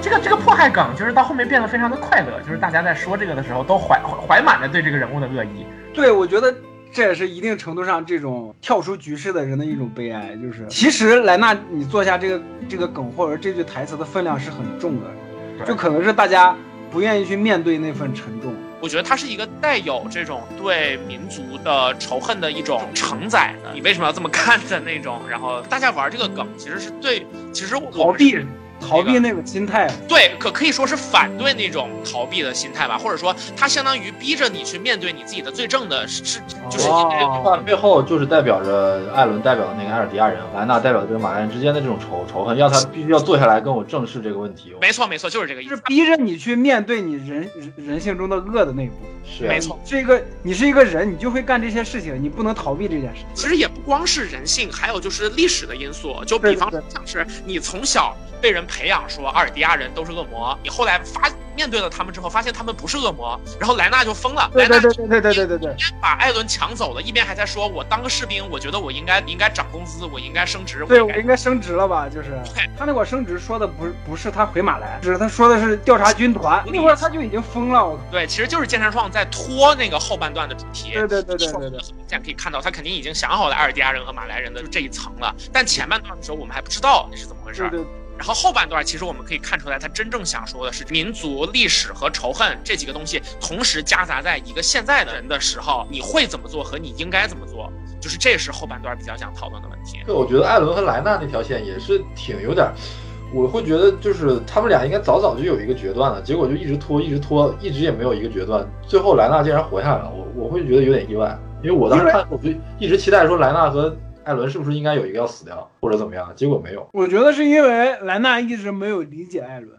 S3: 这个这个迫害梗，就是到后面变得非常的快乐，就是大家在说这个的时候，都怀怀满着对这个人物的恶意。
S2: 对，我觉得这也是一定程度上这种跳出局势的人的一种悲哀。就是其实莱纳，你做下这个这个梗或者这句台词的分量是很重的，就可能是大家不愿意去面对那份沉重。
S5: 我觉得它是一个带有这种对民族的仇恨的一种承载的，你为什么要这么干的那种。然后大家玩这个梗，其实是对，其实我
S2: 逃避逃避那个心态，
S5: 对，可可以说是反对那种逃避的心态吧，或者说它相当于逼着你去面对你自己的罪证的，是是就是因为
S2: 哦
S1: 那背后就是代表着艾伦代表的那个埃尔迪亚人，莱纳代表的这个马来人之间的这种仇仇恨，要他必须要坐下来跟我正视这个问题。
S5: 没错没错，就是这个意思。
S2: 是逼着你去面对你人人人性中的恶的那一部分。
S1: 是啊
S5: 没错，
S2: 你是一个你是一个人，你就会干这些事情，你不能逃避这件事情。
S5: 其实也不光是人性，还有就是历史的因素。就比方说，像是你从小被人培养说阿尔迪亚人都是恶魔。你后来发面对了他们之后发现他们不是恶魔然后莱纳就疯了。
S2: 对对对对对对对对
S5: 把艾伦抢走了一边还在说我当个士兵我觉得我应该应该涨工资我应该升职
S2: 对我应该升职了吧就是他那会儿升职说的不不是他回马来只是他说的是调查军团那会儿他就已经疯了
S5: 对其实就是健身创在拖那个后半段的主题
S2: 对对对对对对。
S5: 很明显可以看到他肯定已经想好了阿尔迪亚人和马来人的这一层了。但前半段的时候我们还不知道那是怎么回事
S3: 然后后半段其实我们可以看出来，他真正想说的是民族历史和仇恨这几个东西同时夹杂在一个现在的人的时候，你会怎么做和你应该怎么做，就是这是后半段比较想讨论的问题。
S1: 对，我觉得艾伦和莱纳那条线也是挺有点，我会觉得就是他们俩应该早早就有一个决断了，结果就一直拖，一直拖，一直也没有一个决断，最后莱纳竟然活下来了，我我会觉得有点意外，因为我当时看我就一直期待说莱纳和艾伦是不是应该有一个要死掉或者怎么样，结果没有。
S2: 我觉得是因为莱纳一直没有理解艾伦，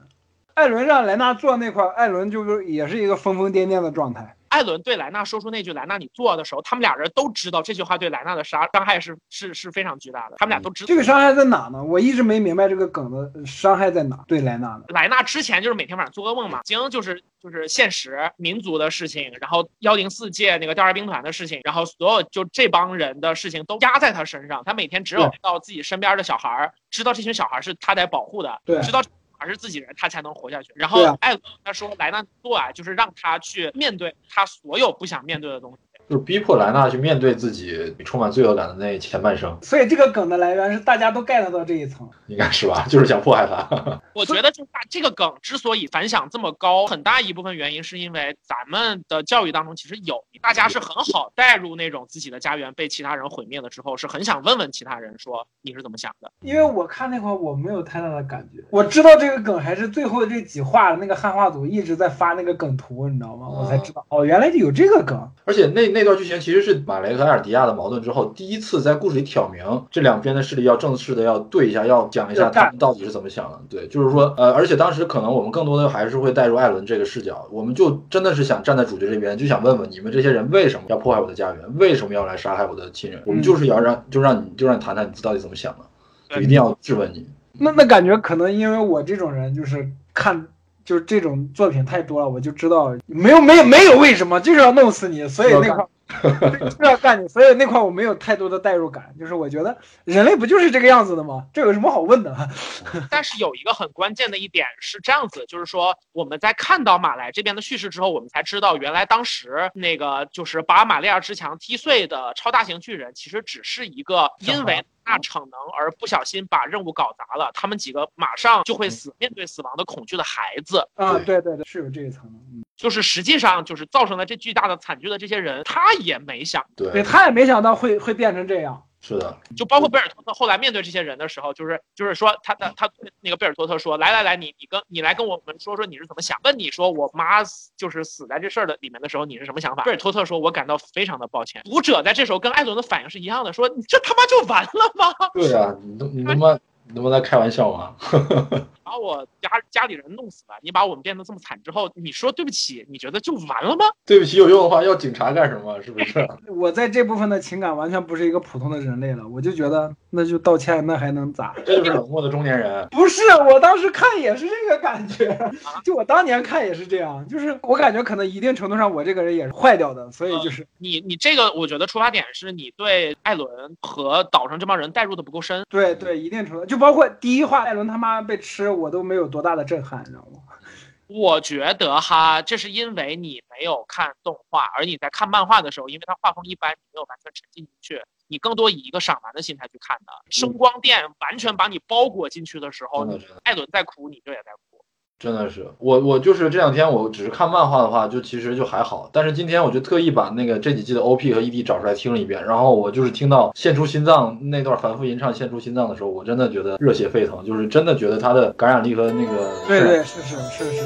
S2: 艾伦让莱纳坐那块，艾伦就是也是一个疯疯癫癫的状态。
S3: 艾伦对莱纳说出那句“莱纳，你做”的时候，他们俩人都知道这句话对莱纳的杀伤害是是是非常巨大的。他们俩都知道
S2: 这个伤害在哪呢？我一直没明白这个梗的伤害在哪。对莱纳呢，
S3: 莱纳之前就是每天晚上做噩梦嘛，已经就是就是现实民族的事情，然后幺零四届那个调查兵团的事情，然后所有就这帮人的事情都压在他身上。他每天只有到自己身边的小孩知道这群小孩是他在保护的，
S2: 对
S3: 知道。而是自己人，他才能活下去。然后艾伦他说：“莱纳多啊，就是让他去面对他所有不想面对的东西。”
S1: 就是逼迫莱纳去面对自己充满罪恶感的那前半生，
S2: 所以这个梗的来源是大家都 get 到这一层，
S1: 应该是吧？就是想迫害他。
S3: 我觉得就是这个梗之所以反响这么高，很大一部分原因是因为咱们的教育当中其实有，大家是很好带入那种自己的家园被其他人毁灭了之后，是很想问问其他人说你是怎么想的。
S2: 因为我看那块我没有太大的感觉，我知道这个梗还是最后这几话那个汉化组一直在发那个梗图，你知道吗？我才知道哦，原来有这个梗，
S1: 而且那那段剧情其实是马雷和埃尔迪亚的矛盾之后，第一次在故事里挑明这两边的势力要正式的要对一下，要讲一下他们到底是怎么想的。对，就是说，呃，而且当时可能我们更多的还是会带入艾伦这个视角，我们就真的是想站在主角这边，就想问问你们这些人为什么要破坏我的家园，为什么要来杀害我的亲人？我们就是要让，就让你就让你谈谈你到底怎么想的，就一定要质问你。
S2: 那那感觉可能因为我这种人就是看。就是这种作品太多了，我就知道没有没有没有为什么，就是要弄死你，所以那块 就是要干你，所以那块我没有太多的代入感。就是我觉得人类不就是这个样子的吗？这有什么好问的？
S3: 但是有一个很关键的一点是这样子，就是说我们在看到马来这边的叙事之后，我们才知道原来当时那个就是把马利亚之墙踢碎的超大型巨人，其实只是一个因为。大逞能而不小心把任务搞砸了，他们几个马上就会死，面对死亡的恐惧的孩子
S2: 啊，对对对，是有这一层，嗯，
S3: 就是实际上就是造成了这巨大的惨剧的这些人，他也没想，
S1: 对，
S2: 他也没想到会会变成这样。
S1: 是的，
S3: 就包括贝尔托特后来面对这些人的时候，就是就是说他的他那个贝尔托特说，来来来，你你跟你来跟我们说说你是怎么想？问你说我妈就是死在这事儿的里面的时候，你是什么想法？贝尔托特说，我感到非常的抱歉。读者在这时候跟艾伦的反应是一样的，说你这他妈就完了吗？
S1: 对啊，你都你他妈。你不能开玩笑吗？
S3: 把我家家里人弄死了，你把我们变得这么惨之后，你说对不起，你觉得就完了吗？
S1: 对不起有用的话，要警察干什么？是不是？
S2: 我在这部分的情感完全不是一个普通的人类了，我就觉得那就道歉，那还能咋？
S1: 这就是冷漠的中年人。
S2: 不是，我当时看也是这个感觉，就我当年看也是这样，就是我感觉可能一定程度上我这个人也是坏掉的，所以就是
S3: 你你这个，我觉得出发点是你对艾伦和岛上这帮人代入的不够深。
S2: 对对，一定程度就。就包括第一话艾伦他妈被吃，我都没有多大的震撼，你知道吗？
S3: 我觉得哈，这是因为你没有看动画，而你在看漫画的时候，因为它画风一般，你没有完全沉浸进去，你更多以一个赏玩的心态去看的。声光电完全把你包裹进去的时候，艾伦在哭，你就也在哭。
S1: 真的是我，我就是这两天，我只是看漫画的话，就其实就还好。但是今天我就特意把那个这几季的 O P 和 E D 找出来听了一遍，然后我就是听到献出心脏那段反复吟唱献出心脏的时候，我真的觉得热血沸腾，就是真的觉得他的感染力和那个
S2: 对对是是是是是。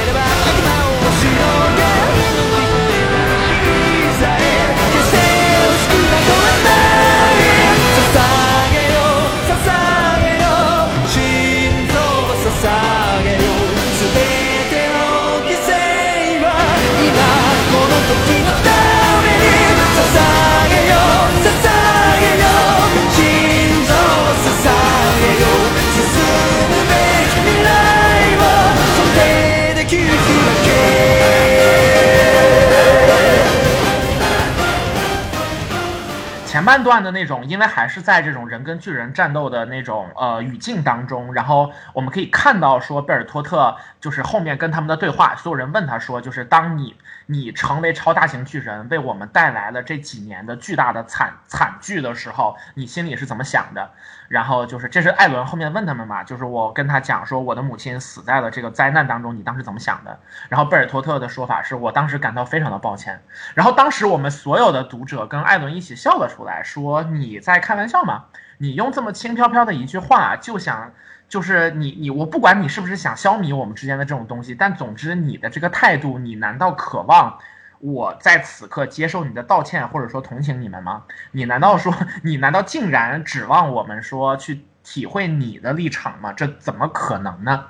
S3: 前半段的那种，因为还是在这种人跟巨人战斗的那种呃语境当中，然后我们可以看到说贝尔托特就是后面跟他们的对话，所有人问他说，就是当你你成为超大型巨人，为我们带来了这几年的巨大的惨惨剧的时候，你心里是怎么想的？然后就是这是艾伦后面问他们嘛，就是我跟他讲说我的母亲死在了这个灾难当中，你当时怎么想的？然后贝尔托特的说法是我当时感到非常的抱歉。然后当时我们所有的读者跟艾伦一起笑了出来，说你在开玩笑吗？你用这么轻飘飘的一句话就想，就是你你我不管你是不是想消弭我们之间的这种东西，但总之你的这个态度，你难道渴望我在此刻接受你的道歉，或者说同情你们吗？你难道说你难道竟然指望我们说去体会你的立场吗？这怎么可能呢？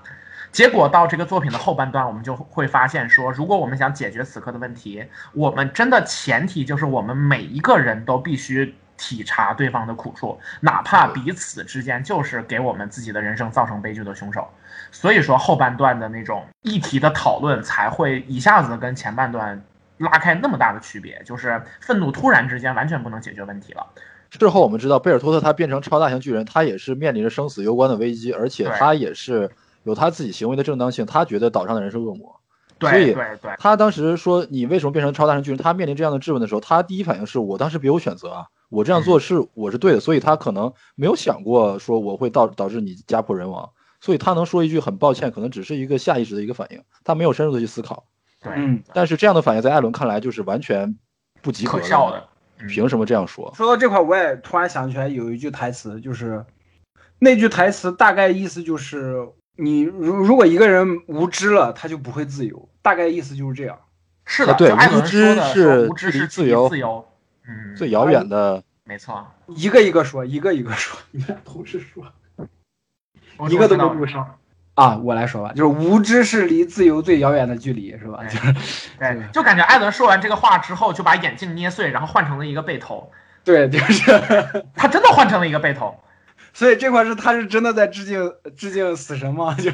S3: 结果到这个作品的后半段，我们就会发现说，如果我们想解决此刻的问题，我们真的前提就是我们每一个人都必须体察对方的苦处，哪怕彼此之间就是给我们自己的人生造成悲剧的凶手。所以说后半段的那种议题的讨论才会一下子跟前半段拉开那么大的区别，就是愤怒突然之间完全不能解决问题了。
S1: 事后我们知道，贝尔托特他变成超大型巨人，他也是面临着生死攸关的危机，而且他也是有他自己行为的正当性，他觉得岛上的人是恶魔。所以
S3: 对对对，
S1: 他当时说你为什么变成超大型巨人？他面临这样的质问的时候，他第一反应是我当时别无选择啊，我这样做是我是对的，所以他可能没有想过说我会导导致你家破人亡，所以他能说一句很抱歉，可能只是一个下意识的一个反应，他没有深入的去思考。
S3: 对，
S2: 嗯，
S1: 但是这样的反应在艾伦看来就是完全不及格
S3: 可笑的。嗯
S1: 凭什么这样说？
S2: 说到这块，我也突然想起来有一句台词，就是那句台词大概意思就是，你如如果一个人无知了，他就不会自由，大概意思就是这样。
S3: 是的，
S1: 啊对无知是
S3: 无知是
S1: 自由
S3: 自由，嗯，
S1: 最遥远的，
S3: 没错，
S2: 一个一个说，一个一个说，你们同时说一个都没
S3: 我知道
S2: 录上啊！我来说吧，就是无知是离自由最遥远的距离，是吧？就是
S3: 对，就感觉艾伦说完这个话之后，就把眼镜捏碎，然后换成了一个背头，
S2: 对，就是，
S3: 他真的换成了一个背头。
S2: 所以这块是他是真的在致敬致敬死神吗？就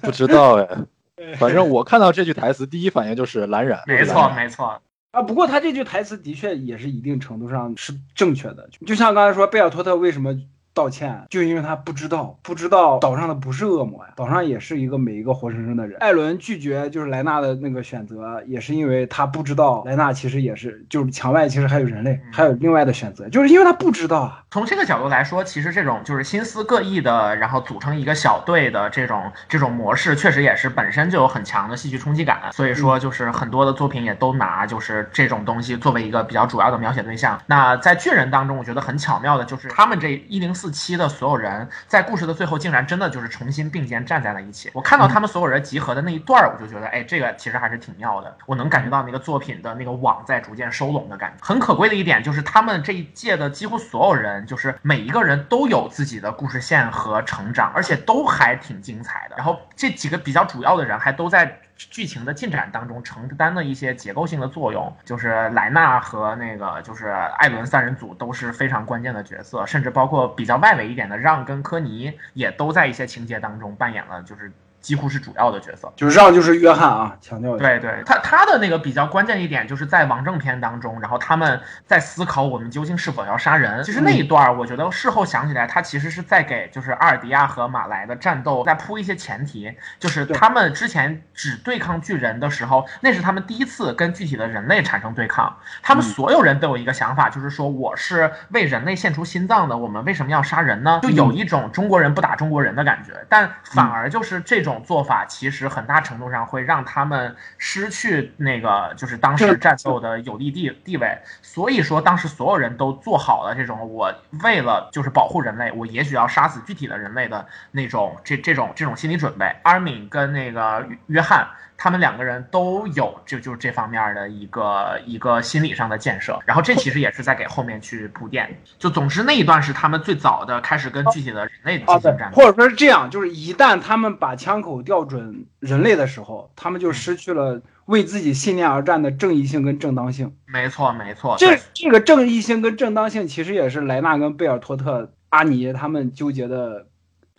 S1: 不知道哎。反正我看到这句台词，第一反应就是蓝染。
S3: 没错，没错，
S2: 啊，不过他这句台词的确也是一定程度上是正确的，就像刚才说贝尔托特为什么道歉，就因为他不知道，不知道岛上的不是恶魔呀，岛上也是一个每一个活生生的人。艾伦拒绝就是莱纳的那个选择，也是因为他不知道莱纳其实也是，就是墙外其实还有人类，还有另外的选择，就是因为他不知道啊。
S3: 从这个角度来说，其实这种就是心思各异的，然后组成一个小队的这种这种模式，确实也是本身就有很强的戏剧冲击感。所以说，就是很多的作品也都拿就是这种东西作为一个比较主要的描写对象。那在巨人当中，我觉得很巧妙的就是他们这一零四四期的所有人在故事的最后，竟然真的就是重新并肩站在了一起。我看到他们所有人集合的那一段儿，我就觉得，哎，这个其实还是挺妙的。我能感觉到那个作品的那个网在逐渐收拢的感觉。很可贵的一点就是他们这一届的几乎所有人，就是每一个人都有自己的故事线和成长，而且都还挺精彩的。然后这几个比较主要的人还都在。剧情的进展当中承担的一些结构性的作用，就是莱纳和那个就是艾伦三人组都是非常关键的角色，甚至包括比较外围一点的让跟科尼也都在一些情节当中扮演了就是几乎是主要的角色。
S2: 就是让就是约翰啊，强调一下。
S3: 对对，他他的那个比较关键一点就是在王正篇当中，然后他们在思考我们究竟是否要杀人。其实那一段儿，我觉得事后想起来，他其实是在给就是阿尔迪亚和马来的战斗在铺一些前提，就是他们之前只对抗巨人的时候，那是他们第一次跟具体的人类产生对抗。他们
S2: 嗯
S3: 所有人都有一个想法，就是说我是为人类献出心脏的，我们为什么要杀人呢？就有一种中国人不打中国人的感觉，但反而就是这种做法，其实很大程度上会让他们失去那个就是当时战斗的有利地地位。所以说，当时所有人都做好了这种我为了就是保护人类，我也许要杀死具体的人类的那种这这种这种心理准备。阿尔敏跟那个约约翰。他们两个人都有就就这方面的一个一个心理上的建设，然后这其实也是在给后面去铺垫。就总之那一段是他们最早的开始跟具体的人类进行战，斗。
S2: 或者说是这样，就是一旦他们把枪口调准人类的时候，他们就失去了为自己信念而战的正义性跟正当性。
S3: 没错没错，
S2: 这这个正义性跟正当性，其实也是莱纳跟贝尔托特、阿尼他们纠结的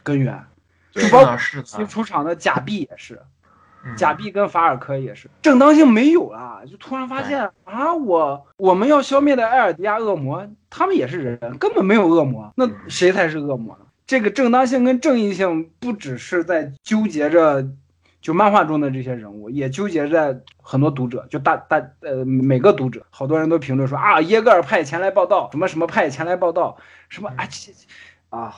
S2: 根源。就包括
S3: 是的是的，
S2: 新出场的假币也是，
S3: 嗯
S2: 贾碧跟法尔科也是。正当性没有了，就突然发现啊，我我们要消灭的埃尔迪亚恶魔，他们也是人，根本没有恶魔，那谁才是恶魔呢？这个正当性跟正义性不只是在纠结着，就漫画中的这些人物，也纠结着很多读者，就大大呃每个读者，好多人都评论说啊，耶格尔派前来报道，什么什么派前来报道，什么啊这啊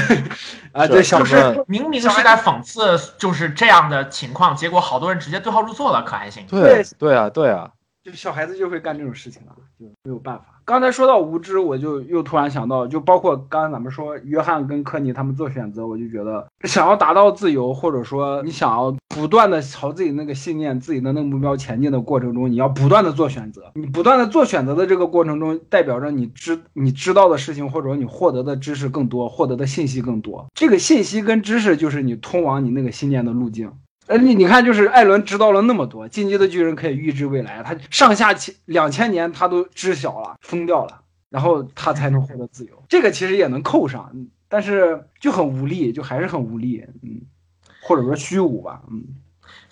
S2: 啊对小
S1: 什么
S3: 明明是在讽刺就是这样的情况，结果好多人直接对号入座了，可还行？
S1: 对对啊对啊，
S2: 就小孩子就会干这种事情啊，就没有办法。刚才说到无知，我就又突然想到，就包括刚才咱们说约翰跟科尼他们做选择，我就觉得想要达到自由，或者说你想要不断的朝自己那个信念、自己的那个目标前进的过程中，你要不断的做选择。你不断的做选择的这个过程中，代表着你知你知道的事情，或者说你获得的知识更多，获得的信息更多。这个信息跟知识就是你通往你那个信念的路径。呃，你你看，就是艾伦知道了那么多，进击的巨人可以预知未来，他上下千两千年他都知晓了，疯掉了，然后他才能获得自由。这个其实也能扣上，但是就很无力，就还是很无力，嗯，或者说虚无吧，嗯。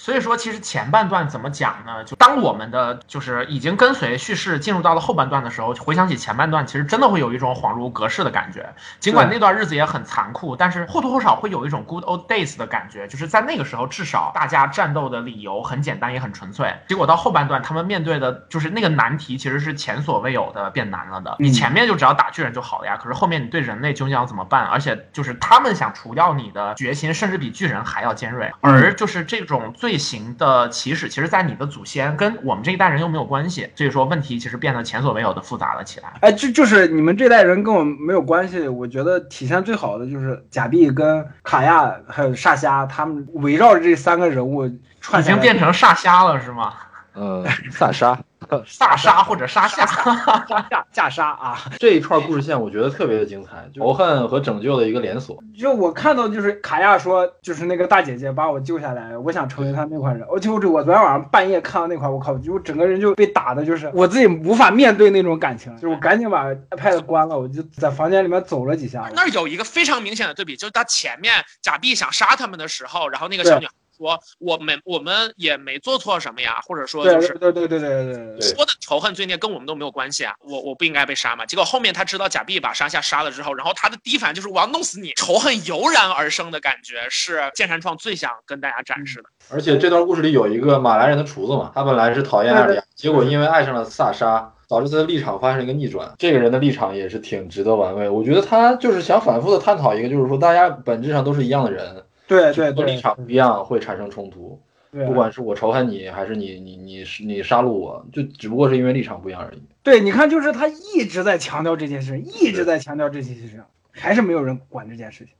S3: 所以说，其实前半段怎么讲呢？就当我们的就是已经跟随叙事进入到了后半段的时候，回想起前半段，其实真的会有一种恍如隔世的感觉。尽管那段日子也很残酷，但是或多或少会有一种 good old days 的感觉。就是在那个时候，至少大家战斗的理由很简单，也很纯粹。结果到后半段，他们面对的就是那个难题，其实是前所未有的变难了的。你前面就只要打巨人就好了呀，可是后面你对人类究竟要怎么办？而且就是他们想除掉你的决心，甚至比巨人还要尖锐。而就是这种罪行的起始，其实在你的祖先跟我们这一代人又没有关系，所以说问题其实变得前所未有的复杂了起来。
S2: 哎，就就是你们这代人跟我没有关系，我觉得体现最好的就是贾碧跟卡亚还有沙虾，他们围绕着这三个人物串
S3: 已经变成沙虾了是吗？
S1: 呃，萨莎
S3: 萨沙或者沙夏，
S2: 沙夏夏沙啊！
S1: 这一串故事线，我觉得特别的精彩，仇恨和拯救的一个连锁。
S2: 就我看到就是卡亚说，就是那个大姐姐把我救下来，我想成为她那块人。我就我昨天晚上半夜看到那块，我靠，就整个人就被打的，就是我自己无法面对那种感情，就是我赶紧把 iPad 关了，我就在房间里面走了几下。
S5: 那儿有一个非常明显的对比，就是他前面假币想杀他们的时候，然后那个小女孩说：“我们我们也没做错什么呀，或者说就是
S2: 对对对对对对对，
S5: 说的仇恨罪孽跟我们都没有关系啊，我我不应该被杀嘛。结果后面他知道贾碧把沙夏杀了之后，然后他的第一反应就是我要弄死你，仇恨油然而生的感觉是剑山创最想跟大家展示的。
S1: 而且这段故事里有一个马来人的厨子嘛，他本来是讨厌艾尔亚，结果因为爱上了萨沙，导致他的立场发生了一个逆转。这个人的立场也是挺值得玩味。我觉得他就是想反复的探讨一个，就是说大家本质上都是一样的人，
S2: 对对对，
S1: 立场不一样会产生冲突。
S2: 对
S1: 不管是我仇恨你，还是你你你你杀戮我，就只不过是因为立场不一样而已。
S2: 对，你看，就是他一直在强调这件事，一直在强调这件事情，还是没有人管这件事情。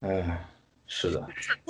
S1: 哎，是的，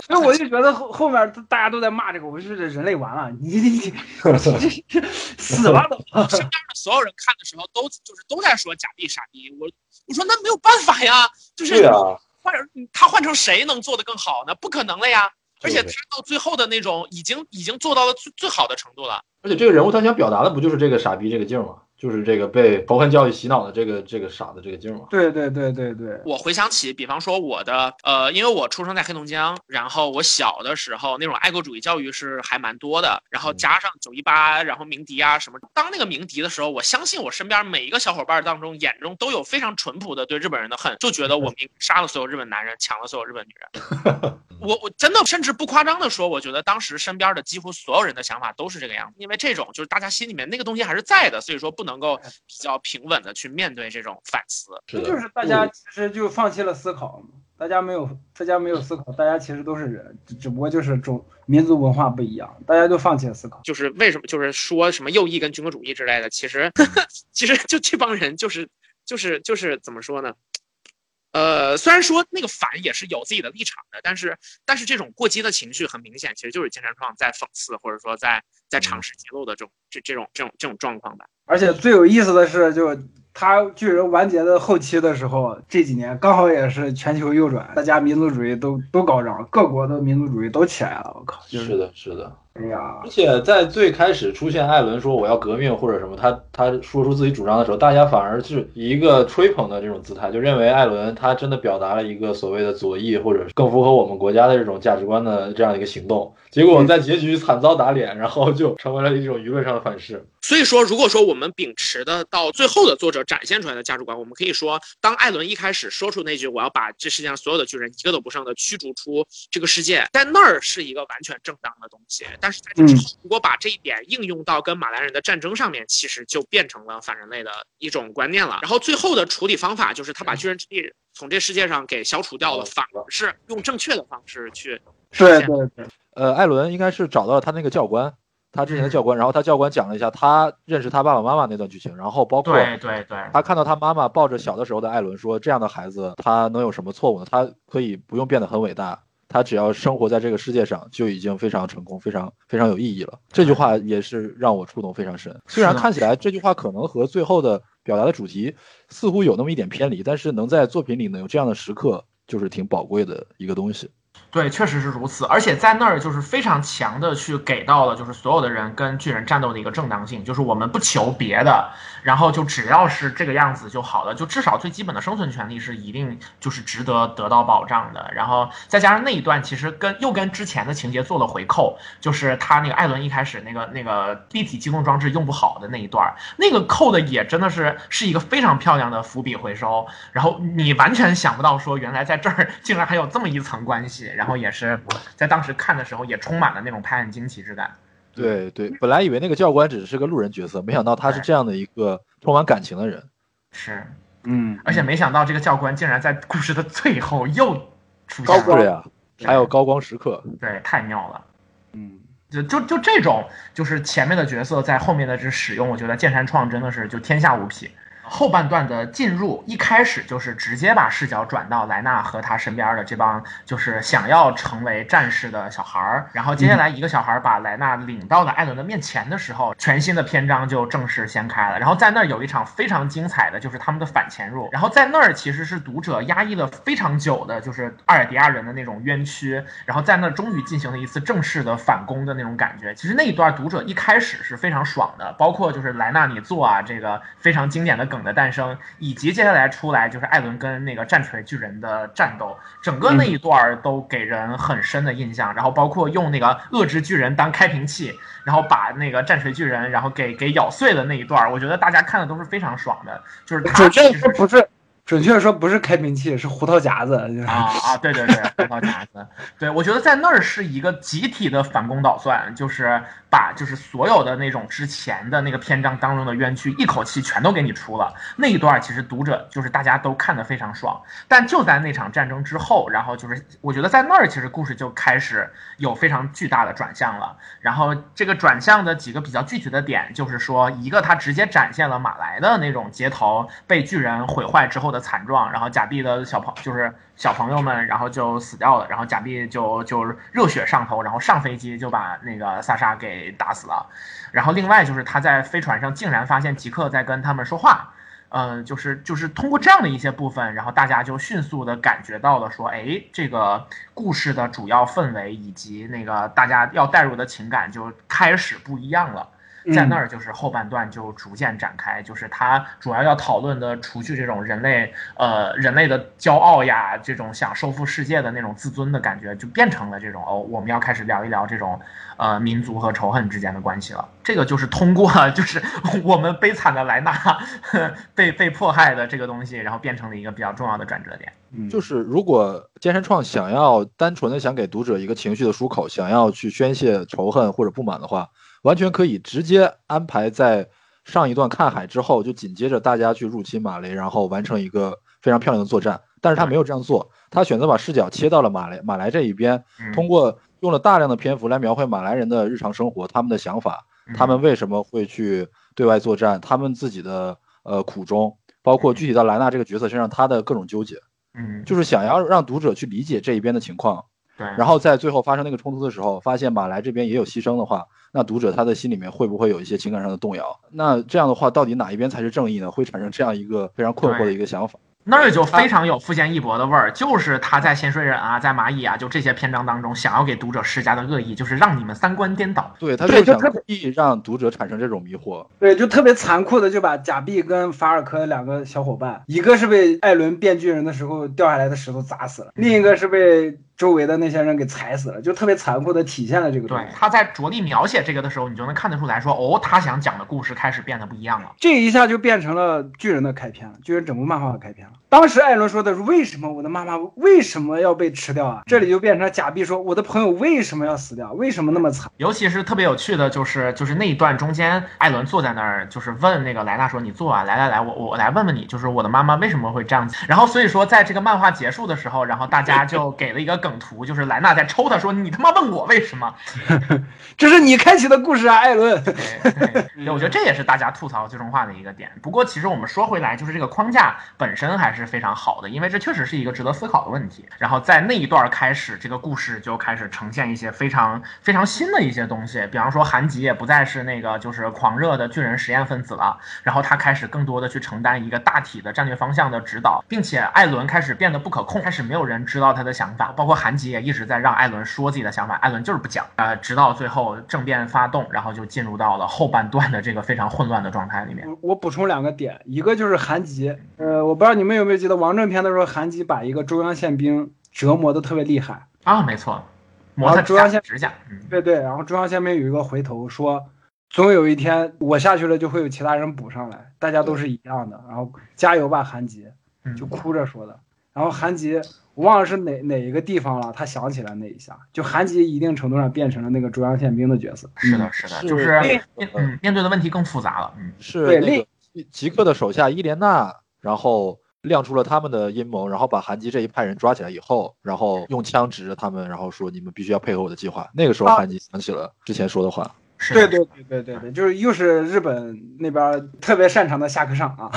S2: 所以我就觉得后后面大家都在骂这个，我就觉得人类完了，你你 你 死了都。
S5: 身边的所有人看的时候都就是都在说假币傻逼，我我说那没有办法呀，就是
S1: 对啊，
S5: 换成他换成谁能做得更好呢？不可能了呀。而且他到最后的那种已经已经做到了最最好的程度了。
S1: 而且这个人物他想表达的不就是这个傻逼这个劲儿吗？就是这个被仇恨教育洗脑的这个这个傻的这个劲儿嘛？
S2: 对对对对对，
S5: 我回想起，比方说我的，呃，因为我出生在黑龙江，然后我小的时候那种爱国主义教育是还蛮多的，然后加上九一八，然后鸣笛啊什么。当那个鸣笛的时候，我相信我身边每一个小伙伴当中眼中都有非常淳朴的对日本人的恨，就觉得我们杀了所有日本男人，抢了所有日本女人。我我真的甚至不夸张的说，我觉得当时身边的几乎所有人的想法都是这个样子，因为这种就是大家心里面那个东西还是在的，所以说不能够比较平稳的去面对这种反思。
S1: 这，
S2: 就是大家其实就放弃了思考嘛，大家没有大家没有思考，大家其实都是人，只只不过就是种民族文化不一样，大家都放弃了思考。
S5: 就是为什么就是说什么右翼跟军国主义之类的，其实 其实就这帮人就是就是就是怎么说呢？呃，虽然说那个反也是有自己的立场的，但是但是这种过激的情绪很明显，其实就是金山创在讽刺或者说在在尝试揭露的这种这这种这种这种状况吧。
S2: 而且最有意思的是，就他巨人完结的后期的时候，这几年刚好也是全球右转，大家民族主义都都高涨，各国的民族主义都起来了。我靠，就是
S1: 是的，是的。
S2: 哎呀
S1: 而，且在最开始出现艾伦说我要革命或者什么，他他说出自己主张的时候，大家反而是以一个吹捧的这种姿态，就认为艾伦他真的表达了一个所谓的左翼或者更符合我们国家的这种价值观的这样一个行动。结果在结局惨遭打脸，然后就成为了一种舆论上的反噬。
S5: 所以说，如果说我们秉持的到最后的作者展现出来的价值观，我们可以说，当艾伦一开始说出那句“我要把这世界上所有的巨人一个都不剩的驱逐出这个世界”，在那儿是一个完全正当的东西。但是在这之后，如果把这一点应用到跟马来人的战争上面，其实就变成了反人类的一种观念了。然后最后的处理方法就是他把巨人之力从这世界上给消除掉了，反而是用正确的方式去实现。
S2: 对对对，
S1: 呃，艾伦应该是找到了他那个教官，他之前的教官，然后他教官讲了一下他认识他爸爸妈妈那段剧情，然后包括
S3: 对对对，
S1: 他看到他妈妈抱着小的时候的艾伦说：“这样的孩子，他能有什么错误呢？他可以不用变得很伟大，他只要生活在这个世界上，就已经非常成功，非常非常有意义了。”这句话也是让我触动非常深。虽然看起来这句话可能和最后的表达的主题似乎有那么一点偏离，但是能在作品里能有这样的时刻，就是挺宝贵的一个东西。
S3: 对，确实是如此，而且在那儿就是非常强的去给到了，就是所有的人跟巨人战斗的一个正当性，就是我们不求别的，然后就只要是这个样子就好了，就至少最基本的生存权利是一定就是值得得到保障的。然后再加上那一段其实跟又跟之前的情节做了回扣，就是他那个艾伦一开始那个那个立体机动装置用不好的那一段，那个扣的也真的是是一个非常漂亮的伏笔回收，然后你完全想不到说原来在这儿竟然还有这么一层关系，然后也是在当时看的时候也充满了那种拍案惊奇之感。
S1: 对对，本来以为那个教官只是个路人角色，没想到他是这样的一个充满感情的人。
S3: 是，
S2: 嗯，
S3: 而且没想到这个教官竟然在故事的最后又出现了，
S1: 对啊，还有高光时刻。
S3: 对，太妙了。
S2: 嗯，
S3: 就就就这种，就是前面的角色在后面的这使用，我觉得剑山创真的是就天下无匹。后半段的进入，一开始就是直接把视角转到莱纳和他身边的这帮就是想要成为战士的小孩儿，然后接下来一个小孩把莱纳领到了艾伦的面前的时候，全新的篇章就正式掀开了。然后在那儿有一场非常精彩的，就是他们的反潜入，然后在那儿其实是读者压抑了非常久的，就是阿尔迪亚人的那种冤屈，然后在那儿终于进行了一次正式的反攻的那种感觉。其实那一段读者一开始是非常爽的，包括就是莱纳你做啊这个非常经典的梗的诞生，以及接下来出来就是艾伦跟那个战锤巨人的战斗，整个那一段都给人很深的印象。然后包括用那个恶之巨人当开瓶器，然后把那个战锤巨人然后给给咬碎的那一段，我觉得大家看的都是非常爽的。就是他
S2: 准确不是，准确说不是开瓶器，是胡桃夹子。就是
S3: 啊啊，对对对，胡桃夹子，对我觉得在那儿是一个集体的反攻倒算，就是把就是所有的那种之前的那个篇章当中的冤屈一口气全都给你出了。那一段其实读者就是大家都看得非常爽，但就在那场战争之后，然后就是我觉得在那儿其实故事就开始有非常巨大的转向了。然后这个转向的几个比较具体的点，就是说一个它直接展现了马来的那种街头被巨人毁坏之后的惨状，然后假币的小朋就是小朋友们，然后就死掉了，然后假币就就热血上头，然后上飞机就把那个萨莎给打死了。然后另外就是他在飞船上竟然发现吉克在跟他们说话。嗯，就是就是通过这样的一些部分，然后大家就迅速的感觉到了说，哎，这个故事的主要氛围以及那个大家要带入的情感就开始不一样了。在那儿就是后半段就逐渐展开，就是他主要要讨论的，除去这种人类呃人类的骄傲呀，这种想收复世界的那种自尊的感觉，就变成了这种哦，我们要开始聊一聊这种呃民族和仇恨之间的关系了。这个就是通过 就是我们悲惨的莱纳被被迫害的这个东西，然后变成了一个比较重要的转折点。
S2: 嗯
S1: 就是如果健身创想要单纯的想给读者一个情绪的出口，想要去宣泄仇恨或者不满的话，完全可以直接安排在上一段看海之后，就紧接着大家去入侵马雷，然后完成一个非常漂亮的作战。但是他没有这样做，他选择把视角切到了马来马来这一边，
S3: 嗯
S1: 通过用了大量的篇幅来描绘马来人的日常生活，他们的想法，
S3: 嗯
S1: 他们为什么会去对外作战，他们自己的呃苦衷，包括具体到莱纳这个角色身上他的各种纠结。
S3: 嗯，
S1: 就是想要让读者去理解这一边的情况，
S3: 对，
S1: 然后在最后发生那个冲突的时候，发现马来这边也有牺牲的话，那读者他的心里面会不会有一些情感上的动摇？那这样的话，到底哪一边才是正义呢？会产生这样一个非常困惑的一个想法。
S3: 那儿就非常有富坚义博的味儿，就是他在仙水忍啊，在蚂蚁啊，就这些篇章当中，想要给读者施加的恶意，就是让你们三观颠倒。
S1: 对，他
S2: 就特
S1: 就想故意让读者产生这种迷惑。
S2: 对，就特别残酷的就把贾碧跟法尔科两个小伙伴，一个是被艾伦变巨人的时候掉下来的石头砸死了，另一个是被周围的那些人给踩死了，就特别残酷的体现了这个东西。，
S3: 对他在着力描写这个的时候，你就能看得出来说，哦，他想讲的故事开始变得不一样了。
S2: 这一下就变成了巨人的开篇了，巨人整部漫画的开篇了。当时艾伦说的是为什么我的妈妈为什么要被吃掉啊？这里就变成假币说我的朋友为什么要死掉？为什么那么惨？
S3: 尤其是特别有趣的，就是就是那一段中间，艾伦坐在那儿，就是问那个莱纳说：“你坐啊，来来来，我我我来问问你，就是我的妈妈为什么会这样子？”然后所以说，在这个漫画结束的时候，然后大家就给了一个梗图，就是莱纳在抽他说：“你他妈问我为什么
S2: 这是你开启的故事啊，艾伦。？”
S3: 对对，对我觉得这也是大家吐槽最终话的一个点。不过其实我们说回来，就是这个框架本身还是非常好的，因为这确实是一个值得思考的问题。然后在那一段开始，这个故事就开始呈现一些非常非常新的一些东西，比方说韩吉也不再是那个就是狂热的巨人实验分子了，然后他开始更多的去承担一个大体的战略方向的指导，并且艾伦开始变得不可控，开始没有人知道他的想法，包括韩吉也一直在让艾伦说自己的想法，艾伦就是不讲，呃，直到最后政变发动，然后就进入到了后半段的这个非常混乱的状态里面。
S2: 我我补充两个点，一个就是韩吉，呃，我不知道你们有没有记得王正篇的时候，韩吉把一个中央宪兵折磨的特别厉害。
S3: 啊，没错，磨他
S2: 然后中央宪
S3: 指甲指甲，嗯，
S2: 对对，然后中央宪兵有一个回头说，总有一天我下去了，就会有其他人补上来，大家都是一样的。然后加油吧，韩吉，
S3: 嗯
S2: 就哭着说的。然后韩吉，我忘了是哪哪一个地方了，他想起来那一下，就韩吉一定程度上变成了那个中央宪兵的角色。
S3: 是的，
S2: 嗯
S3: 是的，
S1: 是
S3: 就是面嗯面对的问题更复杂了，嗯。
S1: 是那
S2: 对另
S1: 个吉吉克的手下伊莲娜，然后亮出了他们的阴谋，然后把韩吉这一派人抓起来以后，然后用枪指着他们，然后说你们必须要配合我的计划。那个时候
S2: 啊
S1: 韩吉想起了之前说的话，
S2: 对对对对对对，就是又是日本那边特别擅长的下课上啊。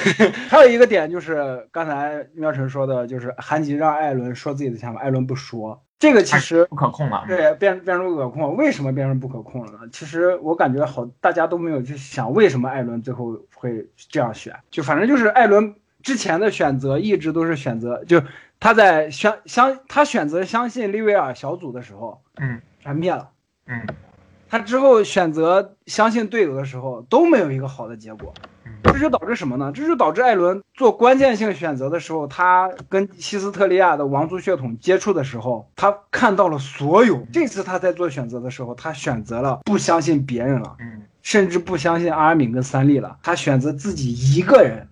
S2: 还有一个点就是刚才妙晨说的，就是韩吉让艾伦说自己的想法，艾伦不说，这个其实
S3: 不可控了，嗯
S2: 对变变成不可控，为什么变成不可控了呢？其实我感觉好，大家都没有去想为什么艾伦最后会这样选，就反正就是艾伦之前的选择一直都是选择，就他在相相他选择相信利维尔小组的时候，
S3: 嗯，
S2: 全灭了。
S3: 嗯
S2: 他之后选择相信队友的时候都没有一个好的结果，
S3: 嗯
S2: 这就导致什么呢？这就导致艾伦做关键性选择的时候，他跟西斯特利亚的王族血统接触的时候，他看到了所有。这次他在做选择的时候，他选择了不相信别人了，
S3: 嗯。
S2: 甚至不相信阿尔敏跟三笠了，他选择自己一个人。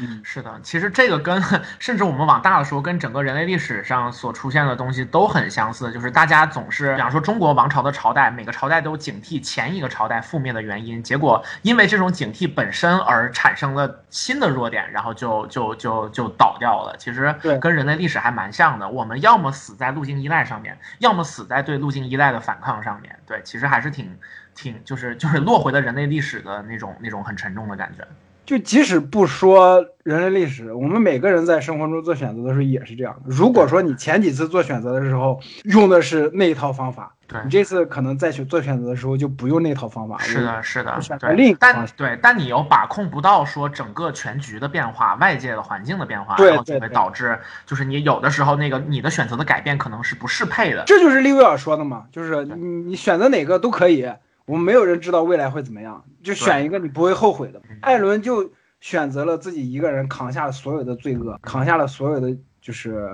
S2: 嗯，
S3: 是的，其实这个跟 甚至我们往大了说，跟整个人类历史上所出现的东西都很相似，就是大家总是，比方说中国王朝的朝代，每个朝代都警惕前一个朝代覆灭的原因，结果因为这种警惕本身而产生了新的弱点，然后就就就就倒掉了。其实
S2: 对
S3: 跟人类历史还蛮像的，我们要么死在路径依赖上面，要么死在对路径依赖的反抗上面。对，其实还是挺挺就是就是落回了人类历史的那种那种很沉重的感觉。
S2: 就即使不说人类历史，我们每个人在生活中做选择的时候也是这样的。如果说你前几次做选择的时候用的是那一套方法，
S3: 对
S2: 你这次可能再去做选择的时候就不用那套方法。
S3: 是的，是的
S2: 选，
S3: 对，
S2: 另一个
S3: 但对，但你又把控不到说整个全局的变化、外界的环境的变化，
S2: 对
S3: 然后就会导致，就是你有的时候那个你的选择的改变可能是不适配的。
S2: 这就是利威尔说的嘛，就是你你选择哪个都可以，我们没有人知道未来会怎么样，就选一个你不会后悔的
S3: 嗯。
S2: 艾伦就选择了自己一个人扛下了所有的罪恶，扛下了所有的就是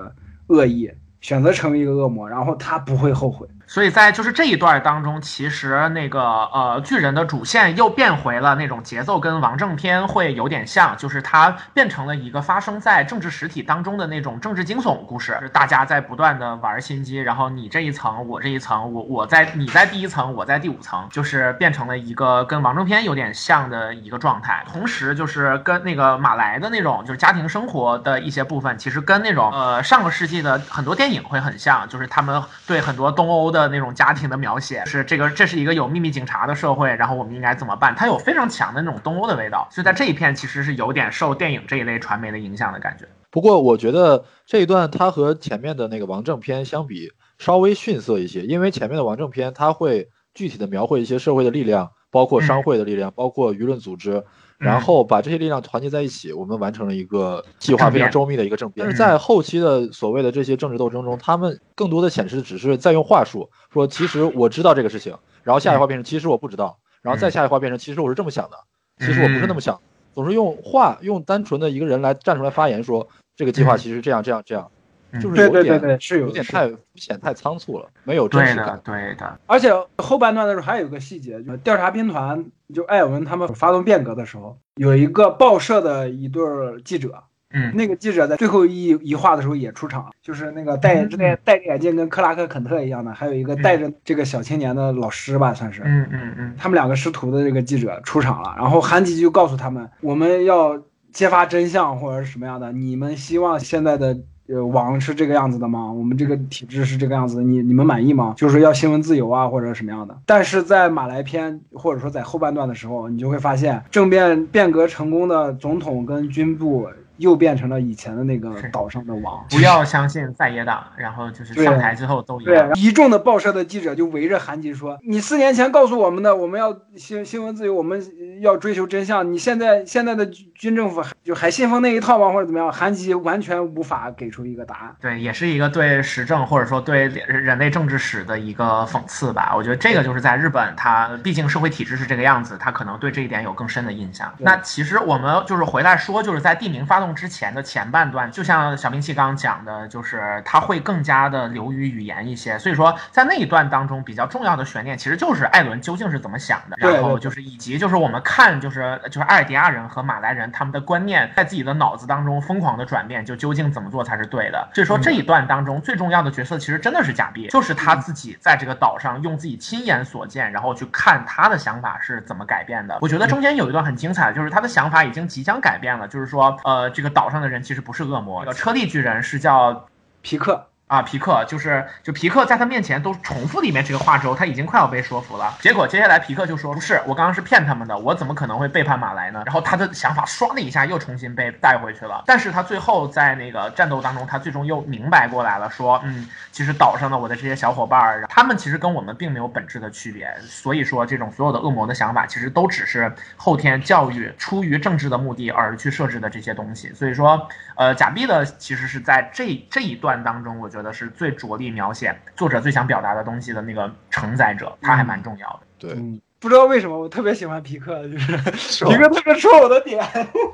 S2: 恶意，选择成为一个恶魔，然后他不会后悔。
S3: 所以在就是这一段当中，其实那个呃巨人的主线又变回了那种节奏跟王正篇会有点像，就是它变成了一个发生在政治实体当中的那种政治惊悚故事，就是大家在不断的玩心机，然后你这一层，我这一层，我我在你在第一层，我在第五层，就是变成了一个跟王正篇有点像的一个状态。同时就是跟那个马来的那种就是家庭生活的一些部分，其实跟那种呃上个世纪的很多电影会很像，就是他们对很多东欧的那种家庭的描写，是这个这是一个有秘密警察的社会，然后我们应该怎么办？它有非常强的那种东欧的味道，所以在这一片其实是有点受电影这一类传媒的影响的感觉。
S1: 不过我觉得这一段它和前面的那个王正篇相比稍微逊色一些，因为前面的王正篇它会具体的描绘一些社会的力量，包括商会的力量，包括舆论组织，然后把这些力量团结在一起，我们完成了一个计划非常周密的一个政变。但是在后期的所谓的这些政治斗争中，他们更多的显示只是在用话术说，其实我知道这个事情，然后下一话变成其实我不知道，然后再下一话变成其实我是这么想的，其实我不是那么想，总是用话用单纯的一个人来站出来发言说这个计划其实这样这样这样。就是有
S2: 点是
S1: 有点太肤浅、太仓促了，没有真实感。
S3: 对的，
S2: 而且后半段的时候还有一个细节，就是调查兵团就艾尔文他们发动变革的时候，有一个报社的一对记者，
S3: 嗯，
S2: 那个记者在最后一一话的时候也出场，就是那个戴戴戴着眼镜跟克拉克肯特一样的，还有一个带着这个小青年的老师吧，算是，
S3: 嗯嗯嗯，
S2: 他们两个师徒的这个记者出场了，然后韩吉就告诉他们，我们要揭发真相或者是什么样的，你们希望现在的。呃，网是这个样子的吗？我们这个体制是这个样子的，你你们满意吗？就是要新闻自由啊，或者什么样的？但是在马来篇，或者说在后半段的时候，你就会发现政变变革成功的总统跟军部。又变成了以前的那个岛上的王，
S3: 不要相信在野党，然后就是上台之后都一
S2: 样。一众的报社的记者就围着韩吉说：“你四年前告诉我们的，我们要新新闻自由，我们要追求真相。你现在现在的军政府就还信奉那一套吗？或者怎么样？”韩吉完全无法给出一个答案。
S3: 对，也是一个对时政或者说对人类政治史的一个讽刺吧。我觉得这个就是在日本，它毕竟社会体制是这个样子，他可能对这一点有更深的印象。那其实我们就是回来说，就是在地名发动。之前的前半段，就像小兵器刚讲的，就是他会更加的流于语言一些。所以说，在那一段当中，比较重要的悬念其实就是艾伦究竟是怎么想的，然后就是以及就是我们看就是就是艾尔迪亚人和马来人他们的观念在自己的脑子当中疯狂的转变，就究竟怎么做才是对的。所以说这一段当中最重要的角色其实真的是贾碧，就是他自己在这个岛上用自己亲眼所见，然后去看他的想法是怎么改变的。我觉得中间有一段很精彩，就是他的想法已经即将改变了，就是说呃这个岛。上的人其实不是恶魔，叫车力巨人是叫
S2: 皮克。
S3: 啊，皮克就是就皮克在他面前都重复里面这个话之后，他已经快要被说服了。结果接下来皮克就说：“不是，我刚刚是骗他们的，我怎么可能会背叛马来呢？”然后他的想法唰的一下又重新被带回去了。但是他最后在那个战斗当中，他最终又明白过来了，说：“嗯，其实岛上的我的这些小伙伴，他们其实跟我们并没有本质的区别。所以说，这种所有的恶魔的想法，其实都只是后天教育出于政治的目的而去设置的这些东西。所以说，呃，假币的其实是在这这一段当中，我觉得。”是最着力描写作者最想表达的东西的那个承载者，他还蛮重要的。
S1: 对，
S2: 不知道为什么我特别喜欢皮克，就是皮克特别戳我的点。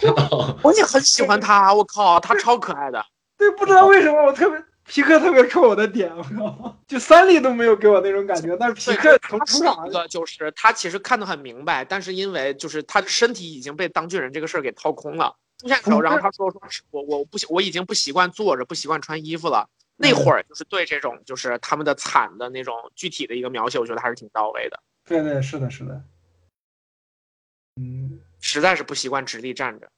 S5: 我也很喜欢他，我靠，他超可爱的。
S2: 对，不知道为什么我特别皮克特别戳我的点，我靠，就三笠都没有给我那种感觉，但是皮克从出场
S5: 个就是他其实看得很明白，但是因为就是他的身体已经被当巨人这个事儿给掏空了。出现的时候，然后他说说，我我不我已经不习惯坐着，不习惯穿衣服了。那会儿就是对这种就是他们的惨的那种具体的一个描写，我觉得还是挺到位的。
S2: 对对，是的，是的。
S5: 嗯，实在是不习惯直立站着。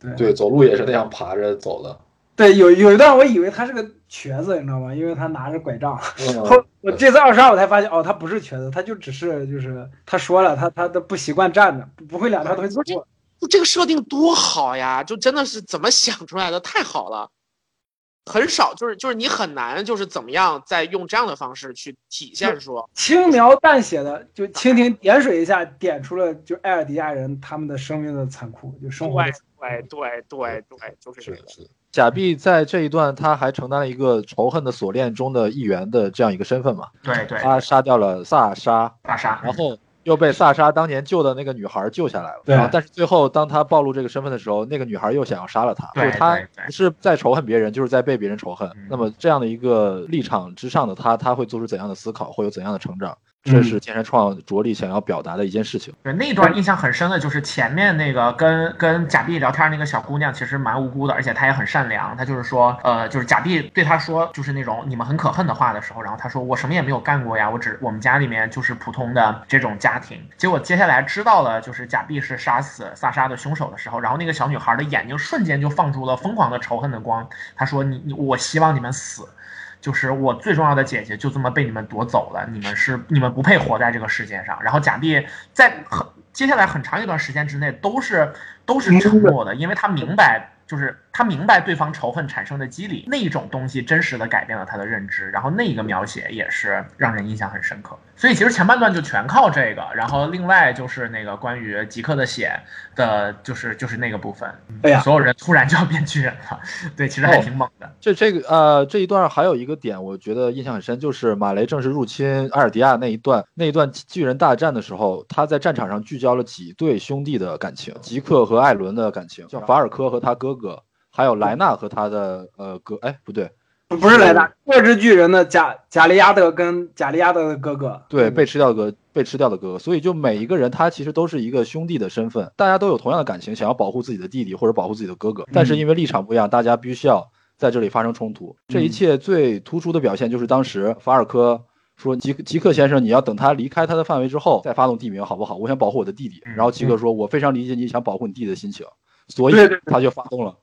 S2: 对
S1: 对，走路也是那样爬着走的。
S2: 对，有有一段我以为他是个瘸子，你知道吗？因为他拿着拐杖。后我这次二十二我才发现，哦，他不是瘸子，他就只是就是他说了，他他都不习惯站着，不会两条腿走路。
S5: 这个设定多好呀！就真的是怎么想出来的？太好了。很少，就是就是你很难，就是怎么样再用这样的方式去体现说
S2: 轻描淡写的，就蜻蜓点水一下点出了就艾尔迪亚人他们的生命的残酷，就生活。
S5: 对对对对，就是这个。
S1: 贾碧在这一段他还承担了一个仇恨的锁链中的一员的这样一个身份嘛？
S3: 对对，
S1: 他杀掉了萨沙，
S3: 萨莎，
S1: 然后。又被萨莎当年救的那个女孩救下来了，
S2: 然
S1: 后但是最后当他暴露这个身份的时候，那个女孩又想要杀了他，就是他不是在仇恨别人，就是在被别人仇恨。那么这样的一个立场之上的他，他会做出怎样的思考，会有怎样的成长？这是剑山创着力想要表达的一件事情。
S3: 对那段印象很深的就是前面那个跟跟贾碧聊天那个小姑娘，其实蛮无辜的，而且她也很善良。她就是说，呃，就是贾碧对她说，就是那种你们很可恨的话的时候，然后她说我什么也没有干过呀，我只我们家里面就是普通的这种家庭。结果接下来知道了就是贾碧是杀死萨莎的凶手的时候，然后那个小女孩的眼睛瞬间就放出了疯狂的仇恨的光。她说你你我希望你们死。就是我最重要的姐姐就这么被你们夺走了，你们是你们不配活在这个世界上。然后贾碧在很接下来很长一段时间之内都是都是沉默的，因为他明白，就是他明白对方仇恨产生的机理，那一种东西真实的改变了他的认知，然后那一个描写也是让人印象很深刻。所以其实前半段就全靠这个，然后另外就是那个关于吉克的血的，就是就是那个部分，
S2: 哎呀
S3: 所有人突然就要变巨人了，对，其实还挺猛的。
S1: 这这个呃这一段还有一个点，我觉得印象很深，就是马雷正式入侵阿尔迪亚那一段，那一段巨人大战的时候，他在战场上聚焦了几对兄弟的感情，吉克和艾伦的感情，像法尔科和他哥哥，还有莱纳和他的呃哥，哎不对，
S2: 不不是莱纳，末日巨人的贾贾利亚德跟贾利亚德的哥哥，
S1: 对，被吃掉的哥，被吃掉的哥哥，所以就每一个人他其实都是一个兄弟的身份，大家都有同样的感情，想要保护自己的弟弟或者保护自己的哥哥，但是因为立场不一样，大家必须要在这里发生冲突。这一切最突出的表现就是当时法尔科说吉吉克先生，你要等他离开他的范围之后再发动地名好不好？我想保护我的弟弟。然后吉克说，我非常理解你想保护你弟弟的心情，所以他就发动了，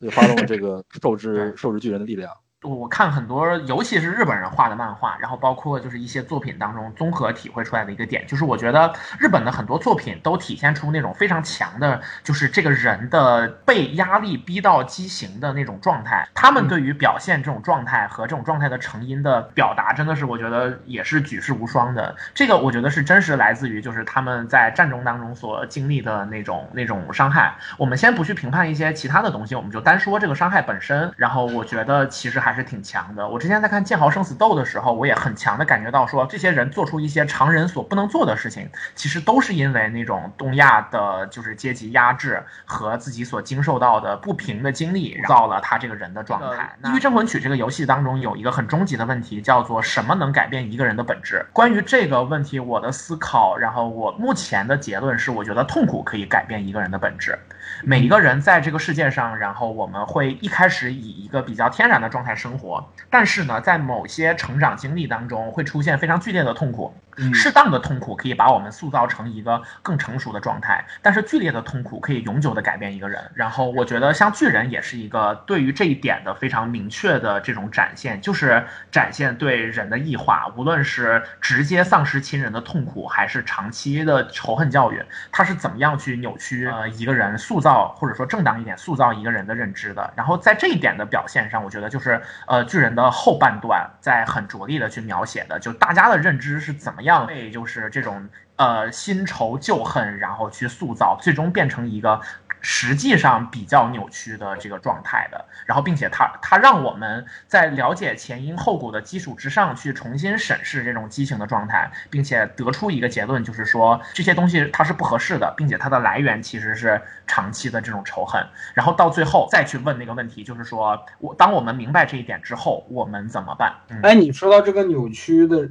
S1: 就发动了这个 受之受之巨人的力量。
S3: 我看很多，尤其是日本人画的漫画，然后包括就是一些作品当中综合体会出来的一个点，就是我觉得日本的很多作品都体现出那种非常强的，就是这个人的被压力逼到畸形的那种状态。他们对于表现这种状态和这种状态的成因的表达，真的是我觉得也是举世无双的。这个我觉得是真实来自于就是他们在战争当中所经历的那种那种伤害。我们先不去评判一些其他的东西，我们就单说这个伤害本身。然后我觉得其实还是挺强的。我之前在看《剑豪生死斗》的时候，我也很强的感觉到说，这些人做出一些常人所不能做的事情，其实都是因为那种东亚的就是阶级压制和自己所经受到的不平的经历，造了他这个人的状态。《地狱镇魂曲》这个游戏当中有一个很终极的问题，叫做什么能改变一个人的本质？关于这个问题，我的思考，然后我目前的结论是，我觉得痛苦可以改变一个人的本质。每一个人在这个世界上，然后我们会一开始以一个比较天然的状态生活，但是呢，在某些成长经历当中会出现非常剧烈的痛苦。适当的痛苦可以把我们塑造成一个更成熟的状态，但是剧烈的痛苦可以永久的改变一个人。然后我觉得像巨人也是一个对于这一点的非常明确的这种展现，就是展现对人的异化，无论是直接丧失亲人的痛苦，还是长期的仇恨教育，他是怎么样去扭曲呃一个人，塑造或者说正当一点塑造一个人的认知的。然后在这一点的表现上，我觉得就是呃巨人的后半段在很着力的去描写的，就大家的认知是怎么样被就是这种呃新仇旧恨，然后去塑造，最终变成一个实际上比较扭曲的这个状态的。然后并且他他让我们在了解前因后果的基础之上去重新审视这种畸形的状态，并且得出一个结论，就是说这些东西它是不合适的，并且它的来源其实是长期的这种仇恨。然后到最后再去问那个问题，就是说我当我们明白这一点之后，我们怎么办？嗯
S2: 哎，你说到这个扭曲的，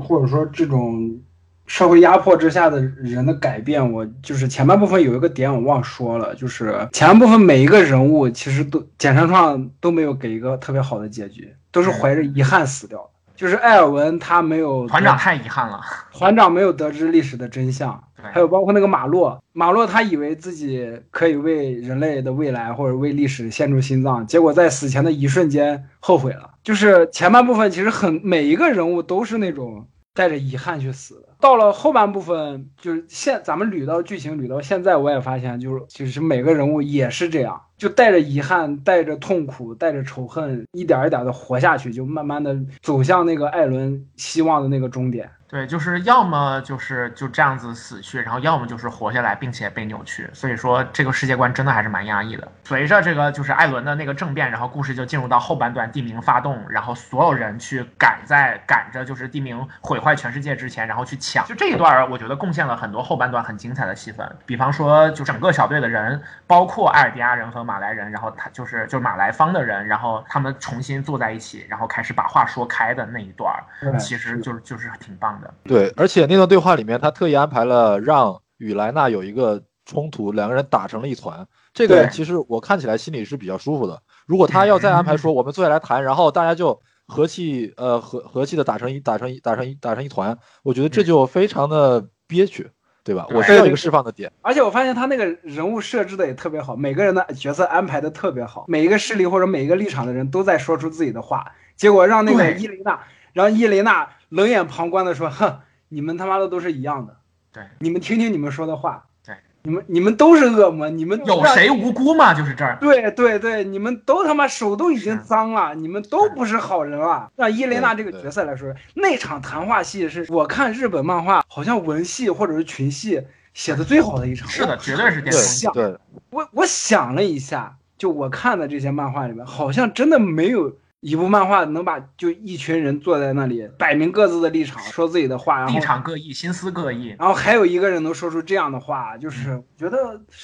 S2: 或者说这种社会压迫之下的人的改变，我就是前半部分有一个点我忘说了，就是前半部分每一个人物其实都简山创都没有给一个特别好的结局，都是怀着遗憾死掉的。就是艾尔文他没有
S3: 团长太遗憾了，
S2: 团长没有得知历史的真相，还有包括那个马洛，马洛他以为自己可以为人类的未来或者为历史献出心脏，结果在死前的一瞬间后悔了。就是前半部分其实很每一个人物都是那种带着遗憾去死的，到了后半部分就是现咱们捋到剧情捋到现在，我也发现就是其实每个人物也是这样，就带着遗憾，带着痛苦，带着仇恨，一点一点的活下去，就慢慢的走向那个艾伦希望的那个终点。
S3: 对，就是要么就是就这样子死去，然后要么就是活下来，并且被扭曲。所以说这个世界观真的还是蛮压抑的。随着这个就是艾伦的那个政变，然后故事就进入到后半段，地名发动，然后所有人去赶在赶着就是地名毁坏全世界之前，然后去抢。就这一段儿，我觉得贡献了很多后半段很精彩的戏份。比方说，就整个小队的人，包括艾尔迪亚人和马来人，然后他就是就是马来方的人，然后他们重新坐在一起，然后开始把话说开的那一段儿，其实就是就是挺棒的。
S1: 对，而且那段对话里面，他特意安排了让与莱纳有一个冲突，两个人打成了一团。这个其实我看起来心里是比较舒服的。如果他要再安排说我们坐下来谈，然后大家就和气呃和和气的打成一打成一打成一打成一团，我觉得这就非常的憋屈，对吧？我需要一个释放的点。
S2: 而且我发现他那个人物设置的也特别好，每个人的角色安排的特别好，每一个势力或者每一个立场的人都在说出自己的话，结果让那个伊琳娜，让伊琳娜冷眼旁观的说：“哼，你们他妈的都是一样的，
S3: 对，
S2: 你们听听你们说的话。”对你们你们都是恶魔，你们
S3: 有谁无辜吗？就是这儿。
S2: 对对对，你们都他妈手都已经脏了，你们都不是好人了。让伊琳娜这个角色来说，那场谈话戏是我看日本漫画好像文戏或者是群戏写的最好的一场。
S3: 是的，绝对是巅
S1: 对
S3: 峰。
S1: 对，
S2: 我我想了一下，就我看的这些漫画里面，好像真的没有一部漫画能把就一群人坐在那里，摆明各自的立场，说自己的话，然后
S3: 立场各异，心思各异，
S2: 然后还有一个人能说出这样的话，就是觉得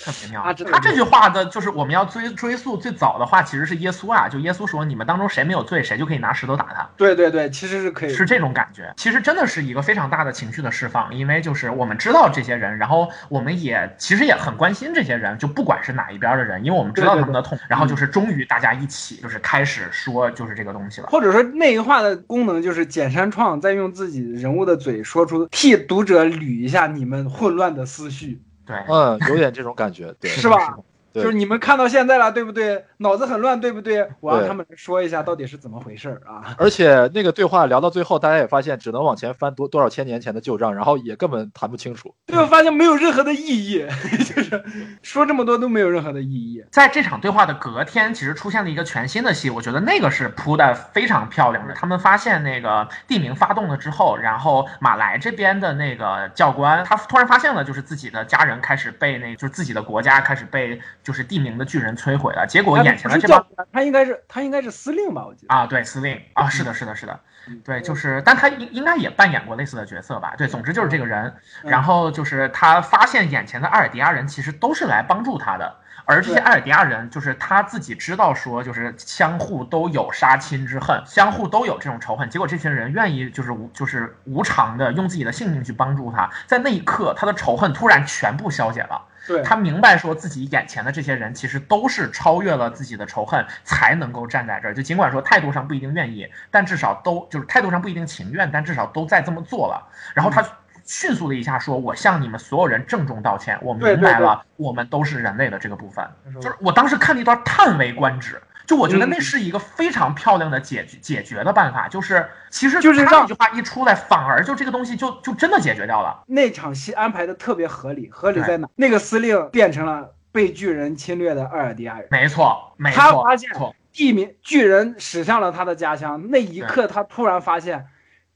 S3: 特别妙。他这句话的，就是我们要追追溯最早的话，其实是耶稣啊，就耶稣说，你们当中谁没有罪，谁就可以拿石头打他。
S2: 对对对，其实是可以
S3: 是这种感觉。其实真的是一个非常大的情绪的释放，因为就是我们知道这些人，然后我们也其实也很关心这些人，就不管是哪一边的人，因为我们知道他们的痛。然后就是终于大家一起就是开始说就是这个东西了。
S2: 或者说内化的功能就是简山创在用自己人物的嘴说出，替读者捋一下你们混乱的思绪，
S3: 对，
S1: 嗯，有点这种感觉，对，
S2: 是吧？
S1: 对
S2: 就是你们看到现在了，对不对？脑子很乱，对不对？我让他们说一下到底是怎么回事儿啊？
S1: 而且那个对话聊到最后，大家也发现只能往前翻多多少千年前的旧账，然后也根本谈不清楚。
S2: 最后发现没有任何的意义，就是说这么多都没有任何的意义。
S3: 在这场对话的隔天，其实出现了一个全新的戏，我觉得那个是铺的非常漂亮的。他们发现那个地名发动了之后，然后马来这边的那个教官，他突然发现了，就是自己的家人开始被那，就是自己的国家开始被就是地名的巨人摧毁了。结果眼前的这帮
S2: 他应该是他应该是司令吧？我记得。
S3: 啊，对，司令啊，是的，是的，是的，
S2: 嗯
S3: 对，就是，但他应应该也扮演过类似的角色吧？对，总之就是这个人，
S2: 嗯
S3: 然后就是他发现眼前的阿尔迪亚人其实都是来帮助他的，而这些
S2: 对
S3: 阿尔迪亚人就是他自己知道说，就是相互都有杀亲之恨，相互都有这种仇恨，结果这群人愿意就是无就是无偿的用自己的性命去帮助他，在那一刻，他的仇恨突然全部消解了。
S2: 对，
S3: 他明白说自己眼前的这些人其实都是超越了自己的仇恨，才能够站在这儿。就尽管说态度上不一定愿意，但至少都就是态度上不一定情愿，但至少都在这么做了。然后他迅速的一下说：“我向你们所有人郑重道歉，我明白了，我们都是人类的这个部分。”就是我当时看那段叹为观止。就我觉得那
S2: 嗯
S3: 是一个非常漂亮的解决解决的办法，就是其实
S2: 就是让
S3: 他那句话一出来，反而就这个东西就就真的解决掉了。
S2: 那场戏安排的特别合理，合理在哪？那个司令变成了被巨人侵略的阿尔迪亚人，
S3: 没错，没错，
S2: 他发现地名巨人驶向了他的家乡，那一刻他突然发现，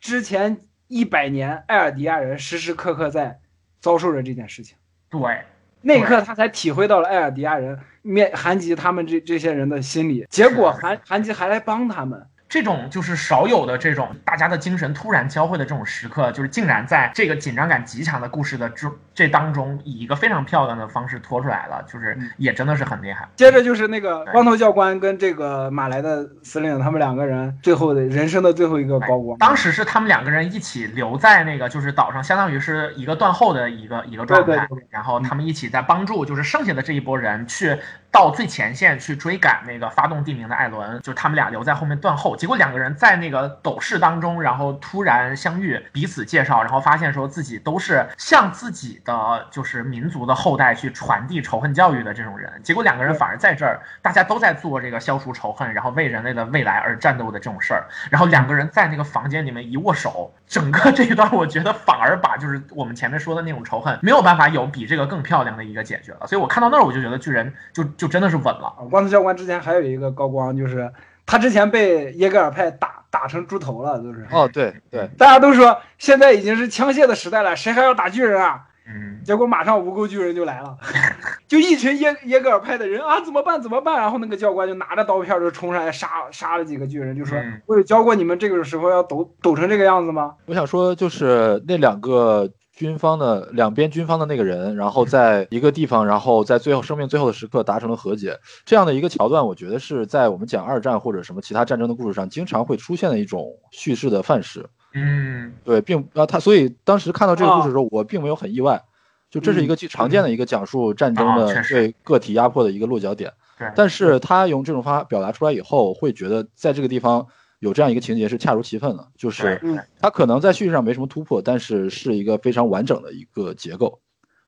S2: 之前一百年艾尔迪亚人时时刻刻在遭受着这件事情。
S3: 对。
S2: 那一刻，他才体会到了艾尔迪亚人面韩吉他们这这些人的心理。结果韩韩吉还来帮他们，
S3: 这种就是少有的这种大家的精神突然交汇的这种时刻，就是竟然在这个紧张感极强的故事的这这当中，以一个非常漂亮的方式拖出来了，就是
S2: 嗯
S3: 也真的是很厉害。
S2: 接着就是那个光头教官跟这个马来的司令，他们两个人最后的人生的最后一个高光。
S3: 当时是他们两个人一起留在那个就是岛上，相当于是一个断后的一个一个状态，
S2: 对对对
S3: 然后他们一起在帮助，就是剩下的这一波人去到最前线去追赶那个发动地名的艾伦，就是他们俩留在后面断后。结果两个人在那个斗士当中，然后突然相遇，彼此介绍，然后发现说自己都是向自己的就是民族的后代去传递仇恨教育的这种人。结果两个人反而在这儿，大家都在做这个消除仇恨，然后为人类的未来而战斗的这种事儿。然后两个人在那个房间里面一握手，整个这一段我觉得反而把就是我们前面说的那种仇恨没有办法有比这个更漂亮的一个解决了。所以我看到那儿我就觉得巨人就就真的是稳了。
S2: 啊光头教官之前还有一个高光，就是他之前被耶格尔派打打成猪头了，就是。
S1: 哦，对对，
S2: 大家都说现在已经是枪械的时代了，谁还要打巨人啊？
S3: 嗯，
S2: 结果马上无垢巨人就来了，就一群耶耶格尔派的人啊，怎么办？怎么办？然后那个教官就拿着刀片就冲上来杀杀了几个巨人，就说：“
S3: 嗯
S2: 我有教过你们这个时候要抖抖成这个样子吗
S1: 我想说就是那两个军方的两边军方的那个人，然后在一个地方，然后在最后生命最后的时刻达成了和解，这样的一个桥段，我觉得是在我们讲二战或者什么其他战争的故事上经常会出现的一种叙事的范式。
S3: 嗯，
S1: 对，并啊，他所以当时看到这个故事的时候，我并没有很意外，就这是一个最常见的一个讲述战争的对个体压迫的一个落脚点。
S3: 对，
S1: 但是他用这种方法表达出来以后，会觉得在这个地方有这样一个情节是恰如其分的，就是
S3: 对
S1: 它可能在叙事上没什么突破，但是是一个非常完整的一个结构，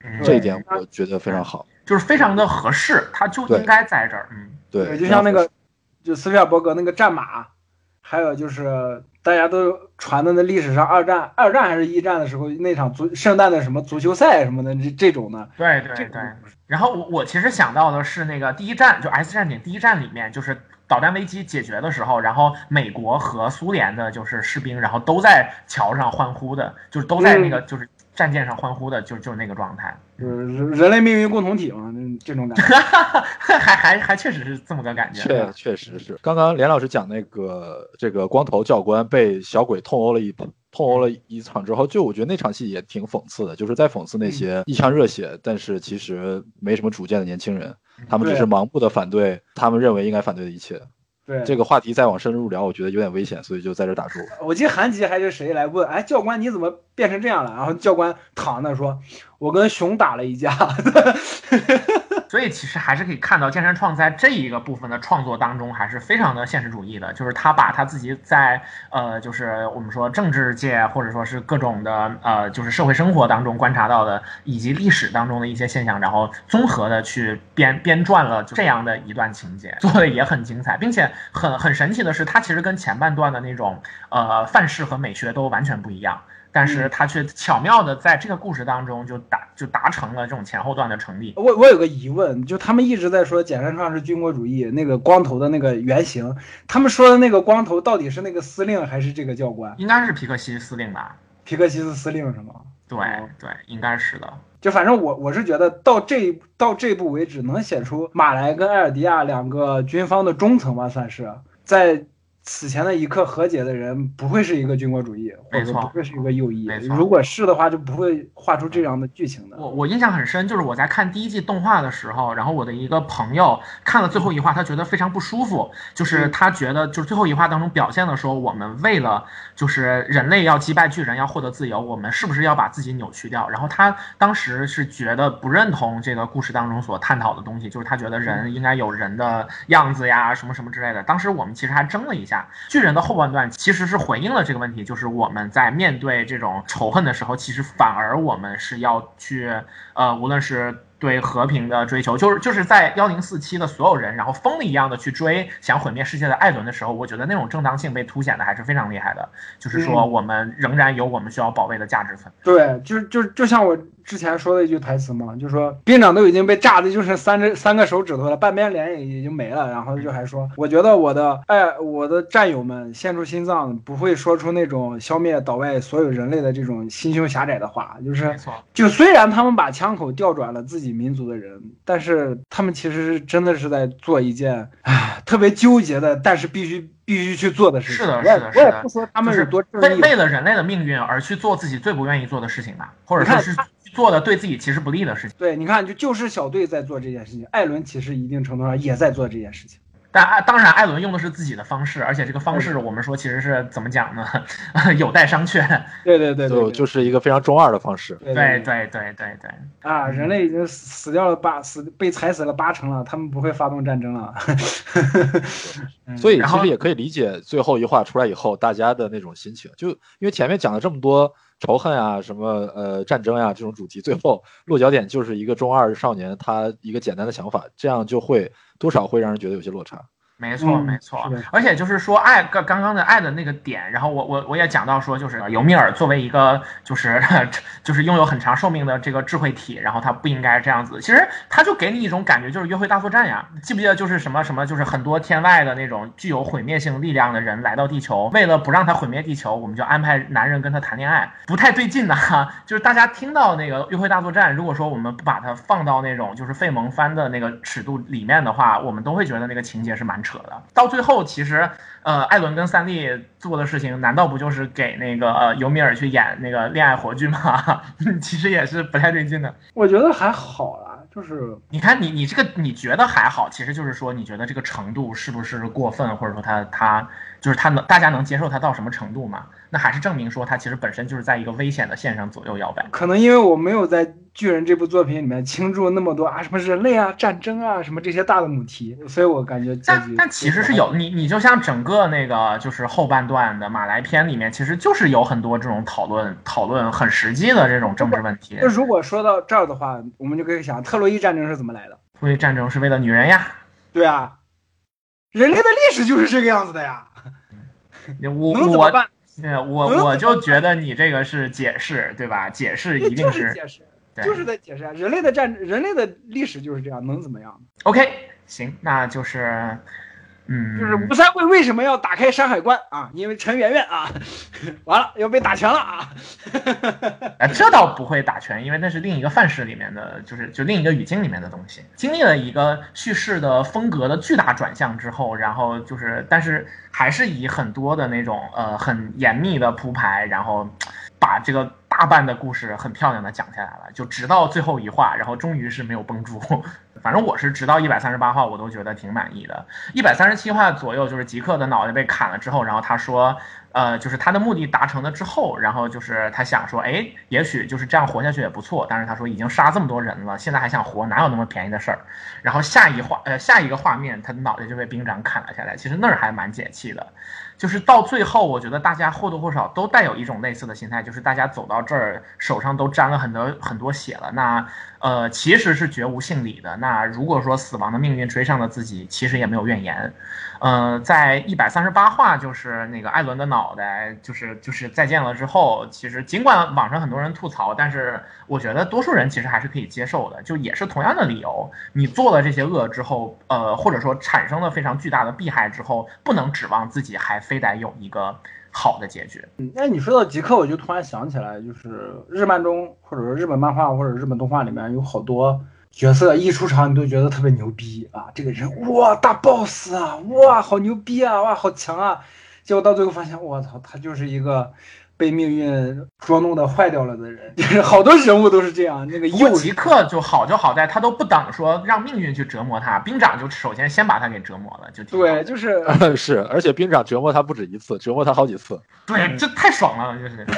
S3: 嗯
S1: 这一点我觉得非常好。
S3: 就是非常的合适，它就应该在这儿。嗯，
S1: 对，
S2: 就像那个就斯皮尔伯格那个战马，还有就是大家都传的那历史上二战、二战还是一战的时候那场足圣诞的什么足球赛什么的这这种的，
S3: 对对对。然后我我其实想到的是那个第一站，就 S 战警第一站里面，就是导弹危机解决的时候，然后美国和苏联的就是士兵，然后都在桥上欢呼的，就是都在那个就是战舰上欢呼的，就就是那个状态。
S2: 就是人人类命运共同体嘛，这种感觉。
S3: 还还还确实是这么个感觉。
S1: 确确实是。刚刚连老师讲那个这个光头教官被小鬼痛殴了一痛殴了一场之后，就我觉得那场戏也挺讽刺的，就是在讽刺那些一腔热血但是其实没什么主见的年轻人，他们只是盲目的反对他们认为应该反对的一切。
S2: 对
S1: 这个话题再往深入聊，我觉得有点危险，所以就在这打住。
S2: 我记得韩吉还是谁来问，哎，教官你怎么变成这样了？然后教官躺那说，我跟熊打了一架。
S3: 所以其实还是可以看到，剑山创在这一个部分的创作当中还是非常的现实主义的，就是他把他自己在呃，就是我们说政治界或者说是各种的呃，就是社会生活当中观察到的，以及历史当中的一些现象，然后综合的去编编撰了这样的一段情节，做的也很精彩，并且很很神奇的是，他其实跟前半段的那种呃范式和美学都完全不一样。但是他却巧妙的在这个故事当中就达就达成了这种前后段的成立。
S2: 我我有个疑问，就他们一直在说简山创是军国主义那个光头的那个原型，他们说的那个光头到底是那个司令还是这个教官？
S3: 应该是皮克西司令吧？
S2: 皮克西斯司令是吗？
S3: 对对，应该是的。
S2: 就反正我我是觉得到这到这步为止，能写出马来跟埃尔迪亚两个军方的中层吧，算是在。此前的一刻和解的人不会是一个军国主义，或者不会是一个右翼。如果是的话，就不会画出这样的剧情的。
S3: 我我印象很深，就是我在看第一季动画的时候，然后我的一个朋友看了最后一话，他觉得非常不舒服，就是他觉得就是最后一话当中表现的说，我们为了就是人类要击败巨人，要获得自由，我们是不是要把自己扭曲掉？然后他当时是觉得不认同这个故事当中所探讨的东西，就是他觉得人应该有人的样子呀，什么什么之类的。当时我们其实还争了一下。巨人的后半段其实是回应了这个问题，就是我们在面对这种仇恨的时候，其实反而我们是要去，呃，无论是。对和平的追求，就是就是在幺零四七的所有人，然后疯了一样的去追想毁灭世界的艾伦的时候，我觉得那种正当性被凸显的还是非常厉害的。就是说，我们仍然有我们需要保卫的价值分。
S2: 对，就就就像我之前说的一句台词嘛，就说兵长都已经被炸的就剩三只三个手指头了，半边脸也已经没了，然后就还说，我觉得我的哎，我的战友们献出心脏，不会说出那种消灭岛外所有人类的这种心胸狭窄的话。就是，就虽然他们把枪口调转了自己。民族的人，但是他们其实是真的是在做一件唉特别纠结的，但是必须必须去做的事情。
S3: 是的，是的，
S2: 是的不说他们
S3: 是
S2: 多
S3: 为为了人类的命运而去做自己最不愿意做的事情吧，或者说是做的对自己其实不利的事情。
S2: 对，你看，就就是小队在做这件事情，艾伦其实一定程度上也在做这件事情。
S3: 但当然，艾伦用的是自己的方式，而且这个方式我们说其实是怎么讲呢？有待商榷。
S2: 对对对，
S1: 就就是一个非常中二的方式。
S3: 对对对对对。
S2: 啊，人类已经死掉了八死被踩死了八成了，他们不会发动战争了。
S1: 所以其实也可以理解最后一话出来以后大家的那种心情，就因为前面讲了这么多仇恨啊、什么呃战争呀这种主题，最后落脚点就是一个中二少年他一个简单的想法，这样就会。多少会让人觉得有些落差。
S3: 没错，没错，而且就是说爱刚刚刚的爱的那个点，然后我我我也讲到说，就是尤米尔作为一个就是 就是拥有很长寿命的这个智慧体，然后他不应该这样子。其实他就给你一种感觉，就是约会大作战呀，记不记得就是什么什么，就是很多天外的那种具有毁灭性力量的人来到地球，为了不让他毁灭地球，我们就安排男人跟他谈恋爱，不太对劲呐。就是大家听到那个约会大作战，如果说我们不把它放到那种就是费蒙番的那个尺度里面的话，我们都会觉得那个情节是蛮。扯的，到最后其实，呃，艾伦跟三笠做的事情，难道不就是给那个呃尤米尔去演那个恋爱火炬吗？其实也是不太对劲的。
S2: 我觉得还好啦，就是
S3: 你看你你这个你觉得还好，其实就是说你觉得这个程度是不是过分，或者说他他就是他能大家能接受他到什么程度嘛？那还是证明说他其实本身就是在一个危险的线上左右摇摆。
S2: 可能因为我没有在。巨人这部作品里面倾注那么多啊，什么人类啊、战争啊，什么这些大的母题，所以我感觉。
S3: 但但其实是有你，你就像整个那个就是后半段的马来篇里面，其实就是有很多这种讨论、讨论很实际的这种政治问题。
S2: 那如果说到这儿的话，我们就可以想，特洛伊战争是怎么来的？
S3: 特洛伊战争是为了女人呀。
S2: 对啊，人类的历史就是这个样子的呀。
S3: 我 我对我我就觉得你这个是解释，对吧？解释一定
S2: 是解释，就是在解释啊！人类的战，人类的历史就是这样，能怎么样
S3: ？OK，行，那就是。嗯，
S2: 就是吴三桂为什么要打开山海关啊？因为陈圆圆啊，完了要被打拳了啊！
S3: 哎，这倒不会打拳，因为那是另一个范式里面的，就是就另一个语境里面的东西。经历了一个叙事的风格的巨大转向之后，然后就是，但是还是以很多的那种呃很严密的铺排，然后把这个大半的故事很漂亮的讲下来了，就直到最后一话，然后终于是没有绷住。反正我是直到一百三十八话，我都觉得挺满意的。一百三十七话左右，就是吉克的脑袋被砍了之后，然后他说，呃，就是他的目的达成了之后，然后就是他想说，哎，也许就是这样活下去也不错。但是他说已经杀这么多人了，现在还想活，哪有那么便宜的事儿？然后下一画，呃，下一个画面，他的脑袋就被兵长砍了下来。其实那儿还蛮解气的。就是到最后，我觉得大家或多或少都带有一种类似的心态，就是大家走到这儿，手上都沾了很多很多血了。那，呃，其实是绝无幸理的。那如果说死亡的命运追上了自己，其实也没有怨言。呃，在一百三十八话，就是那个艾伦的脑袋，就是就是再见了之后，其实尽管网上很多人吐槽，但是我觉得多数人其实还是可以接受的，就也是同样的理由，你做了这些恶之后，呃，或者说产生了非常巨大的弊害之后，不能指望自己还非得有一个好的结局。
S2: 嗯，那你说到极客，我就突然想起来，就是日漫中，或者说日本漫画或者日本动画里面有好多。角色一出场，你都觉得特别牛逼啊！这个人哇，大 boss 啊，哇，好牛逼啊，哇，好强啊！结果到最后发现，我操，他就是一个被命运捉弄的坏掉了的人。就是好多人物都是这样。那个
S3: 尤吉克就好就好在他都不等说让命运去折磨他，兵长就首先先把他给折磨了，就
S2: 对，就是
S1: 是，而且兵长折磨他不止一次，折磨他好几次。
S3: 对，这太爽了，就是。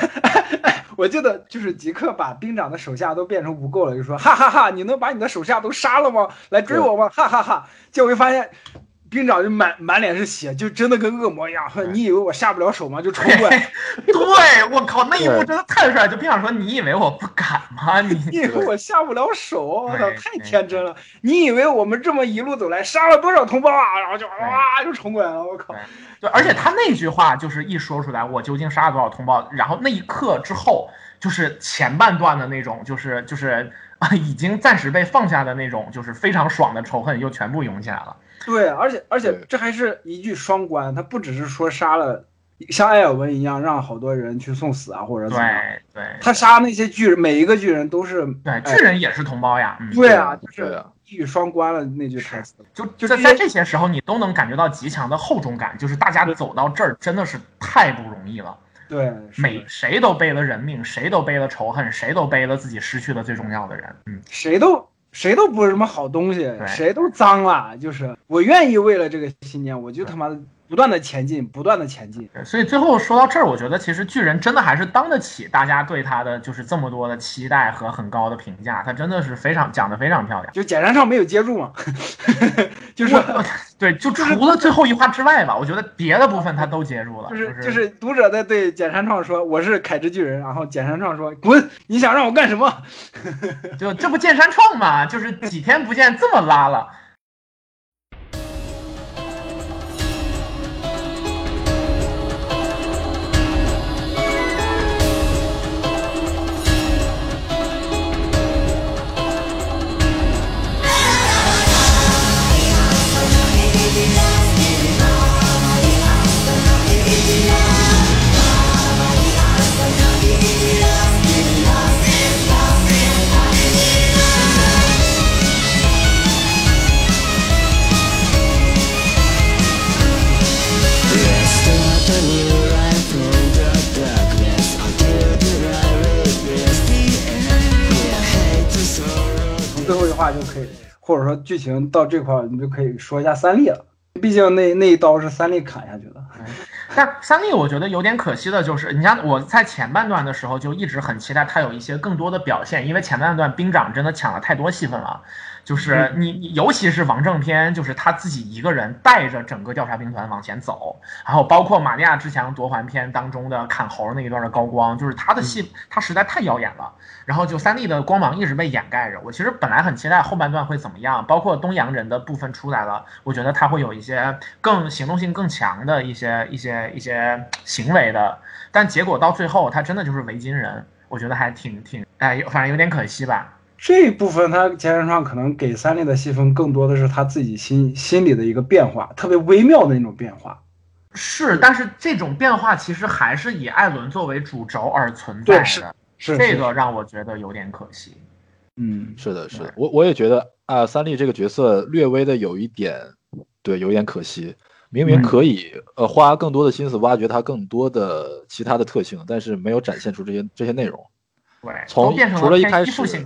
S2: 我记得就是吉克把兵长的手下都变成无垢了，就说哈哈哈，你能把你的手下都杀了吗？来追我吗？哈哈哈！结果一发现，兵长就满满脸是血，就真的跟恶魔一样。你以为我下不了手吗？就冲过来。
S3: 对，我靠，那一幕真的太帅。就兵长说：“你以为我不敢吗？你
S2: 以为我下不了手？我操，太天真了！你以为我们这么一路走来，杀了多少同胞啊？然后就哇，就冲过来了。我靠！”
S3: 对，而且他那句话就是一说出来，我究竟杀了多少同胞？然后那一刻之后，就是前半段的那种，就是就是啊，已经暂时被放下的那种，就是非常爽的仇恨又全部涌起来了。
S2: 对，而且而且这还是一句双关，他不只是说杀了。像艾尔文一样让好多人去送死啊，或者怎么？
S3: 对对，
S2: 他杀那些巨人，每一个巨人都是
S3: 对巨人也是同胞呀。
S2: 对啊，就是一语双关了那句台词。
S3: 就就在在这些时候，你都能感觉到极强的厚重感，就是大家走到这儿真的是太不容易了。
S2: 对，
S3: 每谁都背了人命，谁都背了仇恨，谁都背了自己失去了最重要的人。嗯，
S2: 谁都谁都不是什么好东西，谁都脏了。就是我愿意为了这个信念，我就他妈的。不断的前进，不断的前进。
S3: 所以最后说到这儿，我觉得其实巨人真的还是当得起大家对他的就是这么多的期待和很高的评价。他真的是非常讲的非常漂亮。
S2: 就简单上没有接住嘛，就是
S3: 对，就除了最后一话之外吧，我觉得别的部分他都接住了。就是
S2: 就是读者在对简山创说我是凯之巨人，然后简山创说滚，你想让我干什么？
S3: 就这不简山创嘛，就是几天不见这么拉了。
S2: 剧情到这块儿，你就可以说一下三笠了。毕竟那那一刀是三笠砍下去的。
S3: 但三笠我觉得有点可惜的就是，你像我在前半段的时候就一直很期待他有一些更多的表现，因为前半段兵长真的抢了太多戏份了。就是你你尤其是王正篇，就是他自己一个人带着整个调查兵团往前走，然后包括玛利亚之墙夺环篇当中的砍猴那一段的高光，就是他的戏他实在太耀眼了。然后就三 D 的光芒一直被掩盖着。我其实本来很期待后半段会怎么样，包括东洋人的部分出来了，我觉得他会有一些更行动性更强的一些一些一些行为的。但结果到最后，他真的就是维京人，我觉得还挺挺哎，反正有点可惜吧。
S2: 这一部分他剑山创可能给三笠的戏份更多的是他自己心心里的一个变化，特别微妙的那种变化。
S3: 是，但是这种变化其实还是以艾伦作为主轴而存在
S2: 的。是
S3: 这个让我觉得有点可惜，
S2: 嗯，
S1: 是的，是的，我我也觉得啊，三笠这个角色略微的有一点，对，有点可惜，明明可以呃花更多的心思挖掘他更多的其他的特性，但是没有展现出这些这些内容。
S3: 对，
S1: 从除了一开始，
S3: 西。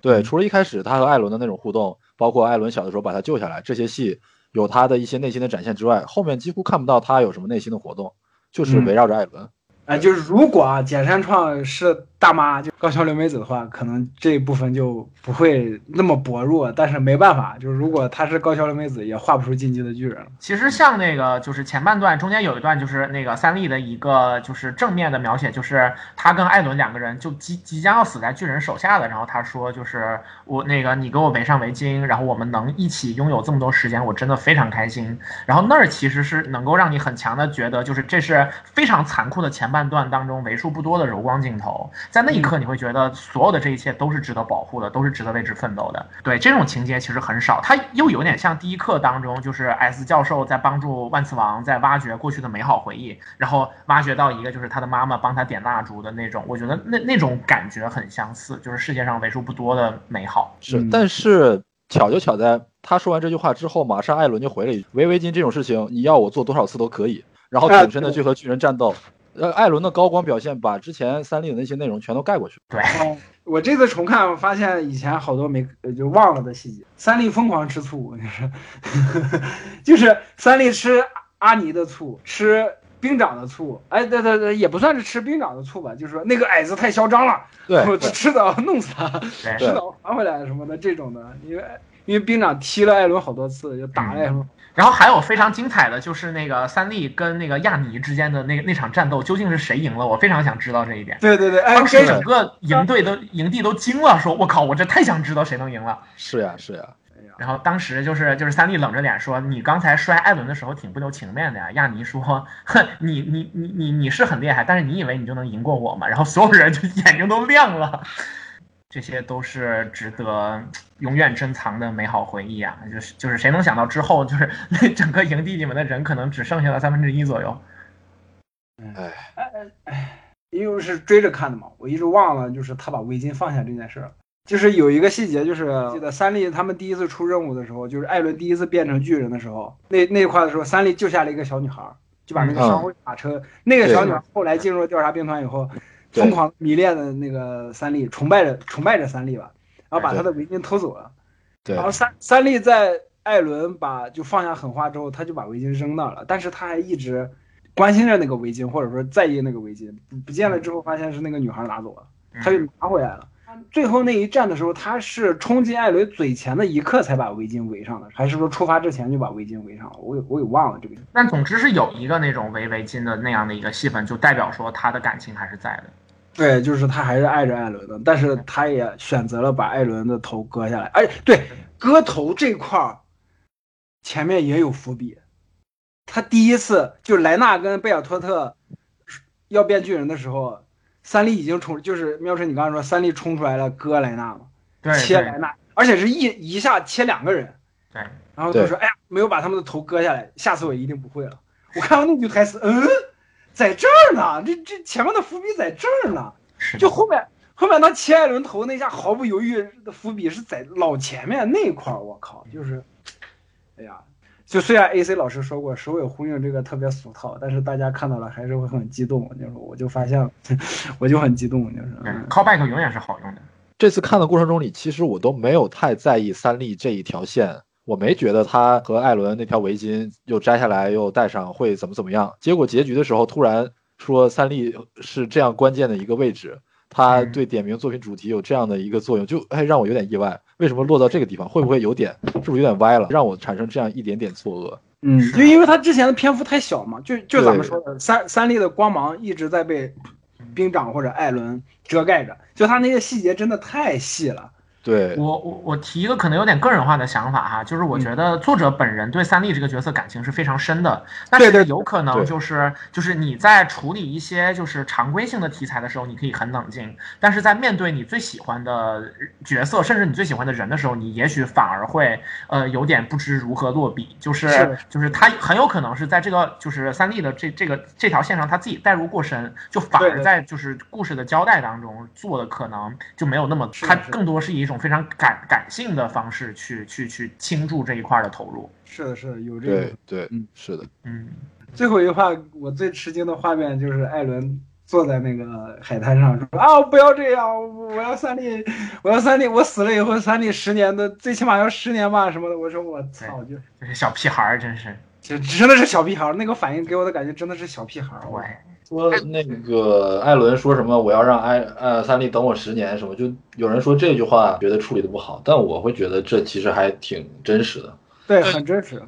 S1: 对，除了一开始他和艾伦的那种互动，包括艾伦小的时候把他救下来，这些戏有他的一些内心的展现之外，后面几乎看不到他有什么内心的活动，就是围绕着艾伦。
S2: 哎，就是如果啊，简山创是大妈，就高桥留美子的话，可能这一部分就不会那么薄弱。但是没办法，就是如果她是高桥留美子，也画不出进击的巨人。
S3: 其实像那个，就是前半段中间有一段，就是那个三笠的一个就是正面的描写，就是他跟艾伦两个人就即即将要死在巨人手下的，然后他说就是我那个你给我围上围巾，然后我们能一起拥有这么多时间，我真的非常开心。然后那儿其实是能够让你很强的觉得，就是这是非常残酷的前。半段当中为数不多的柔光镜头，在那一刻你会觉得所有的这一切都是值得保护的，都是值得为之奋斗的。对这种情节其实很少，它又有点像第一课当中，就是 S 教授在帮助万磁王在挖掘过去的美好回忆，然后挖掘到一个就是他的妈妈帮他点蜡烛的那种，我觉得那那种感觉很相似，就是世界上为数不多的美好。
S1: 是，但是巧就巧在他说完这句话之后，马上艾伦就回了一句：“围围巾这种事情，你要我做多少次都可以。”然后挺身的去和巨人战斗。呃，艾伦的高光表现把之前三笠的那些内容全都盖过去。
S3: 对，
S2: 我这次重看，我发现以前好多没就忘了的细节。三笠疯狂吃醋，就是 就是三笠吃阿尼的醋，吃兵长的醋。哎，对对对，也不算是吃兵长的醋吧，就是说那个矮子太嚣张了，
S1: 对，
S2: 吃的弄死他，吃早还回来什么的这种的，因为因为兵长踢了艾伦好多次，就打艾伦。
S3: 然后还有非常精彩的就是那个三笠跟那个亚尼之间的那那场战斗，究竟是谁赢了？我非常想知道这一点。
S2: 对对对，
S3: 当时整个营队都营地都惊了，说：“我靠，我这太想知道谁能赢了。”
S1: 是呀是呀。
S3: 然后当时就是就是三笠冷着脸说：“你刚才摔艾伦的时候挺不留情面的呀。”亚尼说：“哼，你你你你你是很厉害，但是你以为你就能赢过我吗？”然后所有人就眼睛都亮了。这些都是值得永远珍藏的美好回忆啊！就是就是谁能想到之后，就是 那整个营地里面的人可能只剩下了三分之一左右。
S2: 哎哎哎，因为是追着看的嘛，我一直忘了，就是他把围巾放下这件事儿。就是有一个细节，就是记得三笠他们第一次出任务的时候，就是艾伦第一次变成巨人的时候，那那块的时候，三笠救下了一个小女孩，就把那个商会马车，那个小女孩后来进入了调查兵团以后。疯狂迷恋的那个三笠，崇拜着崇拜着三笠吧，然后把他的围巾偷走了。
S1: 对，
S2: 然后三三笠在艾伦把就放下狠话之后，他就把围巾扔那了，但是他还一直关心着那个围巾，或者说在意那个围巾。不不见了之后，发现是那个女孩拿走了，他就拿回来了。最后那一战的时候，他是冲进艾伦嘴前的一刻才把围巾围上的，还是说出发之前就把围巾围上了？我我也忘了这个。
S3: 但总之是有一个那种围围巾的那样的一个戏份，就代表说他的感情还是在的。
S2: 对，就是他还是爱着艾伦的，但是他也选择了把艾伦的头割下来。哎，对，割头这块儿前面也有伏笔。他第一次就莱纳跟贝尔托特要变巨人的时候，三笠已经冲，就是喵晨，你刚才说三笠冲出来了，割莱纳嘛，切莱纳，而且是一一下切两个人。
S3: 对，
S2: 然后就说：“哎呀，没有把他们的头割下来，下次我一定不会了。”我看完那句台词，嗯。在这儿呢，这这前面的伏笔在这儿呢，就后面后面那切艾伦头那下毫不犹豫的伏笔是在老前面那块儿，我靠，就是，哎呀，就虽然 A C 老师说过首尾呼应这个特别俗套，但是大家看到了还是会很激动，就是我就发现了，我就很激动，就是
S3: callback 永远是好用的。
S1: 这次看的过程中里，其实我都没有太在意三笠这一条线。我没觉得他和艾伦那条围巾又摘下来又戴上会怎么怎么样。结果结局的时候突然说三笠是这样关键的一个位置，他对点名作品主题有这样的一个作用，就哎让我有点意外。为什么落到这个地方？会不会有点是不是有点歪了，让我产生这样一点点错愕？
S2: 嗯，就因为他之前的篇幅太小嘛，就就咱们说的三三笠的光芒一直在被兵长或者艾伦遮盖着，就他那些细节真的太细了。
S1: 对，
S3: 我我我提一个可能有点个人化的想法哈，就是我觉得作者本人对三笠这个角色感情是非常深的，但是有可能就是就是你在处理一些就是常规性的题材的时候，你可以很冷静，但是在面对你最喜欢的角色，甚至你最喜欢的人的时候，你也许反而会呃有点不知如何落笔，就是
S2: 是
S3: 就是他很有可能是在这个就是三笠的这这个这条线上他自己代入过深，就反而在就是故事的交代当中做的可能就没有那么，他更多是以一种非常感感性的方式去去去倾注这一块的投入。
S2: 是的，是的，有这个
S1: 对。对
S2: 嗯，
S1: 是的，
S3: 嗯，
S2: 最后一话，我最吃惊的画面就是艾伦坐在那个海滩上说：“啊，不要这样，我要三 D，我要三 D，我死了以后三 D 十年的，最起码要十年吧什么的。”我说我操，就
S3: 这些小屁孩儿真是，
S2: 就真的是小屁孩儿，那个反应给我的感觉真的是小屁孩儿。我
S3: 对，
S1: 说那个艾伦说什么我要让艾呃三笠等我十年什么，就有人说这句话觉得处理的不好，但我会觉得这其实还挺真实的。
S2: 对，很真实。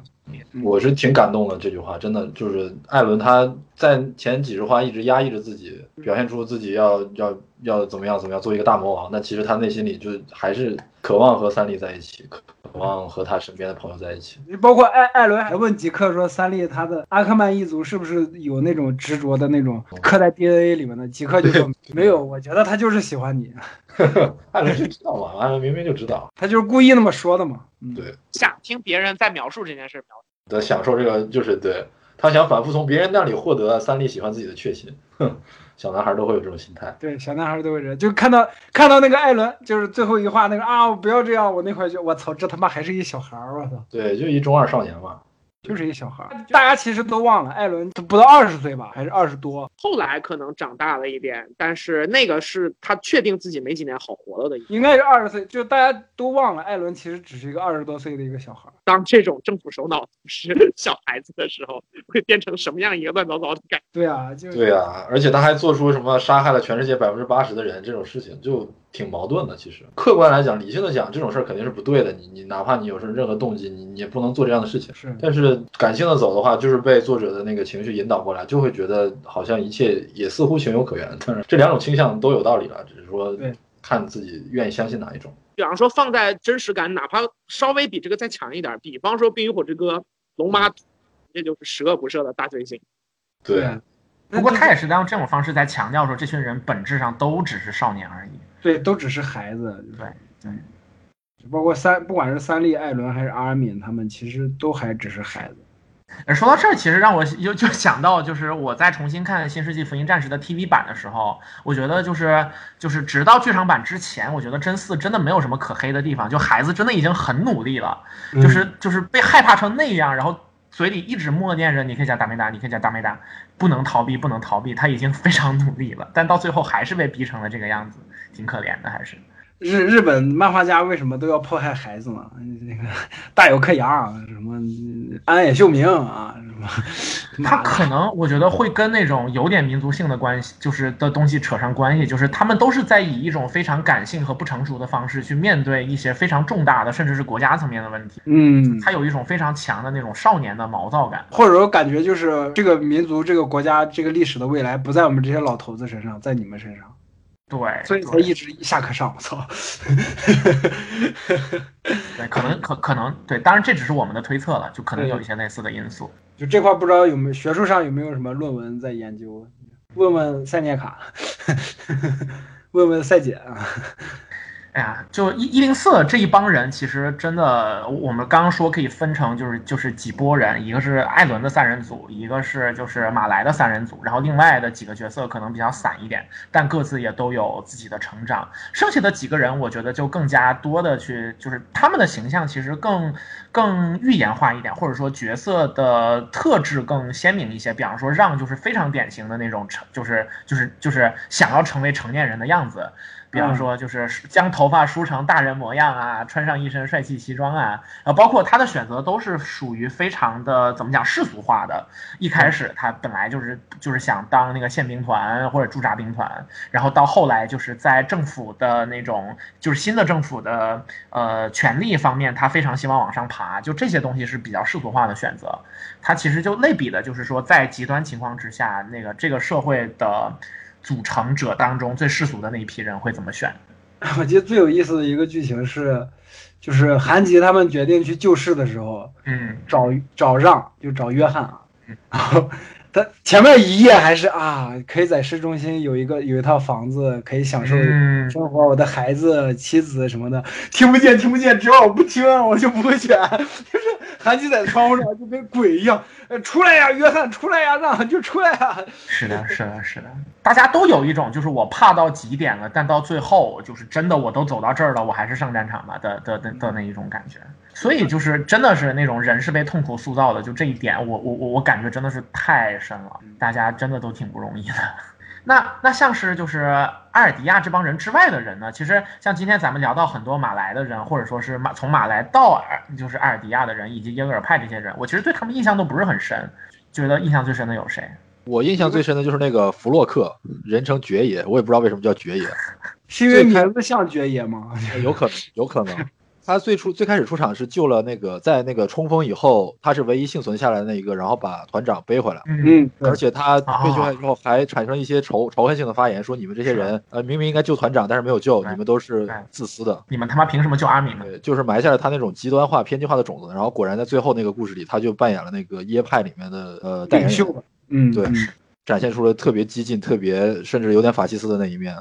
S2: 嗯
S1: 我是挺感动的，这句话真的就是艾伦他在前几十话一直压抑着自己，表现出自己要要要怎么样怎么样做一个大魔王，那其实他内心里就还是渴望和三笠在一起，渴望和他身边的朋友在一起。
S2: 包括艾艾伦还问吉克说，三笠他的阿克曼一族是不是有那种执着的那种刻在 DNA 里面的？吉克就说 没有，我觉得他就是喜欢你，
S1: 艾伦就知道嘛，艾伦明明就知道，
S2: 他就是故意那么说的嘛。嗯，
S1: 对。
S5: 想听别人在描述这件事，描述。
S1: 的享受这个就是对他想反复从别人那里获得三笠喜欢自己的确信。哼，小男孩都会有这种心态。
S2: 对，小男孩都会这样，就看到看到那个艾伦，就是最后一话那个啊，不要这样，我那块就我操，这他妈还是一小孩儿，我操，
S1: 对，就一中二少年嘛。
S2: 就是一小孩儿。大家其实都忘了，艾伦不到二十岁吧，还是二十多，
S5: 后来可能长大了一点，但是那个是他确定自己没几年好活了的。
S2: 应该是二十岁，就大家都忘了，艾伦其实只是一个二十多岁的一个小孩儿。
S5: 当这种政府首脑是 小孩子的时候，会变成什么样一个乱糟糟的感觉？
S2: 对啊，就
S1: 对啊，而且他还做出什么杀害了全世界百分之八十的人这种事情，就挺矛盾的。其实客观来讲，理性的讲，这种事儿肯定是不对的。你你哪怕你有什么任何动机，你你也不能做这样的事情。
S2: 是
S1: 但是感性的走的话，就是被作者的那个情绪引导过来，就会觉得好像一切也似乎情有可原。但是，这两种倾向都有道理了，只是说看自己愿意相信哪一种。
S5: 比方说放在真实感，哪怕稍微比这个再强一点，比方说《冰与火之歌》，龙妈，这就是十恶不赦的大罪行。
S1: 对，
S2: 啊
S3: 不过他也是在用这种方式在强调说，这群人本质上都只是少年而已。
S2: 对，都只是孩子。
S3: 对对，
S2: 包括三，不管是三笠、艾伦还是阿尔敏，他们其实都还只是孩子。
S3: 而说到这儿，其实让我又就想到，就是我在重新看《新世纪福音战士》的 TV 版的时候，我觉得就是就是直到剧场版之前，我觉得真四真的没有什么可黑的地方，就孩子真的已经很努力了，
S2: 嗯
S3: 就是就是被害怕成那样，然后嘴里一直默念着“你可以讲大梅达，你可以讲大梅达”，不能逃避，不能逃避，他已经非常努力了，但到最后还是被逼成了这个样子，挺可怜的，还是。
S2: 日日本漫画家为什么都要迫害孩子呢？那个大有克洋，什么安野秀明啊，什么
S3: 他可能我觉得会跟那种有点民族性的关系，就是的东西扯上关系，就是他们都是在以一种非常感性和不成熟的方式去面对一些非常重大的，甚至是国家层面的问题。
S2: 嗯，
S3: 他有一种非常强的那种少年的毛躁感。
S2: 或者说感觉就是这个民族、这个国家、这个历史的未来不在我们这些老头子身上，在你们身上，
S3: 对，
S2: 所以才
S3: 对
S2: 一直一下课上。我操！
S3: 对，可能可可能对，当然这只是我们的推测了，就可能有一些类似的因素。
S2: 就这块不知道有没有学术上有没有什么论文在研究？问问塞涅卡，问问赛姐啊。
S3: 哎呀，就一一零四这一帮人，其实真的，我们刚刚说可以分成就是就是几波人，一个是艾伦的三人组，一个是就是马来的三人组，然后另外的几个角色可能比较散一点，但各自也都有自己的成长。剩下的几个人，我觉得就更加多的去，就是他们的形象其实更更预言化一点，或者说角色的特质更鲜明一些。比方说让就是非常典型的那种成，就是就是就是想要成为成年人的样子。比方说就是将头发梳成大人模样啊，穿上一身帅气西装啊，啊，包括他的选择都是属于非常的怎么讲世俗化的。一开始他本来就是就是想当那个宪兵团或者驻扎兵团，然后到后来就是在政府的那种就是新的政府的呃权力方面，他非常希望往上爬，就这些东西是比较世俗化的选择。他其实就类比的就是说，在极端情况之下，那个这个社会的组成者当中最世俗的那一批人会怎么选？
S2: 我记得最有意思的一个剧情是，就是韩吉他们决定去救市的时候，
S3: 嗯，
S2: 找找让就找约翰啊
S3: 嗯，
S2: 然后他前面一页还是啊，可以在市中心有一个有一套房子，可以享受
S3: 嗯
S2: 生活，我的孩子、妻子什么的，听不见听不见，只要我不听，我就不会选。就是韩吉在窗户上就跟鬼一样，呃，出来呀，约翰，出来呀，让就出来呀。
S3: 是的，是的，是的，大家都有一种就是我怕到极点了，但到最后就是真的我都走到这儿了，我还是上战场吧的的的的那一种感觉。所以就是真的是那种人是被痛苦塑造的，就这一点我我我我感觉真的是太深了，大家真的都挺不容易的。那那像是就是阿尔迪亚这帮人之外的人呢？其实像今天咱们聊到很多马来的人，或者说是马从马来到尔就是阿尔迪亚的人，以及耶格尔派这些人，我其实对他们印象都不是很深。觉得印象最深的有谁？
S1: 我印象最深的就是那个弗洛克，人称爵爷，我也不知道为什么叫爵爷，
S2: 是因为名字像爵爷吗？
S1: 有可能，有可能。他最初最开始出场是救了那个在那个冲锋以后，他是唯一幸存下来的那一个，然后把团长背回来。
S3: 嗯
S2: 嗯，
S1: 而且他被救下来之后，还产生一些仇仇恨性的发言，说你们这些人，呃，明明应该救团长，但是没有救，你们都是自私的。
S3: 你们他妈凭什么救阿敏呢？
S1: 对，就是埋下了他那种极端化、偏激化的种子。然后果然在最后那个故事里，他就扮演了那个耶派里面的呃代言人，
S2: 领袖。嗯，
S1: 对
S2: 嗯
S1: 展现出了特别激进、特别甚至有点法西斯的那一面。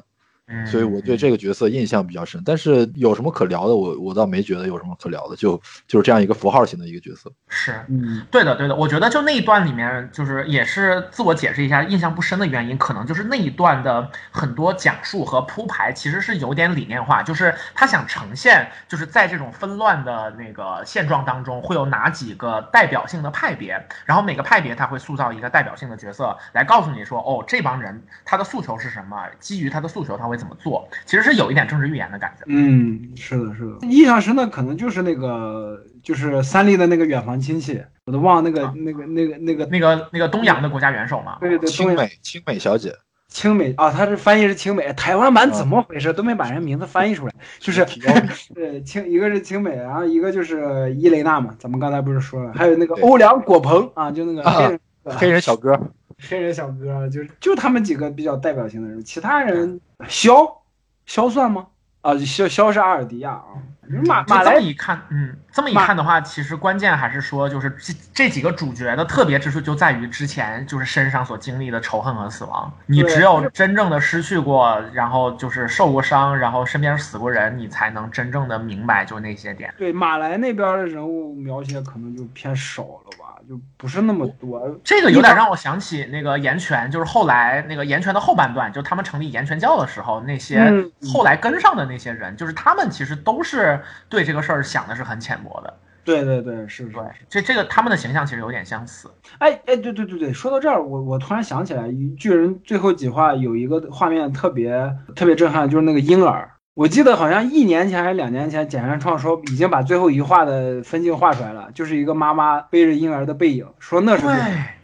S3: 嗯，
S1: 所以我对这个角色印象比较深。但是有什么可聊的，我我倒没觉得有什么可聊的，就就是这样一个符号型的一个角色。
S3: 是
S2: 嗯
S3: 对的，对的。我觉得就那一段里面，就是也是自我解释一下，印象不深的原因，可能就是那一段的很多讲述和铺排其实是有点理念化，就是他想呈现，就是在这种纷乱的那个现状当中，会有哪几个代表性的派别，然后每个派别他会塑造一个代表性的角色，来告诉你说，哦，这帮人他的诉求是什么，基于他的诉求他会怎么做，其实是有一点政治预言的感觉。
S2: 嗯，是的，是的。印象深的可能就是那个，就是三立的那个远房亲戚，我都忘了那个、
S3: 啊。
S2: 那个那个那个，
S3: 那个那个东洋的国家元首嘛，
S2: 对对对，
S1: 青美青美小姐，
S2: 青美啊，他是翻译是青美，台湾版怎么回事？都没把人名字翻译出来，就是 对青一个是青美，然后一个就是伊雷娜嘛，咱们刚才不是说了，还有那个欧良果鹏啊，就那个
S1: 啊
S2: 黑人、
S1: 黑人小哥，
S2: 黑人小哥，就是就他们几个比较代表性的人，其他人肖肖算吗？啊，肖肖是阿尔迪亚啊，马
S3: 就这么
S2: 马来
S3: 一看，嗯，这么一看的话，其实关键还是说，就是这这几个主角的特别之处就在于之前就是身上所经历的仇恨和死亡。你只有真正的失去过，然后就是受过伤，然后身边死过人，你才能真正的明白就那些点。
S2: 对马来那边的人物描写可能就偏少了吧，就不是那么多。
S3: 这个有点让我想起那个岩泉，就是后来那个岩泉的后半段，就他们成立岩泉教的时候，那些
S2: 嗯
S3: 后来跟上的那些人，就是他们其实都是对这个事儿想的是很浅薄的。
S2: 对对对，是是
S3: 对，这这个他们的形象其实有点相似。
S2: 哎哎，对对对对，说到这儿，我我突然想起来，巨人最后几话有一个画面特别特别震撼，就是那个婴儿。我记得好像一年前还是两年前，简山创说已经把最后一画的分镜画出来了，就是一个妈妈背着婴儿的背影，说那是
S3: 对，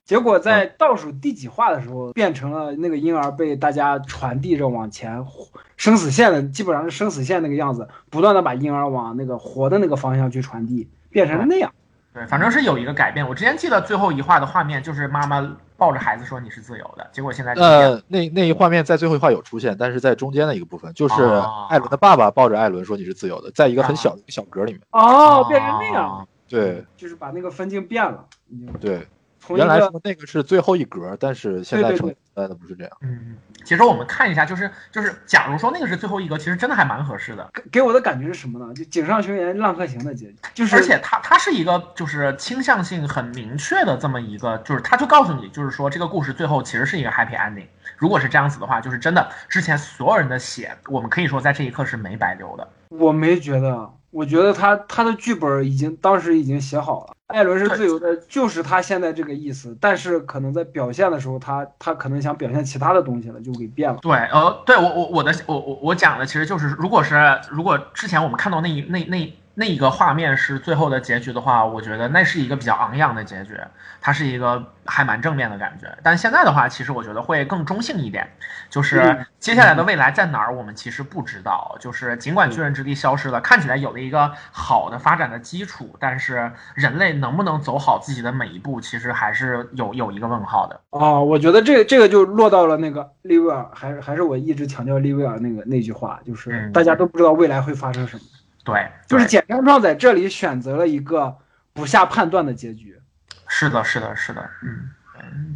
S2: 结果在倒数第几话的时候，变成了那个婴儿被大家传递着往前，生死线的基本上是生死线那个样子，不断的把婴儿往那个活的那个方向去传递，变成了那样。
S3: 对，反正是有一个改变。我之前记得最后一话的画面，就是妈妈抱着孩子说你是自由的，结果现在变了
S1: 呃，那那一画面在最后一话有出现，但是在中间的一个部分，就是
S3: 哦
S1: 艾伦的爸爸抱着艾伦说你是自由的，在一个很小的一个小格里面。
S2: 哦，变成那样，
S3: 哦
S1: 对
S2: 就是把那个分镜变了，
S1: 对，原来说那个是最后一格，但是现在出来的不是这样。
S3: 嗯，其实我们看一下，就是就是，假如说那个是最后一格，其实真的还蛮合适的。
S2: 给给我的感觉是什么呢？就井上雄彦浪客行的结局，就是
S3: 而且它它是一个就是倾向性很明确的这么一个，就是他就告诉你，就是说这个故事最后其实是一个 happy ending。如果是这样子的话，就是真的之前所有人的血，我们可以说在这一刻是没白流的。
S2: 我没觉得，我觉得他他的剧本已经当时已经写好了。艾伦是自由的，就是他现在这个意思。但是可能在表现的时候，他他可能想表现其他的东西了，就给变了。
S3: 对，呃，对我我我的我我我讲的其实就是，如果是如果之前我们看到那一那那。那一个画面是最后的结局的话，我觉得那是一个比较昂扬的结局，它是一个还蛮正面的感觉。但现在的话，其实我觉得会更中性一点，就是接下来的未来在哪儿，我们其实不知道。就是尽管巨人之力消失了，看起来有了一个好的发展的基础，但是人类能不能走好自己的每一步，其实还是有有一个问号的。
S2: 哦，我觉得这个这个就落到了那个利威尔，还是还是我一直强调利威尔那个那句话，就是大家都不知道未来会发生什么。
S3: 对，
S2: 就是简章创在这里选择了一个不下判断的结局。
S3: 是的，是的，是的，嗯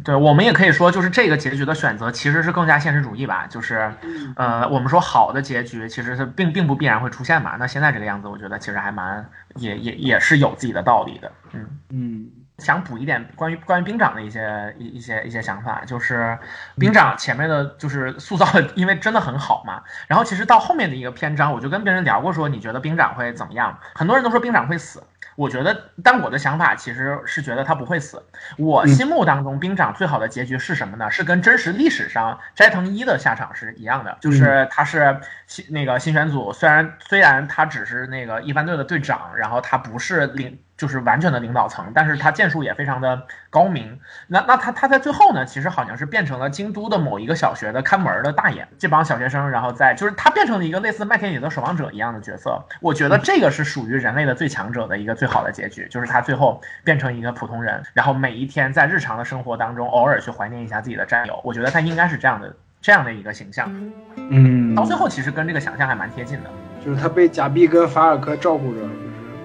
S3: 对，我们也可以说，就是这个结局的选择其实是更加现实主义吧。就是，呃，我们说好的结局其实是并并不必然会出现嘛。那现在这个样子，我觉得其实还蛮也也也是有自己的道理的。嗯
S2: 嗯。
S3: 想补一点关于关于兵长的一些一一些一些想法，就是兵长前面的就是塑造的，因为真的很好嘛。然后其实到后面的一个篇章，我就跟别人聊过，说你觉得兵长会怎么样？很多人都说兵长会死。我觉得，但我的想法其实是觉得他不会死。我心目当中兵长最好的结局是什么呢？是跟真实历史上斋藤一的下场是一样的，就是他是新那个新选组，虽然虽然他只是那个一番队的队长，然后他不是领。就是完全的领导层，但是他剑术也非常的高明。那那他他在最后呢，其实好像是变成了京都的某一个小学的看门的大爷。这帮小学生，然后在就是他变成了一个类似麦田里的守望者一样的角色。我觉得这个是属于人类的最强者的一个最好的结局，就是他最后变成一个普通人，然后每一天在日常的生活当中偶尔去怀念一下自己的战友。我觉得他应该是这样的这样的一个形象。
S2: 嗯，
S3: 到最后其实跟这个想象还蛮贴近的，
S2: 就是他被贾碧跟法尔科照顾着，就是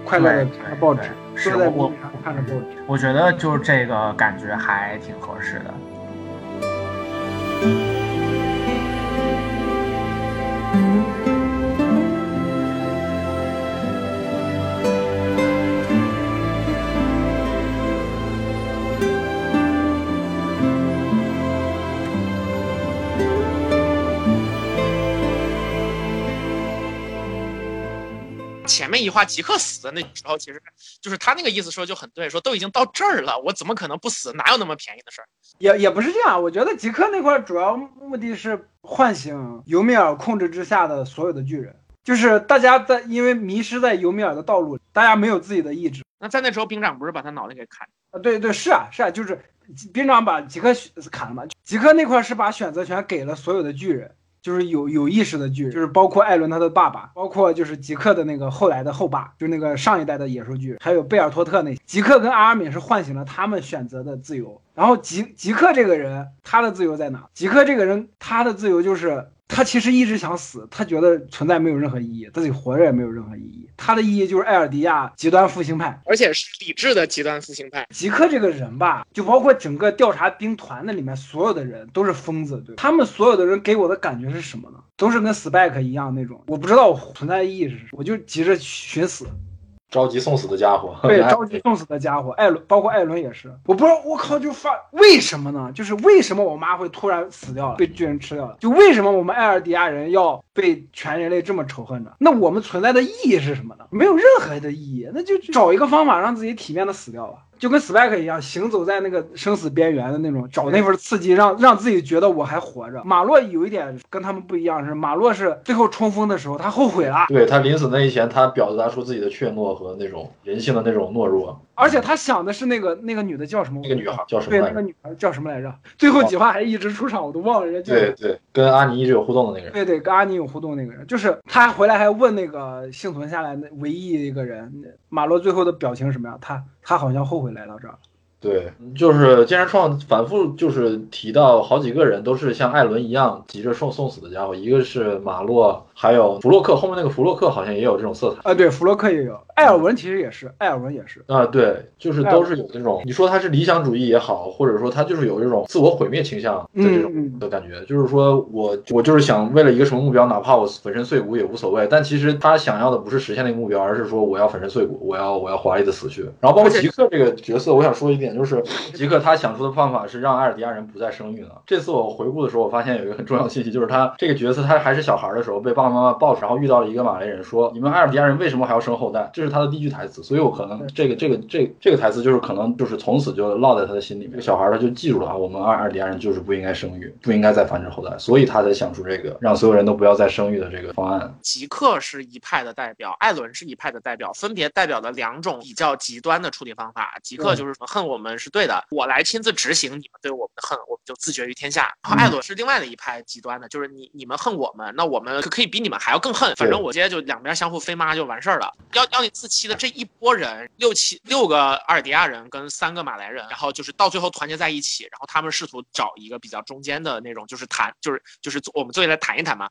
S2: 快乐的看报纸。
S3: 是我我我觉得就是这个感觉还挺合适的。
S5: 前面一话吉克死的那时候，其实就是他那个意思说就很对，说都已经到这儿了，我怎么可能不死？哪有那么便宜的事儿？
S2: 也也不是这样，我觉得吉克那块主要目的是唤醒尤米尔控制之下的所有的巨人，就是大家在因为迷失在尤米尔的道路，大家没有自己的意志。
S5: 那在那时候，兵长不是把他脑袋给砍？
S2: 啊，对对，是啊是啊，就是兵长把吉克砍了嘛。吉克那块是把选择权给了所有的巨人。就是有有意识的剧，就是包括艾伦他的爸爸，包括就是吉克的那个后来的后爸，就是那个上一代的野兽剧，还有贝尔托特那些吉克跟阿尔敏是唤醒了他们选择的自由。然后吉吉克这个人，他的自由在哪？吉克这个人，他的自由就是。他其实一直想死，他觉得存在没有任何意义，自己活着也没有任何意义。他的意义就是艾尔迪亚极端复兴派，
S5: 而且是理智的极端复兴派。
S2: 吉克这个人吧，就包括整个调查兵团的里面所有的人都是疯子，对他们所有的人给我的感觉是什么呢？都是跟 Spike 一样那种，我不知道我存在的意义是什么，我就急着寻死。
S1: 着急送死的家伙，
S2: 对，着急送死的家伙，艾伦，包括艾伦也是。我不知道，我靠，就发为什么呢？就是为什么我妈会突然死掉了，被巨人吃掉了？就为什么我们艾尔迪亚人要被全人类这么仇恨呢？那我们存在的意义是什么呢？没有任何的意义，那就找一个方法让自己体面的死掉吧。就跟 Spike 一样，行走在那个生死边缘的那种，找那份刺激，让让自己觉得我还活着。马洛有一点跟他们不一样，是马洛是最后冲锋的时候，他后悔了。
S1: 对他临死那一前，他表达出自己的怯懦和那种人性的那种懦弱。
S2: 而且他想的是那个那个女的叫什么？
S1: 那个女孩叫什么？
S2: 对，那个女孩叫什么来着？最后几话还一直出场，我都忘了人家叫。
S1: 对对，跟阿尼一直有互动的那个人。
S2: 对对，跟阿尼有互动那个人，就是他回来还问那个幸存下来的唯一一个人，马洛最后的表情什么样？他他好像后悔来到这儿。
S1: 对，就是剑山创反复就是提到好几个人都是像艾伦一样急着送送死的家伙，一个是马洛，还有弗洛克，后面那个弗洛克好像也有这种色彩
S2: 啊。对，弗洛克也有，艾尔文其实也是，艾尔文也是
S1: 啊。对，就是都是有那种，你说他是理想主义也好，或者说他就是有这种自我毁灭倾向的这种的感觉，就是说我我就是想为了一个什么目标，哪怕我粉身碎骨也无所谓。但其实他想要的不是实现那个目标，而是说我要粉身碎骨，我要我要华丽的死去。然后包括吉克这个角色，我想说一点。点，就是吉克他想出的办法是让艾尔迪亚人不再生育呢。这次我回顾的时候，我发现有一个很重要的信息，就是他这个角色他还是小孩的时候被爸爸妈妈抱着，然后遇到了一个马来人，说你们艾尔迪亚人为什么还要生后代？这是他的第一句台词，所以我可能这个这个这这个台词就是可能就是从此就落在他的心里面。这个小孩他就记住了啊，我们艾尔迪亚人就是不应该生育，不应该再繁殖后代，所以他才想出这个让所有人都不要再生育的这个方案。
S3: 吉克是一派的代表，艾伦是一派的代表，分别代表了两种比较极端的处理方法。吉克就是说恨我们是对的，我来亲自执行你们对我们的恨，我们就自绝于天下。然后艾罗是另外的一派极端的，就是你你们恨我们，那我们可以比你们还要更恨，反正我直接就两边相互飞妈就完事儿了。幺幺零四七的这一波人，六七六个阿尔迪亚人跟三个马来人，然后就是到最后团结在一起，然后他们试图找一个比较中间的那种，就是谈，就是就是我们坐下来谈一谈嘛。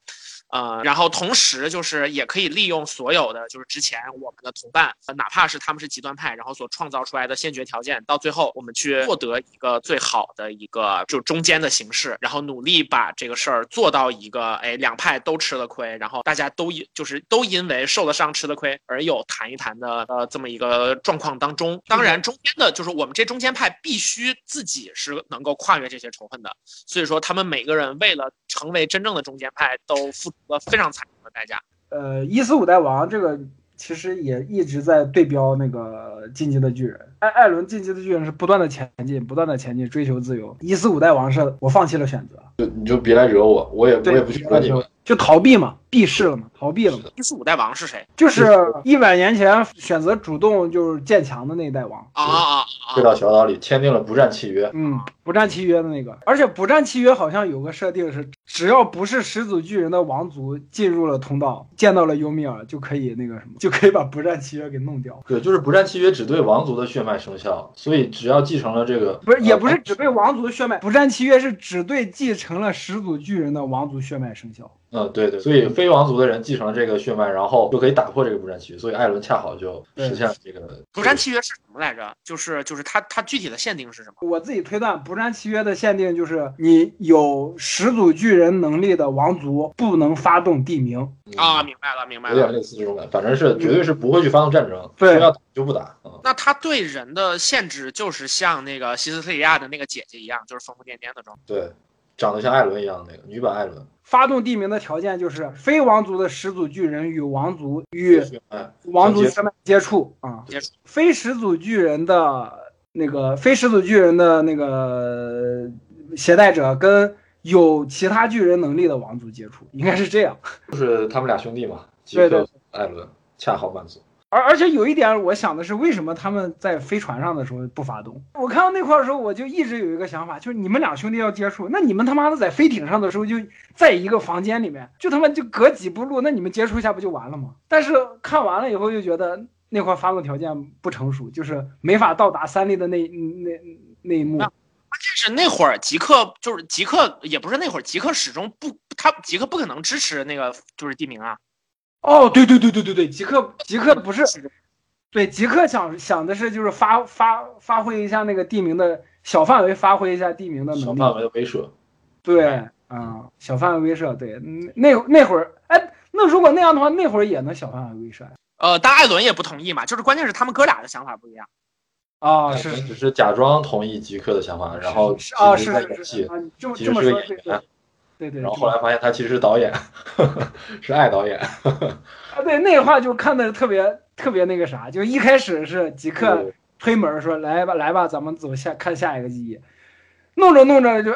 S3: 呃，然后同时就是也可以利用所有的就是之前我们的同伴，哪怕是他们是极端派，然后所创造出来的先决条件，到最后我们去获得一个最好的一个就中间的形式，然后努力把这个事儿做到一个哎两派都吃了亏，然后大家都因就是都因为受了伤吃了亏而有谈一谈的呃这么一个状况当中，当然中间的就是我们这中间派必须自己是能够跨越这些仇恨的，所以说他们每个人为了成为真正的中间派都付出。非常惨重的代价。
S2: 呃，一四五代王这个其实也一直在对标那个进击的巨人。艾艾伦进击的巨人是不断的前进，不断的前进，追求自由。一四五代王是我放弃了选择，
S1: 就你就别来惹我，我也我也不去惹你们，
S2: 就逃避嘛，避世了嘛，逃避了嘛。
S3: 第四五代王是谁？
S2: 就是一百年前选择主动就是建墙的那一代王
S3: 啊啊啊！
S1: 回到小岛里签订了不战契约。
S2: 嗯。不战契约的那个，而且不战契约好像有个设定是，只要不是始祖巨人的王族进入了通道，见到了尤米尔，就可以那个什么，就可以把不战契约给弄掉。
S1: 对，就是不战契约只对王族的血脉生效，所以只要继承了这个，
S2: 不是也不是只对王族的血脉，不战契约是只对继承了始祖巨人的王族血脉生效。
S1: 嗯，对对，所以非王族的人继承了这个血脉，然后就可以打破这个不战契约，所以艾伦恰好就实现了这个
S3: 不战契约是什么来着？就是就是它它具体的限定是什么？
S2: 我自己推断，不战契约的限定就是你有始祖巨人能力的王族不能发动地名
S3: 啊，明白了明白了，
S1: 有点类似这种感觉，反正是绝对是不会去发动战争，
S2: 对，
S1: 要打就不打。
S3: 那他对人的限制就是像那个西斯特里亚的那个姐姐一样，就是疯疯癫癫的状态。
S1: 对，长得像艾伦一样的那个女版艾伦。
S2: 发动地名的条件就是非王族的始祖巨人与王族与王族血脉接触啊，
S3: 接触。
S2: 非始祖巨人的那个非始祖巨人的那个携带者跟有其他巨人能力的王族接触，应该是这样。
S1: 就是他们俩兄弟嘛，吉
S2: 克、
S1: 艾伦恰好满足。
S2: 而而且有一点，我想的是，为什么他们在飞船上的时候不发动？我看到那块的时候，我就一直有一个想法，就是你们俩兄弟要接触，那你们他妈的在飞艇上的时候就在一个房间里面，就他妈就隔几步路，那你们接触一下不就完了吗？但是看完了以后就觉得那块发动条件不成熟，就是没法到达三粒的那那那一幕。关
S3: 键是那会儿极客就是极客，也不是那会儿极客始终不，他极客不可能支持那个就是地名啊。
S2: 哦，对对对对对对，极客极客不是，对极客想想的是就是发发发挥一下那个地名的小范围发挥一下地名的能力，
S1: 小范围的威慑，
S2: 对，啊，小范围威慑，对，那那会儿，哎，那如果那样的话，那会儿也能小范围威慑。
S3: 呃，但艾伦也不同意嘛，就是关键是他们哥俩的想法不一样。
S2: 啊，是
S1: 只是假装同意极客的想法，然后
S2: 啊是
S1: 是
S2: 是，这
S1: 么这么个演员。
S2: 对对，
S1: 然后后来发现他其实是导演，是爱导演。
S2: 啊，对，那话就看的特别特别那个啥，就一开始是吉克推门说来吧来吧，咱们走下看下一个记忆，弄着弄着就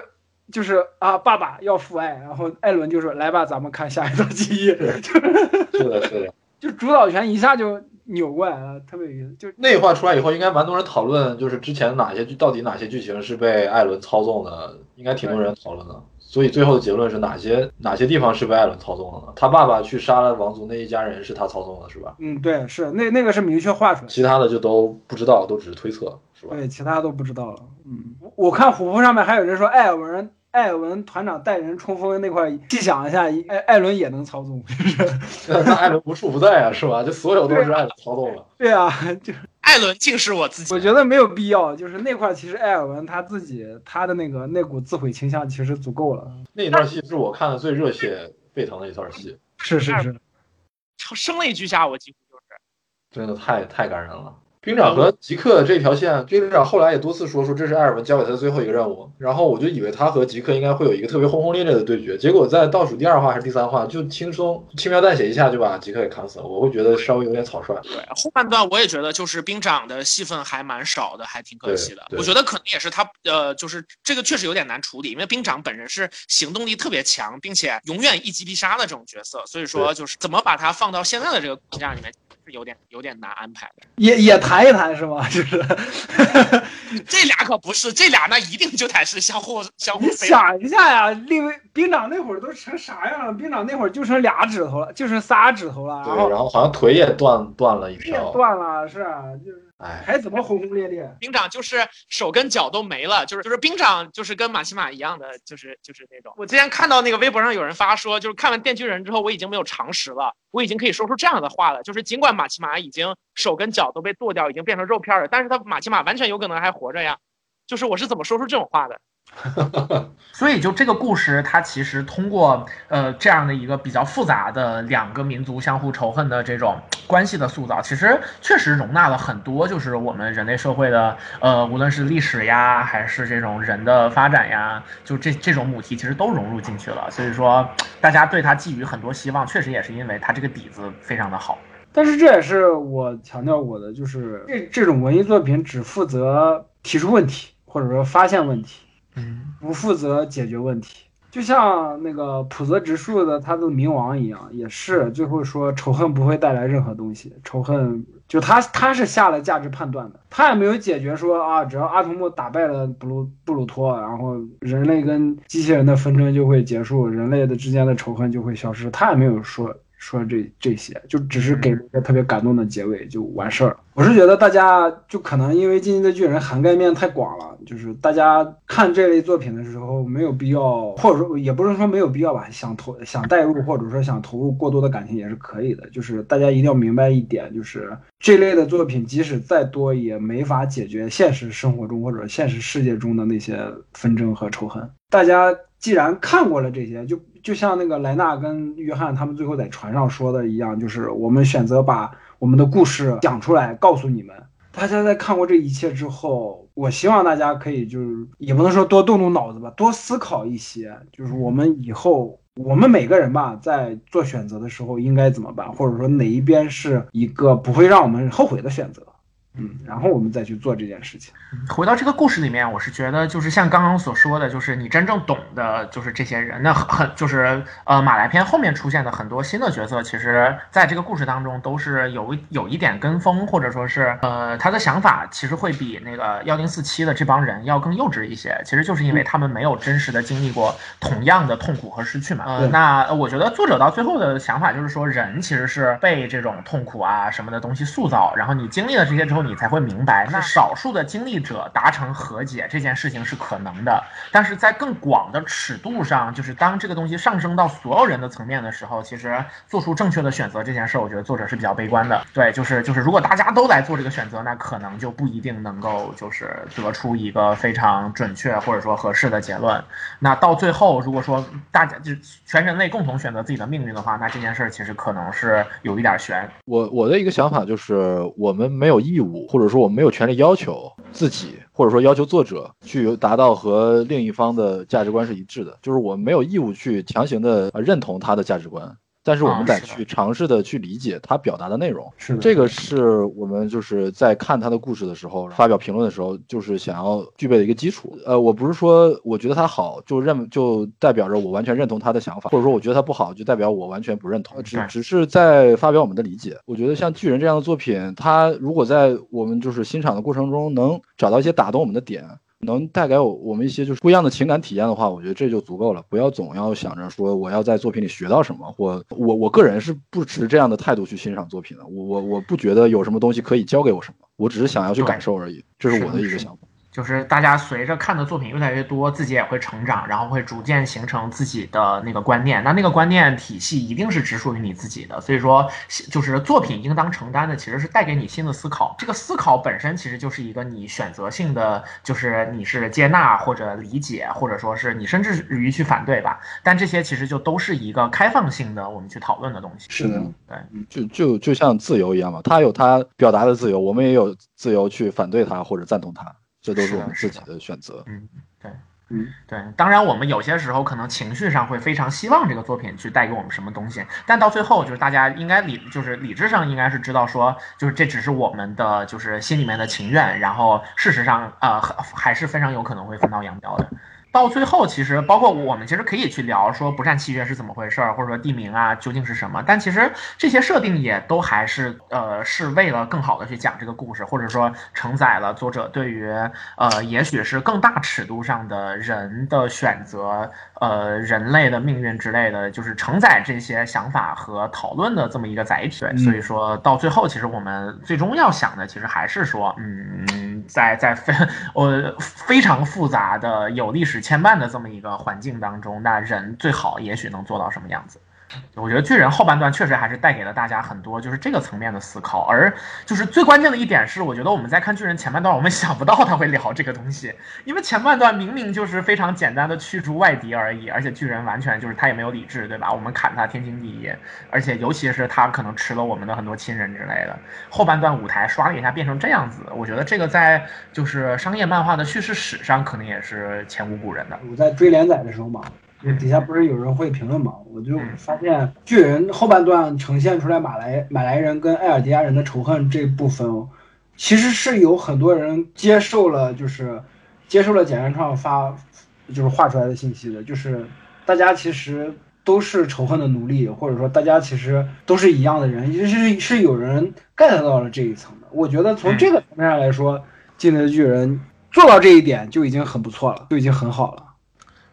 S2: 就是啊爸爸要父爱，然后艾伦就说来吧，咱们看下一段记忆，
S1: 是的，是的，
S2: 就主导权一下就扭过来了，特别有意思。就
S1: 那话出来以后，应该蛮多人讨论，就是之前哪些剧到底哪些剧情是被艾伦操纵的，应该挺多人讨论的。所以最后的结论是哪些哪些地方是被艾伦操纵了呢？他爸爸去杀了王族那一家人是他操纵的，是吧？
S2: 嗯，对，是那那个是明确画出来，
S1: 其他的就都不知道，都只是推测，是吧？
S2: 对，其他都不知道了。嗯，我看虎扑上面还有人说艾尔文艾尔文团长带人冲锋那块，细想一下，艾艾伦也能操纵，
S1: 是 那艾伦无处不在啊，是吧？就所有都是艾伦操纵了。
S2: 对啊，就。
S3: 艾伦竟是我自己，
S2: 我觉得没有必要。就是那块，其实艾尔文他自己他的那个那股自毁倾向其实足够了。
S1: 那段戏是我看的最热血沸腾的一段戏。
S2: 是是是，
S3: 生了一句下，我几乎就是，
S1: 真的太太感人了。兵长和吉克这条线，兵长后来也多次说说这是艾尔文交给他的最后一个任务，然后我就以为他和吉克应该会有一个特别轰轰烈烈的对决，结果在倒数第二话还是第三话就轻松轻描淡写一下就把吉克给砍死了，我会觉得稍微有点草率。
S5: 对，后半段我也觉得就是兵长的戏份还蛮少的，还挺可惜的。我觉得可能也是他呃，就是这个确实有点难处理，因为兵长本人是行动力特别强，并且永远一击必杀的这种角色，所以说就是怎么把他放到现在的这个框架里面。是有点有点难安排的，
S2: 也也谈一谈是吗？就是
S5: 这俩可不是，这俩那一定就得是相互相互。
S2: 你想一下呀，另为兵长那会儿都成啥样了？兵长那会儿就剩俩指头了，就剩仨指头了。
S1: 对，然后好像腿也断断了一条。
S2: 断了，是啊，就是。哎，还怎么轰轰烈烈？
S5: 兵长就是手跟脚都没了，就是就是兵长就是跟马奇马一样的，就是就是那种。我之前看到那个微博上有人发说，就是看完《电锯人》之后，我已经没有常识了，我已经可以说出这样的话了。就是尽管马奇马已经手跟脚都被剁掉，已经变成肉片了，但是他马奇马完全有可能还活着呀。就是我是怎么说出这种话的？
S3: 所以，就这个故事，它其实通过呃这样的一个比较复杂的两个民族相互仇恨的这种关系的塑造，其实确实容纳了很多，就是我们人类社会的呃，无论是历史呀，还是这种人的发展呀，就这这种母题，其实都融入进去了。所以说，大家对它寄予很多希望，确实也是因为它这个底子非常的好。
S2: 但是这也是我强调过的，就是这这种文艺作品只负责提出问题，或者说发现问题。不负责解决问题，就像那个普泽直树的他的冥王一样，也是最后说仇恨不会带来任何东西，仇恨就他他是下了价值判断的，他也没有解决说啊，只要阿童木打败了布鲁布鲁托，然后人类跟机器人的纷争就会结束，人类的之间的仇恨就会消失，他也没有说。说这这些，就只是给了一个特别感动的结尾就完事儿了。我是觉得大家就可能因为《进击的巨人》涵盖面太广了，就是大家看这类作品的时候没有必要，或者说也不是说没有必要吧，想投想代入或者说想投入过多的感情也是可以的。就是大家一定要明白一点，就是这类的作品即使再多也没法解决现实生活中或者现实世界中的那些纷争和仇恨。大家既然看过了这些，就。就像那个莱纳跟约翰他们最后在船上说的一样，就是我们选择把我们的故事讲出来，告诉你们。大家在看过这一切之后，我希望大家可以就是也不能说多动动脑子吧，多思考一些，就是我们以后我们每个人吧，在做选择的时候应该怎么办，或者说哪一边是一个不会让我们后悔的选择。嗯，然后我们再去做这件事情。
S3: 回到这个故事里面，我是觉得就是像刚刚所说的，就是你真正懂的，就是这些人。那很就是呃，马来篇后面出现的很多新的角色，其实在这个故事当中都是有有一点跟风，或者说是呃，他的想法其实会比那个幺零四七的这帮人要更幼稚一些。其实就是因为他们没有真实的经历过同样的痛苦和失去嘛。呃，那我觉得作者到最后的想法就是说，人其实是被这种痛苦啊什么的东西塑造，然后你经历了这些之后。你才会明白，那少数的经历者达成和解这件事情是可能的，但是在更广的尺度上，就是当这个东西上升到所有人的层面的时候，其实做出正确的选择这件事，我觉得作者是比较悲观的。对，就是就是，如果大家都来做这个选择，那可能就不一定能够就是得出一个非常准确或者说合适的结论。那到最后，如果说大家就全人类共同选择自己的命运的话，那这件事其实可能是有一点悬。
S1: 我我的一个想法就是，我们没有义务。或者说，我们没有权利要求自己，或者说要求作者去达到和另一方的价值观是一致的，就是我们没有义务去强行的认同他的价值观。但是我们得去尝试的去理解他表达的内容，
S2: 是
S1: 这个是我们就是在看他的故事的时候发表评论的时候，就是想要具备的一个基础。呃，我不是说我觉得他好就认就代表着我完全认同他的想法，或者说我觉得他不好就代表我完全不认同，只只是在发表我们的理解。我觉得像巨人这样的作品，他如果在我们就是欣赏的过程中能找到一些打动我们的点。能带给我我们一些就是不一样的情感体验的话，我觉得这就足够了。不要总要想着说我要在作品里学到什么，或我我个人是不持这样的态度去欣赏作品的。我我我不觉得有什么东西可以教给我什么，我只是想要去感受而已。这是我的一个想法。
S3: 就是大家随着看的作品越来越多，自己也会成长，然后会逐渐形成自己的那个观念。那那个观念体系一定是只属于你自己的。所以说，就是作品应当承担的其实是带给你新的思考。这个思考本身其实就是一个你选择性的，就是你是接纳或者理解，或者说是你甚至于去反对吧。但这些其实就都是一个开放性的，我们去讨论的东西。
S2: 是的，
S3: 对，
S1: 就就就像自由一样嘛，他有他表达的自由，我们也有自由去反对他或者赞同他。这都是我们自己的选择。
S3: 嗯，对，
S2: 嗯，
S3: 对。当然，我们有些时候可能情绪上会非常希望这个作品去带给我们什么东西，但到最后，就是大家应该理，就是理智上应该是知道说，就是这只是我们的，就是心里面的情愿。然后，事实上，呃，还是非常有可能会分道扬镳的。到最后，其实包括我们其实可以去聊说不善契约是怎么回事儿，或者说地名啊究竟是什么。但其实这些设定也都还是呃是为了更好的去讲这个故事，或者说承载了作者对于呃也许是更大尺度上的人的选择，呃人类的命运之类的，就是承载这些想法和讨论的这么一个载体。对所以说到最后，其实我们最终要想的其实还是说，嗯，在在非呃非常复杂的有历史。牵绊的这么一个环境当中，那人最好也许能做到什么样子？我觉得巨人后半段确实还是带给了大家很多就是这个层面的思考，而就是最关键的一点是，我觉得我们在看巨人前半段，我们 想不到他会聊这个东西，因为前半段明明就是非常简单的驱逐外敌而已，而且巨人完全就是他也没有理智，对吧？我们砍他天经地义，而且尤其是他可能吃了我们的很多亲人之类的。后半段舞台刷了一下变成这样子，我觉得这个在就是商业漫画的叙事史上可能也是前无古人的。
S2: 我在追连载的时候嘛。底下不是有人会评论吗？我就发现巨人后半段呈现出来马来马来人跟埃尔迪亚人的仇恨这部分，其实是有很多人接受了，就是接受了简原创发，就是画出来的信息的，就是大家其实都是仇恨的奴隶，或者说大家其实都是一样的人，是是有人 get 到了这一层的。我觉得从这个层面上来说，进来的巨人做到这一点就已经很不错了，就已经很好了。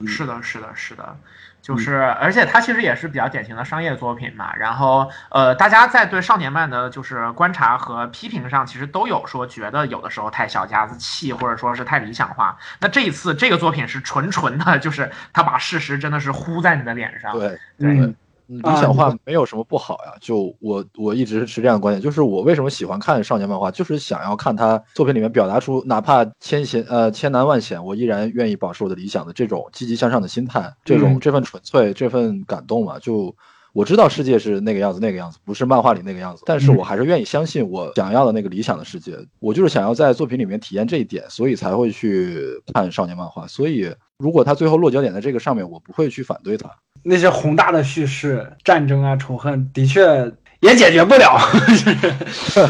S3: 是的，是的，是的，就是，而且它其实也是比较典型的商业作品嘛。然后，呃，大家在对少年漫的，就是观察和批评上，其实都有说觉得有的时候太小家子气，或者说是太理想化。那这一次这个作品是纯纯的，就是他把事实真的是呼在你的脸上。
S1: 对对。理想化没有什么不好呀，就我我一直是持这样的观点，就是我为什么喜欢看少年漫画，就是想要看他作品里面表达出哪怕千险呃千难万险，我依然愿意保持我的理想的这种积极向上的心态，这种这份纯粹，这份感动嘛。就我知道世界是那个样子，那个样子不是漫画里那个样子，但是我还是愿意相信我想要的那个理想的世界。我就是想要在作品里面体验这一点，所以才会去看少年漫画。所以如果他最后落脚点在这个上面，我不会去反对他。
S2: 那些宏大的叙事、战争啊、仇恨，的确也解决不了。
S1: 是，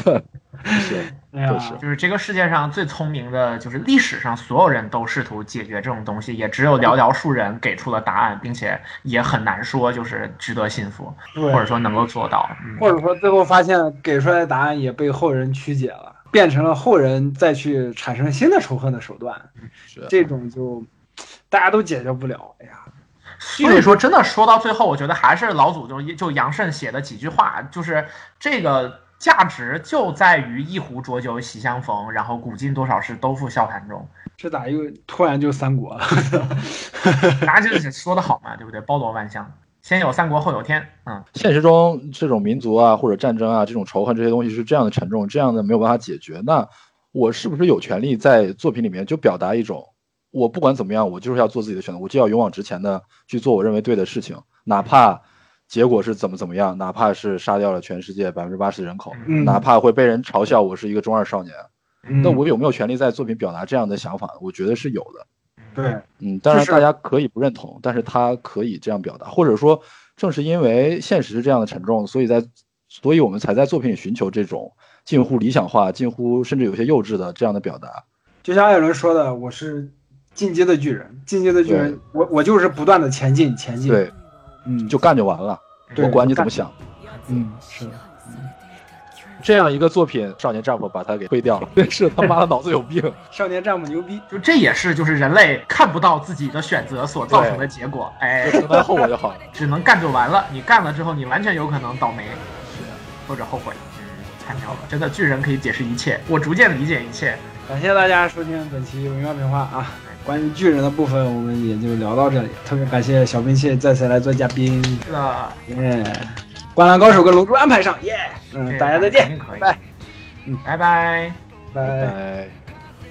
S2: 哎呀，
S3: 就是这个世界上最聪明的，就是历史上所有人都试图解决这种东西，也只有寥寥数人给出了答案，并且也很难说就是值得信服，或者说能够做到，
S2: 或者说最后发现给出来的答案也被后人曲解了，变成了后人再去产生新的仇恨的手段。这种就大家都解决不了。哎呀。
S3: 所以说，真的说到最后，我觉得还是老祖宗就杨慎写的几句话，就是这个价值就在于一壶浊酒喜相逢，然后古今多少事，都付笑谈中。
S2: 这咋又突然就三国了？
S3: 大家就是说的好嘛，对不对？包罗万象，先有三国，后有天。嗯，
S1: 现实中这种民族啊，或者战争啊，这种仇恨这些东西是这样的沉重，这样的没有办法解决。那我是不是有权利在作品里面就表达一种？我不管怎么样，我就是要做自己的选择，我就要勇往直前的去做我认为对的事情，哪怕结果是怎么怎么样，哪怕是杀掉了全世界百分之八十的人口，哪怕会被人嘲笑我是一个中二少年，那我有没有权利在作品表达这样的想法？我觉得是有的。
S2: 对，
S1: 嗯，当然大家可以不认同，但是他可以这样表达，或者说正是因为现实是这样的沉重，所以在，所以我们才在作品里寻求这种近乎理想化、近乎甚至有些幼稚的这样的表达。
S2: 就像艾伦说的，我是。进阶的巨人，进阶的巨人，我我就是不断的前进，前进。
S1: 对，
S2: 嗯，
S1: 就干就完了，我管你怎么想。
S2: 嗯，是的。
S1: 这样一个作品，少年丈夫把他给推掉了，真是他妈的脑子有病。
S2: 少年丈夫牛逼，
S3: 就这也是就是人类看不到自己的选择所造成的结果。哎，
S1: 承担后果就好了，
S3: 只能干就完了。你干了之后，你完全有可能倒霉，是或者后悔。嗯，太妙了，真的巨人可以解释一切，我逐渐理解一切。
S2: 感谢大家收听本期微妙评话啊。关于巨人的部分，我们也就聊到这里。特别感谢小兵器再次来做嘉宾，
S3: 是的，
S2: 耶！灌篮高手跟龙珠安排上，耶！嗯，大家再见拜
S3: 拜拜。
S2: 拜。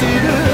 S6: 散る